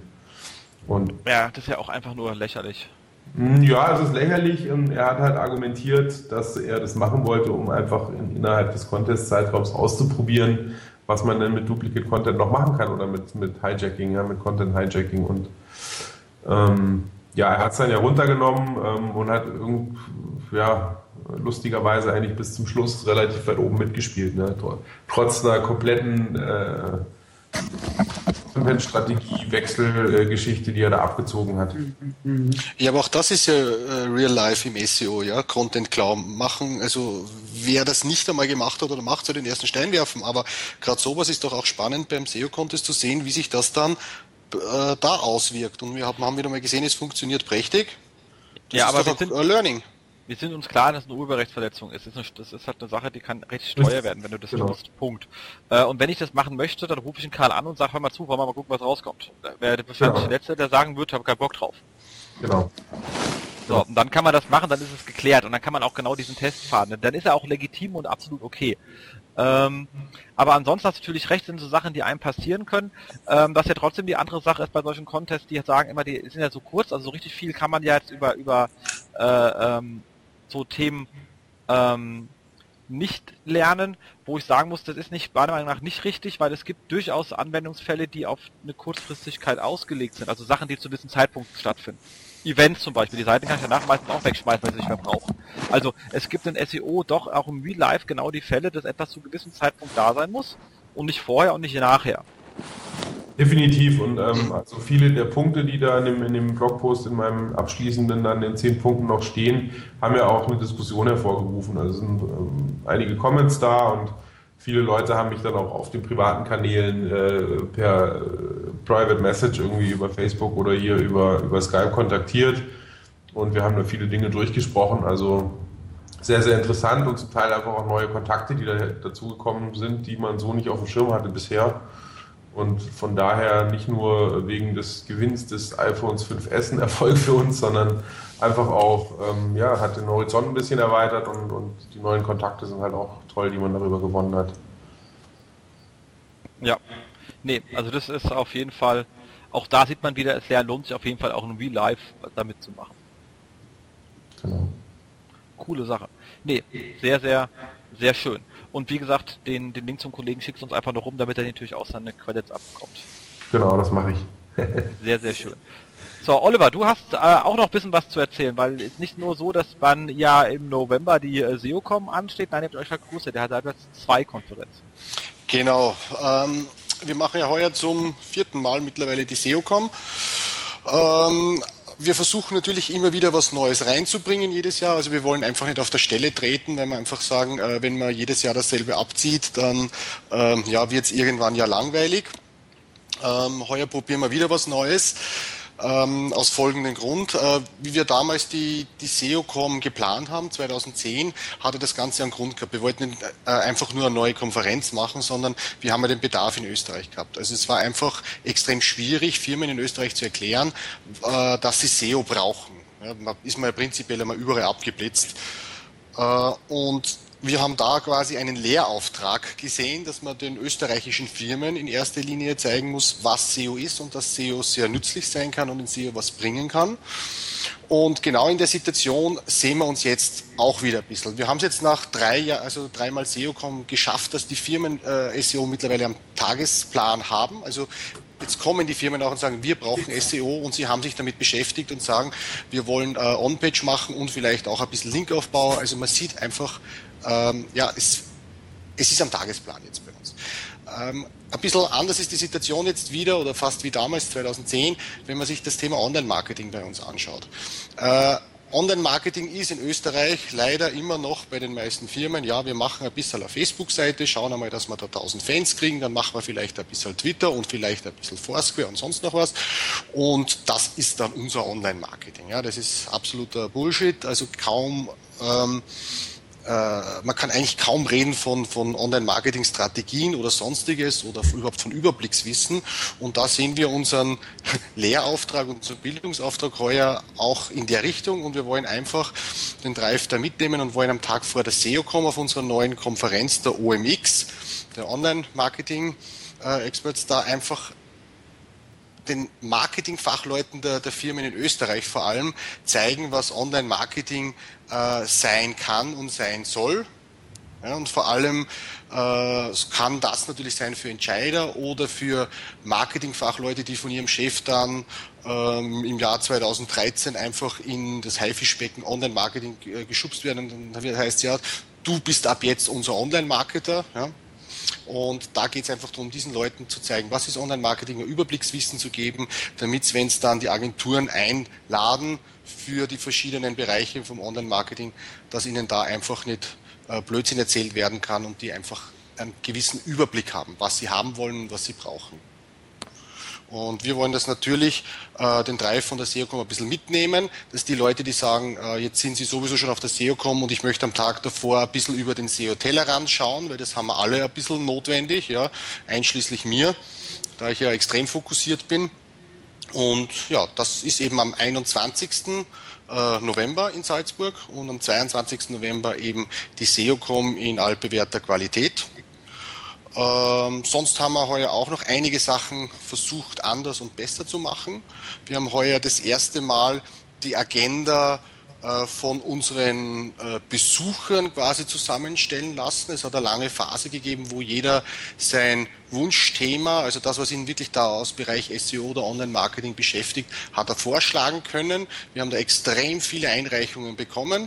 Und ja, das ist ja auch einfach nur lächerlich. Hm, ja, es ist lächerlich und er hat halt argumentiert, dass er das machen wollte, um einfach in, innerhalb des Contest-Zeitraums auszuprobieren, was man denn mit Duplicate Content noch machen kann oder mit, mit Hijacking, ja, mit Content Hijacking und ähm, ja, er hat es dann ja runtergenommen ähm, und hat irgend, ja, lustigerweise eigentlich bis zum Schluss relativ weit oben mitgespielt, ne? trotz einer kompletten äh, Strategiewechselgeschichte, die er da abgezogen hat. Ja, aber auch das ist ja äh, Real Life im SEO, ja, Content Cloud machen. Also wer das nicht einmal gemacht hat oder macht, soll den ersten Stein werfen. Aber gerade sowas ist doch auch spannend beim SEO Contest zu sehen, wie sich das dann äh, da auswirkt. Und wir haben, haben wieder mal gesehen, es funktioniert prächtig. Das ja, aber wir sind, Learning wir sind uns klar, dass es eine Urheberrechtsverletzung ist. Das ist, eine, das ist halt eine Sache, die kann richtig teuer werden, wenn du das genau. nutzt. Punkt. Äh, und wenn ich das machen möchte, dann rufe ich den Karl an und sage, hör mal zu, wollen wir mal gucken, was rauskommt. Wahrscheinlich genau. der Letzte, der sagen wird, habe keinen Bock drauf. Genau. So, und dann kann man das machen, dann ist es geklärt und dann kann man auch genau diesen Test fahren. Dann ist er auch legitim und absolut okay. Ähm, aber ansonsten hast du natürlich recht, sind so Sachen, die einem passieren können. Ähm, was ja trotzdem die andere Sache ist bei solchen Contests, die sagen immer, die sind ja so kurz, also so richtig viel kann man ja jetzt über über äh, ähm, so Themen ähm, nicht lernen, wo ich sagen muss, das ist nicht meiner Meinung nach nicht richtig, weil es gibt durchaus Anwendungsfälle, die auf eine Kurzfristigkeit ausgelegt sind, also Sachen, die zu diesem Zeitpunkt stattfinden. Events zum Beispiel, die Seiten kann ich danach meistens auch wegschmeißen, wenn sie nicht mehr brauchen. Also es gibt in SEO doch auch im Real Life genau die Fälle, dass etwas zu gewissem Zeitpunkt da sein muss und nicht vorher und nicht nachher. Definitiv. Und ähm, also viele der Punkte, die da in dem, in dem Blogpost in meinem abschließenden dann in zehn Punkten noch stehen, haben ja auch eine Diskussion hervorgerufen. Also sind ähm, einige Comments da und viele Leute haben mich dann auch auf den privaten Kanälen äh, per äh, Private Message irgendwie über Facebook oder hier über, über Skype kontaktiert. Und wir haben da viele Dinge durchgesprochen. Also sehr, sehr interessant und zum Teil einfach auch neue Kontakte, die da dazugekommen sind, die man so nicht auf dem Schirm hatte bisher. Und von daher nicht nur wegen des Gewinns des iPhones 5S ein Erfolg für uns, sondern einfach auch, ähm, ja, hat den Horizont ein bisschen erweitert und, und die neuen Kontakte sind halt auch toll, die man darüber gewonnen hat. Ja, nee, also das ist auf jeden Fall, auch da sieht man wieder, es lohnt sich auf jeden Fall auch in Real Life damit zu machen. Genau. Coole Sache. Nee, sehr, sehr, sehr schön. Und wie gesagt, den, den Link zum Kollegen schickst uns einfach noch rum, damit er natürlich auch seine Credits abbekommt. Genau, das mache ich. sehr, sehr schön. So, Oliver, du hast äh, auch noch ein bisschen was zu erzählen, weil es ist nicht nur so, dass man ja im November die äh, SEOCom ansteht, nein, ihr habt euch vergrößert, der hat halt zwei Konferenzen. Genau. Ähm, wir machen ja heuer zum vierten Mal mittlerweile die SEOCom. Ähm, wir versuchen natürlich immer wieder was Neues reinzubringen jedes Jahr. Also wir wollen einfach nicht auf der Stelle treten, weil wir einfach sagen, äh, wenn man jedes Jahr dasselbe abzieht, dann ähm, ja, wird es irgendwann ja langweilig. Ähm, heuer probieren wir wieder was Neues. Ähm, aus folgendem Grund. Äh, wie wir damals die, die SEOCom geplant haben, 2010, hatte das Ganze einen Grund gehabt. Wir wollten nicht äh, einfach nur eine neue Konferenz machen, sondern wir haben ja den Bedarf in Österreich gehabt. Also es war einfach extrem schwierig, Firmen in Österreich zu erklären, äh, dass sie SEO brauchen. Ja, man ist man ja prinzipiell einmal überall abgeblitzt. Äh, und wir haben da quasi einen Lehrauftrag gesehen, dass man den österreichischen Firmen in erster Linie zeigen muss, was SEO ist und dass SEO sehr nützlich sein kann und in SEO was bringen kann. Und genau in der Situation sehen wir uns jetzt auch wieder ein bisschen. Wir haben es jetzt nach drei Jahren, also dreimal SEOcom geschafft, dass die Firmen äh, SEO mittlerweile am Tagesplan haben. Also Jetzt kommen die Firmen auch und sagen, wir brauchen SEO und sie haben sich damit beschäftigt und sagen, wir wollen äh, On-Page machen und vielleicht auch ein bisschen Linkaufbau. Also man sieht einfach, ähm, ja, es, es ist am Tagesplan jetzt bei uns. Ähm, ein bisschen anders ist die Situation jetzt wieder oder fast wie damals 2010, wenn man sich das Thema Online-Marketing bei uns anschaut. Äh, Online-Marketing ist in Österreich leider immer noch bei den meisten Firmen, ja, wir machen ein bisschen eine Facebook-Seite, schauen einmal, dass wir da 1000 Fans kriegen, dann machen wir vielleicht ein bisschen Twitter und vielleicht ein bisschen Foursquare und sonst noch was. Und das ist dann unser Online-Marketing. Ja, das ist absoluter Bullshit, also kaum ähm, äh, man kann eigentlich kaum reden von, von Online-Marketing-Strategien oder sonstiges oder überhaupt von Überblickswissen. Und da sehen wir unseren Lehrauftrag, unseren Bildungsauftrag heuer auch in der Richtung. Und wir wollen einfach den Drive da mitnehmen und wollen am Tag vor der SEO-Com auf unserer neuen Konferenz, der OMX, der Online-Marketing-Experts, da einfach den Marketingfachleuten der, der Firmen in Österreich vor allem zeigen, was Online-Marketing äh, sein kann und sein soll. Ja, und vor allem äh, kann das natürlich sein für Entscheider oder für Marketingfachleute, die von ihrem Chef dann ähm, im Jahr 2013 einfach in das Haifischbecken Online-Marketing äh, geschubst werden. Und dann heißt ja, du bist ab jetzt unser Online-Marketer. Ja? Und da geht es einfach darum, diesen Leuten zu zeigen, was ist Online-Marketing, ein Überblickswissen zu geben, damit, wenn es dann die Agenturen einladen für die verschiedenen Bereiche vom Online-Marketing, dass ihnen da einfach nicht äh, Blödsinn erzählt werden kann und die einfach einen gewissen Überblick haben, was sie haben wollen und was sie brauchen. Und wir wollen das natürlich, äh, den Drive von der SEOCom ein bisschen mitnehmen, dass die Leute, die sagen, äh, jetzt sind sie sowieso schon auf der SEOCom und ich möchte am Tag davor ein bisschen über den SEO-Tellerrand schauen, weil das haben wir alle ein bisschen notwendig, ja, einschließlich mir, da ich ja extrem fokussiert bin. Und ja, das ist eben am 21. Äh, November in Salzburg und am 22. November eben die SEOCom in altbewährter Qualität. Ähm, sonst haben wir heuer auch noch einige Sachen versucht, anders und besser zu machen. Wir haben heuer das erste Mal die Agenda äh, von unseren äh, Besuchern quasi zusammenstellen lassen. Es hat eine lange Phase gegeben, wo jeder sein Wunschthema, also das, was ihn wirklich da aus Bereich SEO oder Online-Marketing beschäftigt, hat er vorschlagen können. Wir haben da extrem viele Einreichungen bekommen.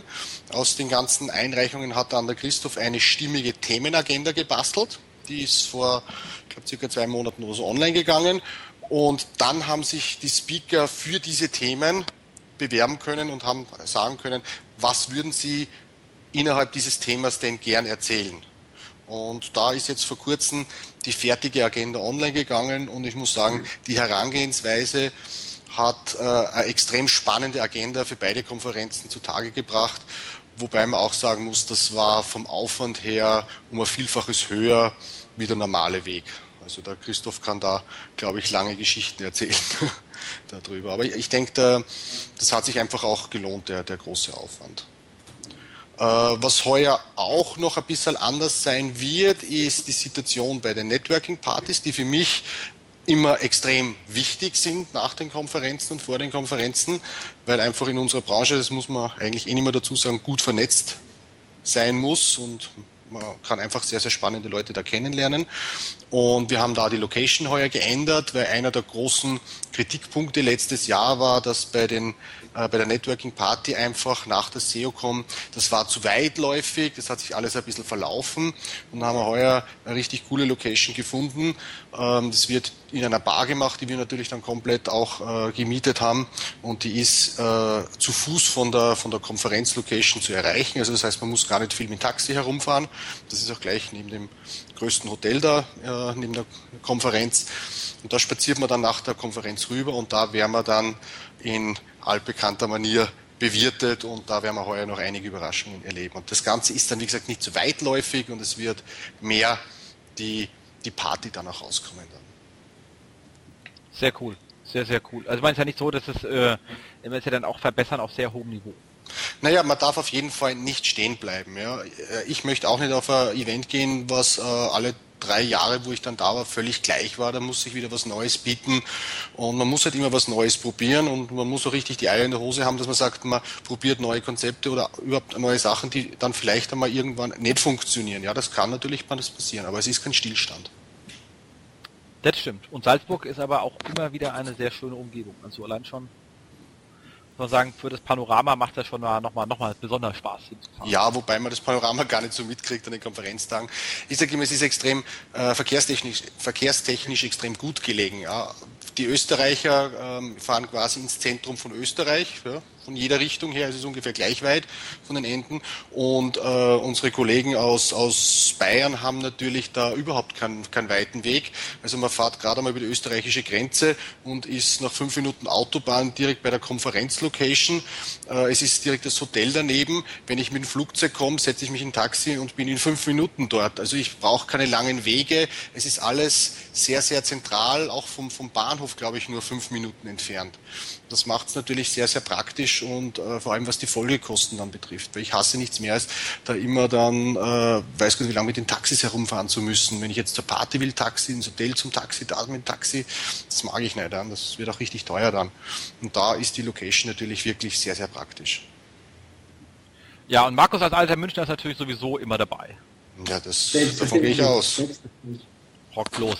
Aus den ganzen Einreichungen hat dann der Christoph eine stimmige Themenagenda gebastelt. Die ist vor, ich glaube, circa zwei Monaten oder so online gegangen. Und dann haben sich die Speaker für diese Themen bewerben können und haben sagen können, was würden sie innerhalb dieses Themas denn gern erzählen. Und da ist jetzt vor kurzem die fertige Agenda online gegangen und ich muss sagen, die Herangehensweise hat äh, eine extrem spannende Agenda für beide Konferenzen zutage gebracht, wobei man auch sagen muss, das war vom Aufwand her um ein Vielfaches höher wie der normale Weg. Also der Christoph kann da, glaube ich, lange Geschichten erzählen darüber. Aber ich denke, das hat sich einfach auch gelohnt, der, der große Aufwand. Äh, was heuer auch noch ein bisschen anders sein wird, ist die Situation bei den Networking-Partys, die für mich immer extrem wichtig sind nach den Konferenzen und vor den Konferenzen, weil einfach in unserer Branche, das muss man eigentlich eh nicht mehr dazu sagen, gut vernetzt sein muss und man kann einfach sehr, sehr spannende Leute da kennenlernen. Und wir haben da die Location heuer geändert, weil einer der großen Kritikpunkte letztes Jahr war, dass bei, den, bei der Networking Party einfach nach der SEOCom, das war zu weitläufig, das hat sich alles ein bisschen verlaufen und haben wir heuer eine richtig coole Location gefunden. Ähm, das wird in einer Bar gemacht, die wir natürlich dann komplett auch äh, gemietet haben und die ist äh, zu Fuß von der, von der Konferenzlocation zu erreichen. Also das heißt, man muss gar nicht viel mit Taxi herumfahren. Das ist auch gleich neben dem größten Hotel da, äh, neben der Konferenz. Und da spaziert man dann nach der Konferenz rüber und da werden wir dann in altbekannter Manier bewirtet und da werden wir heuer noch einige Überraschungen erleben. Und das Ganze ist dann, wie gesagt, nicht so weitläufig und es wird mehr die, die Party dann auch rauskommen. Dann. Sehr cool, sehr, sehr cool. Also es ist ja nicht so, dass es, äh, immer ist ja dann auch verbessern auf sehr hohem Niveau. Naja, man darf auf jeden Fall nicht stehen bleiben. Ja. Ich möchte auch nicht auf ein Event gehen, was äh, alle drei Jahre, wo ich dann da war, völlig gleich war. Da muss sich wieder was Neues bieten und man muss halt immer was Neues probieren und man muss auch richtig die Eier in der Hose haben, dass man sagt, man probiert neue Konzepte oder überhaupt neue Sachen, die dann vielleicht einmal irgendwann nicht funktionieren. Ja, das kann natürlich passieren, aber es ist kein Stillstand. Das stimmt. Und Salzburg ist aber auch immer wieder eine sehr schöne Umgebung. Also allein schon muss sagen, für das Panorama macht das schon nochmal noch mal besonders Spaß. Ja, wobei man das Panorama gar nicht so mitkriegt an den Konferenztagen. Ich sage immer, es ist extrem äh, verkehrstechnisch, verkehrstechnisch extrem gut gelegen. Ja. Die Österreicher ähm, fahren quasi ins Zentrum von Österreich. Ja von jeder Richtung her, es ist ungefähr gleich weit von den Enden. Und äh, unsere Kollegen aus, aus Bayern haben natürlich da überhaupt keinen, keinen weiten Weg. Also man fährt gerade mal über die österreichische Grenze und ist nach fünf Minuten Autobahn direkt bei der Konferenzlocation. Äh, es ist direkt das Hotel daneben. Wenn ich mit dem Flugzeug komme, setze ich mich in ein Taxi und bin in fünf Minuten dort. Also ich brauche keine langen Wege. Es ist alles sehr, sehr zentral, auch vom, vom Bahnhof, glaube ich, nur fünf Minuten entfernt. Das macht es natürlich sehr, sehr praktisch und äh, vor allem was die Folgekosten dann betrifft. Weil ich hasse nichts mehr, als da immer dann, äh, weiß Gott, wie lange mit den Taxis herumfahren zu müssen. Wenn ich jetzt zur Party will, Taxi, ins Hotel zum Taxi, da mit dem Taxi, das mag ich nicht. Ja. Das wird auch richtig teuer dann. Und da ist die Location natürlich wirklich sehr, sehr praktisch. Ja, und Markus als alter Münchner ist natürlich sowieso immer dabei. Ja, das, davon gehe ich aus. Rockt los.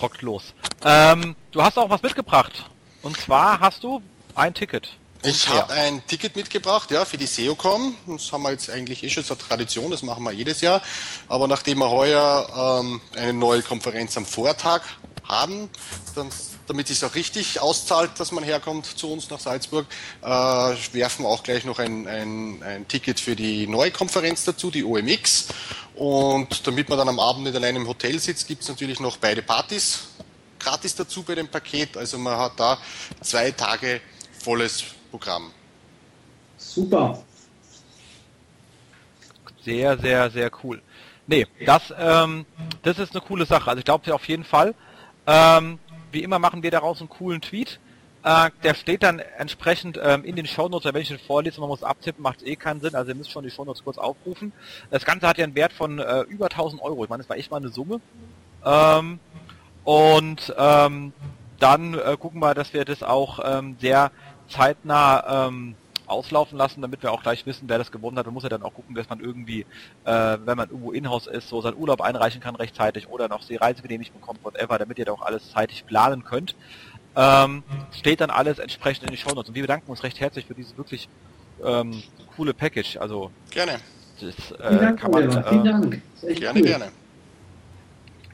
Rockt los. Ähm, du hast auch was mitgebracht. Und zwar hast du ein Ticket. Ich habe ein Ticket mitgebracht, ja, für die SEOCom. Das haben wir jetzt eigentlich eh schon zur Tradition, das machen wir jedes Jahr. Aber nachdem wir heuer ähm, eine neue Konferenz am Vortag haben, dann, damit es auch richtig auszahlt, dass man herkommt zu uns nach Salzburg, äh, werfen wir auch gleich noch ein, ein, ein Ticket für die neue Konferenz dazu, die OMX. Und damit man dann am Abend nicht allein im Hotel sitzt, gibt es natürlich noch beide Partys gratis dazu bei dem Paket. Also man hat da zwei Tage volles Programm. Super. Sehr, sehr, sehr cool. Nee, das, ähm, das ist eine coole Sache. Also ich glaube auf jeden Fall. Ähm, wie immer machen wir daraus einen coolen Tweet. Äh, der steht dann entsprechend ähm, in den Shownotes, wenn ich den vorlese, man muss abtippen, macht eh keinen Sinn, also ihr müsst schon die Shownotes kurz aufrufen. Das Ganze hat ja einen Wert von äh, über 1000 Euro. Ich meine, das war echt mal eine Summe. Ähm, und ähm, dann äh, gucken wir, dass wir das auch ähm, sehr zeitnah ähm, auslaufen lassen, damit wir auch gleich wissen, wer das gewonnen hat. Man muss ja dann auch gucken, dass man irgendwie, äh, wenn man irgendwo in-house ist, so seinen Urlaub einreichen kann rechtzeitig oder noch die Reisegenehmigung bekommt, whatever, damit ihr da auch alles zeitig planen könnt. Ähm, steht dann alles entsprechend in die Show Notes. Und wir bedanken uns recht herzlich für dieses wirklich ähm, coole Package. Also gerne. Das, äh, Vielen Dank, kann man, äh, Vielen Dank. Gerne, cool. gerne.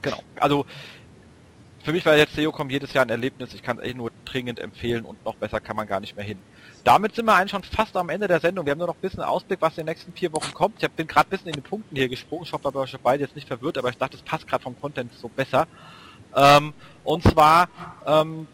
Genau. Also für mich war jetzt SEOCom jedes Jahr ein Erlebnis. Ich kann es echt nur dringend empfehlen und noch besser kann man gar nicht mehr hin. Damit sind wir eigentlich schon fast am Ende der Sendung. Wir haben nur noch ein bisschen Ausblick, was in den nächsten vier Wochen kommt. Ich bin gerade ein bisschen in den Punkten hier gesprungen. Ich hoffe, euch beide jetzt nicht verwirrt, aber ich dachte, es passt gerade vom Content so besser. Ähm, und zwar ähm,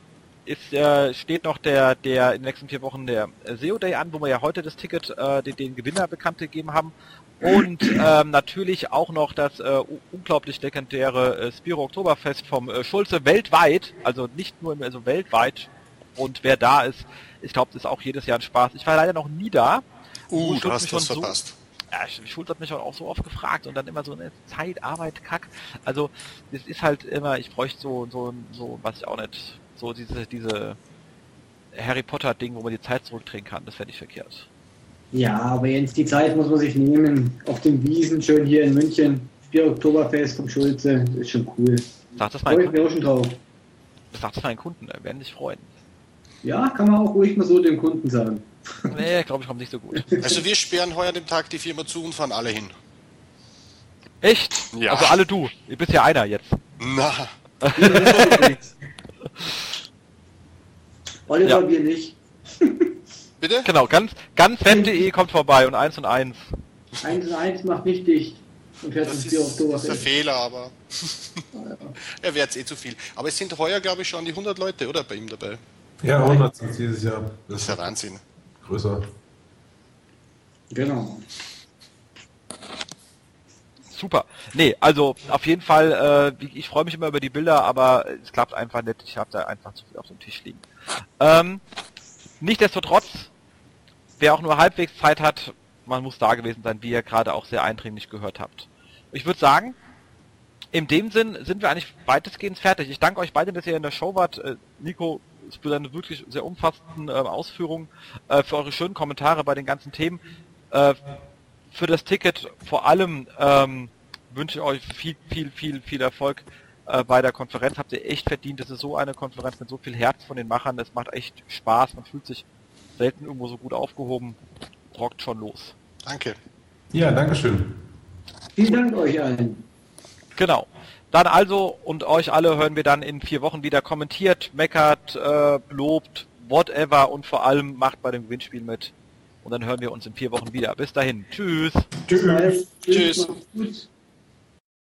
ist, äh, steht noch der, der in den nächsten vier Wochen der SEO Day an, wo wir ja heute das Ticket, äh, den, den Gewinner bekannt gegeben haben. Und ähm, natürlich auch noch das äh, unglaublich legendäre äh, Spiro Oktoberfest vom äh, Schulze weltweit, also nicht nur, also weltweit. Und wer da ist, ich glaube, das ist auch jedes Jahr ein Spaß. Ich war leider noch nie da. Uh, du hast das verpasst. So, ja, Schulz hat mich auch so oft gefragt und dann immer so eine Zeit, Arbeit, Kack. Also es ist halt immer, ich bräuchte so, so, so, was ich auch nicht, so diese, diese Harry Potter Ding, wo man die Zeit zurückdrehen kann, das fände ich verkehrt. Ja, aber jetzt die Zeit muss man sich nehmen. Auf den Wiesen, schön hier in München. Bier Oktoberfest vom Schulze, ist schon cool. Sag das meinen Kunden. schon drauf. Sag das meinen Kunden, werden sich freuen. Ja, kann man auch ruhig mal so dem Kunden sagen. Nee, glaube ich, kommt nicht so gut. Also wir sperren heuer den Tag die Firma zu und fahren alle hin. Echt? Ja. Also alle du. Ihr bist ja einer jetzt. Na. Oliver, ja. wir nicht. Bitte? Genau, ganz, ganz web.de kommt vorbei und 1 und 1. 1 und 1 macht nicht dicht. Und das ist, das ist der Fehler, aber er wäre jetzt eh zu viel. Aber es sind heuer, glaube ich, schon die 100 Leute, oder, bei ihm dabei? Ja, 100 sind dieses Jahr. Das, das ist ja Wahnsinn. Größer. Genau. Super. Nee, also auf jeden Fall, äh, ich freue mich immer über die Bilder, aber es klappt einfach nicht. Ich habe da einfach zu viel auf dem Tisch liegen. Ähm, Nichtsdestotrotz wer auch nur halbwegs Zeit hat, man muss da gewesen sein, wie ihr gerade auch sehr eindringlich gehört habt. Ich würde sagen, in dem Sinn sind wir eigentlich weitestgehend fertig. Ich danke euch beiden, dass ihr in der Show wart. Äh, Nico, für deine wirklich sehr umfassenden äh, Ausführungen, äh, für eure schönen Kommentare bei den ganzen Themen. Äh, für das Ticket vor allem ähm, wünsche ich euch viel, viel, viel, viel Erfolg äh, bei der Konferenz. Habt ihr echt verdient. Das ist so eine Konferenz mit so viel Herz von den Machern. Es macht echt Spaß. Man fühlt sich selten irgendwo so gut aufgehoben. Rockt schon los. Danke. Ja, Dankeschön. Vielen Dank euch allen. Genau. Dann also und euch alle hören wir dann in vier Wochen wieder. Kommentiert, meckert, äh, lobt, whatever und vor allem macht bei dem Gewinnspiel mit. Und dann hören wir uns in vier Wochen wieder. Bis dahin. Tschüss. Tschüss. Tschüss. Gut.